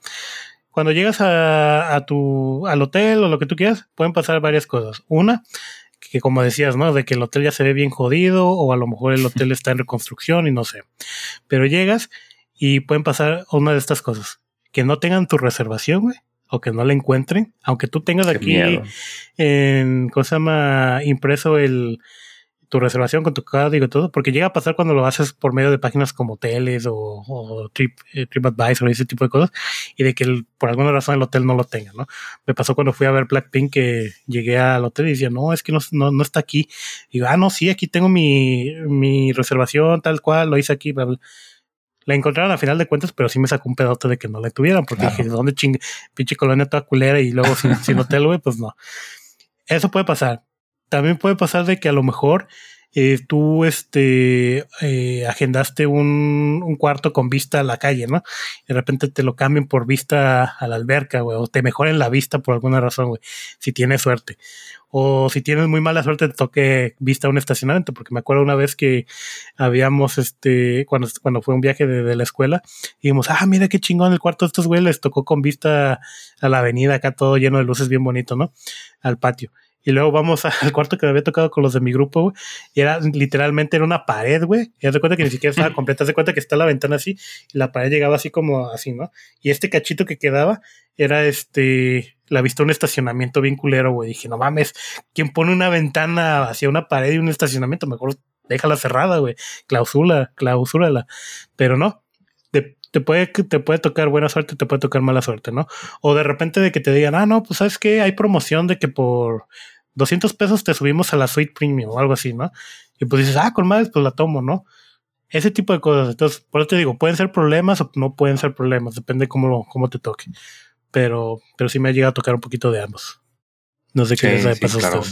Cuando llegas a, a, tu, al hotel o lo que tú quieras, pueden pasar varias cosas. Una, que como decías, ¿no? De que el hotel ya se ve bien jodido o a lo mejor el hotel está en reconstrucción y no sé. Pero llegas y pueden pasar una de estas cosas. Que no tengan tu reservación, güey. O que no la encuentren. Aunque tú tengas aquí en, ¿cómo se llama? Impreso el, tu reservación con tu código y todo, porque llega a pasar cuando lo haces por medio de páginas como hoteles o, Trip, eh, TripAdvisor y ese tipo de cosas, y de que por alguna razón el hotel no lo tenga, ¿no? Me pasó cuando fui a ver Blackpink que llegué al hotel y decía, no, es que no, no, está aquí. Y digo, ah, no, sí, aquí tengo mi, mi reservación tal cual, lo hice aquí, La encontraron a final de cuentas, pero sí me sacó un pedote de que no la tuvieran, porque dije, ¿dónde chingue? Pinche colonia toda culera y luego sin, sin hotel, güey, pues no. Eso puede pasar también puede pasar de que a lo mejor eh, tú este, eh, agendaste un, un, cuarto con vista a la calle, ¿no? De repente te lo cambien por vista a la alberca, güey, o te mejoren la vista por alguna razón, güey, si tienes suerte. O si tienes muy mala suerte, te toque vista a un estacionamiento, porque me acuerdo una vez que habíamos, este, cuando, cuando fue un viaje de, la escuela, y dijimos, ah, mira qué chingón el cuarto de estos güeyes, les tocó con vista a la avenida, acá todo lleno de luces bien bonito, ¿no? Al patio. Y luego vamos al cuarto que me había tocado con los de mi grupo, güey. Y era literalmente era una pared, güey. Y haz de cuenta que ni siquiera estaba completa. Haz de cuenta que está la ventana así. Y la pared llegaba así como así, ¿no? Y este cachito que quedaba era este. La vista un estacionamiento bien culero, güey. Dije, no mames, ¿quién pone una ventana hacia una pared y un estacionamiento? Mejor déjala cerrada, güey. Clausula, clausúrala. Pero no, te puede, te puede tocar buena suerte, te puede tocar mala suerte, ¿no? O de repente de que te digan, ah, no, pues sabes que hay promoción de que por 200 pesos te subimos a la suite premium o algo así, ¿no? Y pues dices, ah, con madres, pues la tomo, ¿no? Ese tipo de cosas. Entonces, por eso te digo, pueden ser problemas o no pueden ser problemas, depende cómo, cómo te toque. Pero, pero sí me ha llegado a tocar un poquito de ambos. No sé qué les ha pasado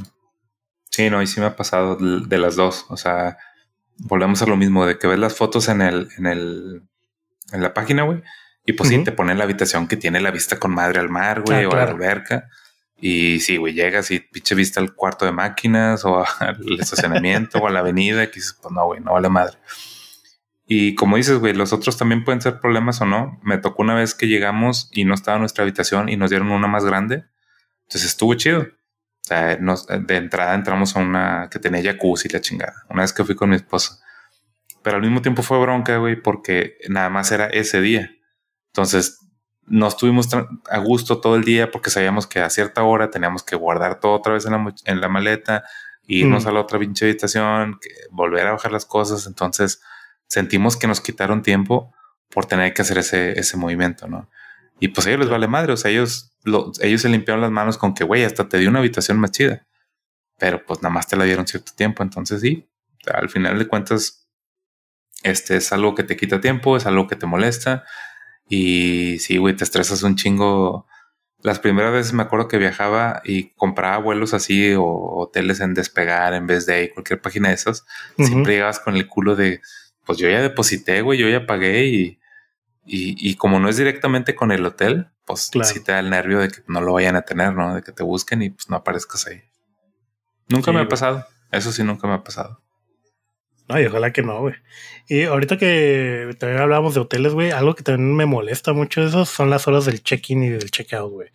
Sí, no, y sí me ha pasado de las dos. O sea, volvemos a lo mismo, de que ves las fotos en el, en el en la página, güey. Y pues sí, te ponen la habitación que tiene la vista con madre al mar, güey, ah, o a la alberca. Y sí, güey, llegas y pinche vista al cuarto de máquinas o al estacionamiento o a la avenida. Y dices, pues no, güey, no vale madre. Y como dices, güey, los otros también pueden ser problemas o no. Me tocó una vez que llegamos y no estaba nuestra habitación y nos dieron una más grande. Entonces estuvo chido. O sea, de entrada entramos a una que tenía jacuzzi la chingada. Una vez que fui con mi esposa. Pero al mismo tiempo fue bronca, güey, porque nada más era ese día. Entonces, no estuvimos a gusto todo el día porque sabíamos que a cierta hora teníamos que guardar todo otra vez en la, en la maleta, irnos mm. a la otra pinche habitación, volver a bajar las cosas. Entonces, sentimos que nos quitaron tiempo por tener que hacer ese, ese movimiento, ¿no? Y pues a ellos les vale madre, o sea, ellos, ellos se limpiaron las manos con que, güey, hasta te di una habitación más chida. Pero pues nada más te la dieron cierto tiempo, entonces sí, al final de cuentas este es algo que te quita tiempo, es algo que te molesta. Y sí, güey, te estresas un chingo. Las primeras veces me acuerdo que viajaba y compraba vuelos así o hoteles en despegar en vez de cualquier página de esas. Siempre llegabas con el culo de, pues yo ya deposité, güey, yo ya pagué y, y, como no es directamente con el hotel, pues sí te da el nervio de que no lo vayan a tener, ¿no? De que te busquen y pues no aparezcas ahí. Nunca me ha pasado. Eso sí, nunca me ha pasado. No, y ojalá que no, güey. Y ahorita que también hablábamos de hoteles, güey, algo que también me molesta mucho de eso son las horas del check-in y del check-out, güey.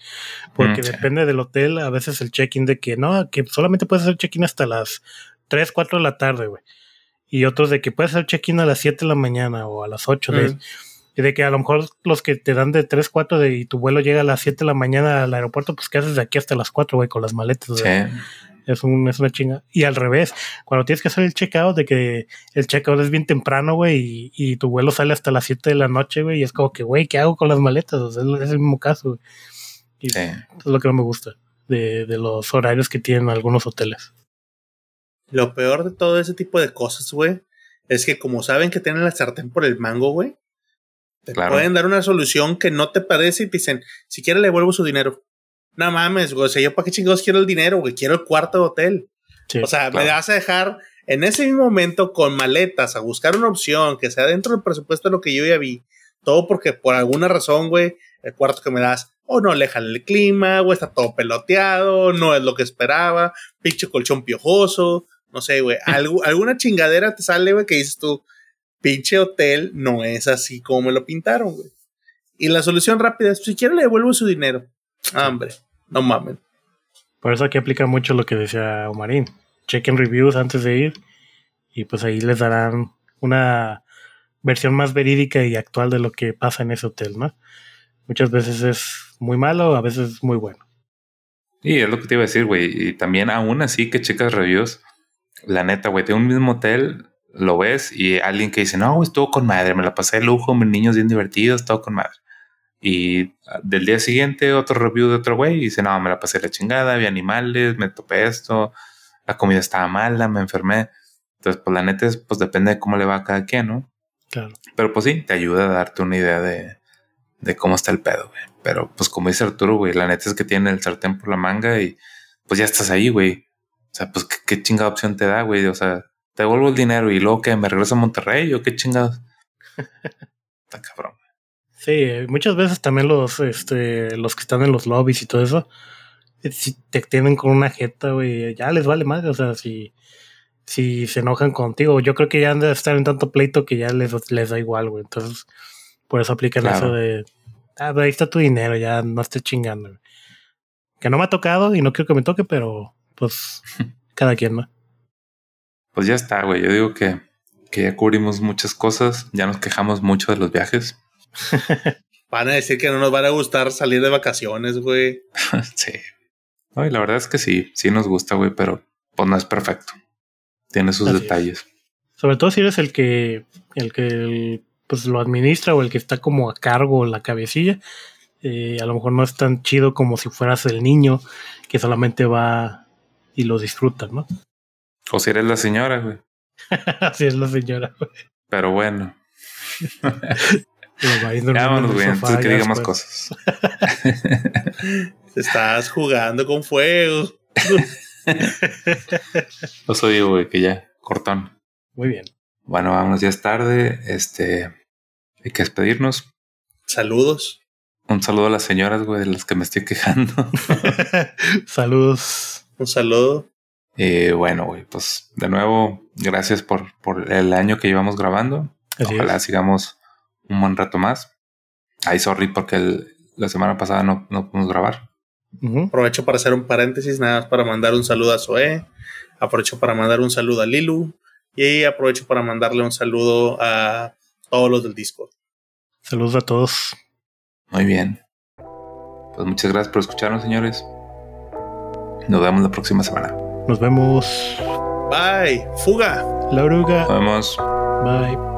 Porque mm, depende del hotel, a veces el check-in de que no, que solamente puedes hacer check-in hasta las 3, 4 de la tarde, güey. Y otros de que puedes hacer check-in a las 7 de la mañana o a las 8 de... Mm. Y de que a lo mejor los que te dan de 3, 4 de, y tu vuelo llega a las 7 de la mañana al aeropuerto, pues ¿qué haces de aquí hasta las 4, güey, con las maletas? Sí. Es, un, es una chinga. Y al revés, cuando tienes que hacer el checkout, de que el checkout es bien temprano, güey, y, tu vuelo sale hasta las 7 de la noche, güey, y es como que, güey, ¿qué hago con las maletas? es, el mismo caso, güey. Y es lo que no me gusta de, de los horarios que tienen algunos hoteles. Lo peor de todo ese tipo de cosas, güey, es que como saben que tienen la sartén por el mango, güey, te pueden dar una solución que no te parece y te dicen, si quieres le devuelvo su dinero. No mames, güey. O sea, yo para qué chingados quiero el dinero, güey. Quiero el cuarto de hotel. o sea, me vas a dejar en ese mismo momento con maletas a buscar una opción que sea dentro del presupuesto de lo que yo ya vi. Todo porque por alguna razón, güey, el cuarto que me das, o no le el clima, o está todo peloteado, no es lo que esperaba, pinche colchón piojoso, No sé, güey. alguna chingadera te sale, güey, que dices tú, pinche hotel no es así como me lo pintaron, güey. Y la solución rápida es, si quiere le devuelvo su dinero. Hombre, no mamen. Por eso aquí aplica mucho lo que decía Omarín. Chequen reviews antes de ir y pues ahí les darán una versión más verídica y actual de lo que pasa en ese hotel, ¿no? Muchas veces es muy malo, a veces muy bueno. Y es lo que te iba a decir, güey. Y también aún así que checas reviews, la neta, güey, de un mismo hotel lo ves y alguien que dice, no, güey, estuvo con madre, me la pasé de lujo, mis niños bien divertidos, todo con madre. Y del día siguiente otro review de otro güey y dice, no, me la pasé la chingada, vi animales, me topé esto, la comida estaba mala, me enfermé. Entonces, pues la neta es, pues depende de cómo le va a cada quien, ¿no? Claro. Pero pues sí, te ayuda a darte una idea de, de cómo está el pedo, güey. Pero pues como dice Arturo, güey, la neta es que tiene el sartén por la manga y pues ya estás ahí, güey. O sea, pues qué, chingada opción te da, güey. O sea, te devuelvo el dinero y luego que me regreso a Monterrey o qué chingados. Está cabrón. Sí, muchas veces también los, este, los que están en los lobbies y todo eso, eh, si te tienen con una jeta, güey, ya les vale más. O sea, si, si se enojan contigo, yo creo que ya han de estar en tanto pleito que ya les, les da igual, güey. Entonces, por eso aplican eso de, ah, ahí está tu dinero, ya no estés chingando. Que no me ha tocado y no quiero que me toque, pero pues cada quien, ¿no? Pues ya está, güey. Yo digo que, que ya cubrimos muchas cosas, ya nos quejamos mucho de los viajes. Van a decir que no nos van a gustar salir de vacaciones, güey. sí. Ay, la verdad es que sí, sí nos gusta, güey, pero pues no es perfecto. Tiene sus detalles. Sobre todo si eres el que, el que pues lo administra o el que está como a cargo la cabecilla, eh, a lo mejor no es tan chido como si fueras el niño que solamente va y lo disfruta, ¿no? O si eres la señora, güey. Así es la señora, güey. Pero bueno. Vámonos, güey, antes que diga más cosas. Estás jugando con fuego. Lo soy, güey, que ya, cortón. Muy bien. Bueno, vámonos, ya es tarde. Este, hay que despedirnos. Saludos. Un saludo a las señoras, güey, de las que me estoy quejando. Saludos. Un saludo. Y bueno, güey, pues de nuevo, gracias por, por el año que llevamos grabando. Ojalá sigamos un buen rato más. Ay, sorry, porque la semana pasada no, no pudimos grabar. Aprovecho para hacer un paréntesis, nada más para mandar un saludo a Zoe. Aprovecho para mandar un saludo a Lilu. Y aprovecho para mandarle un saludo a todos los del Discord. Saludos a todos. Muy bien. Pues muchas gracias por escucharnos, señores. Nos vemos la próxima semana. Nos vemos. Bye. Fuga. La oruga. Nos vemos. Bye.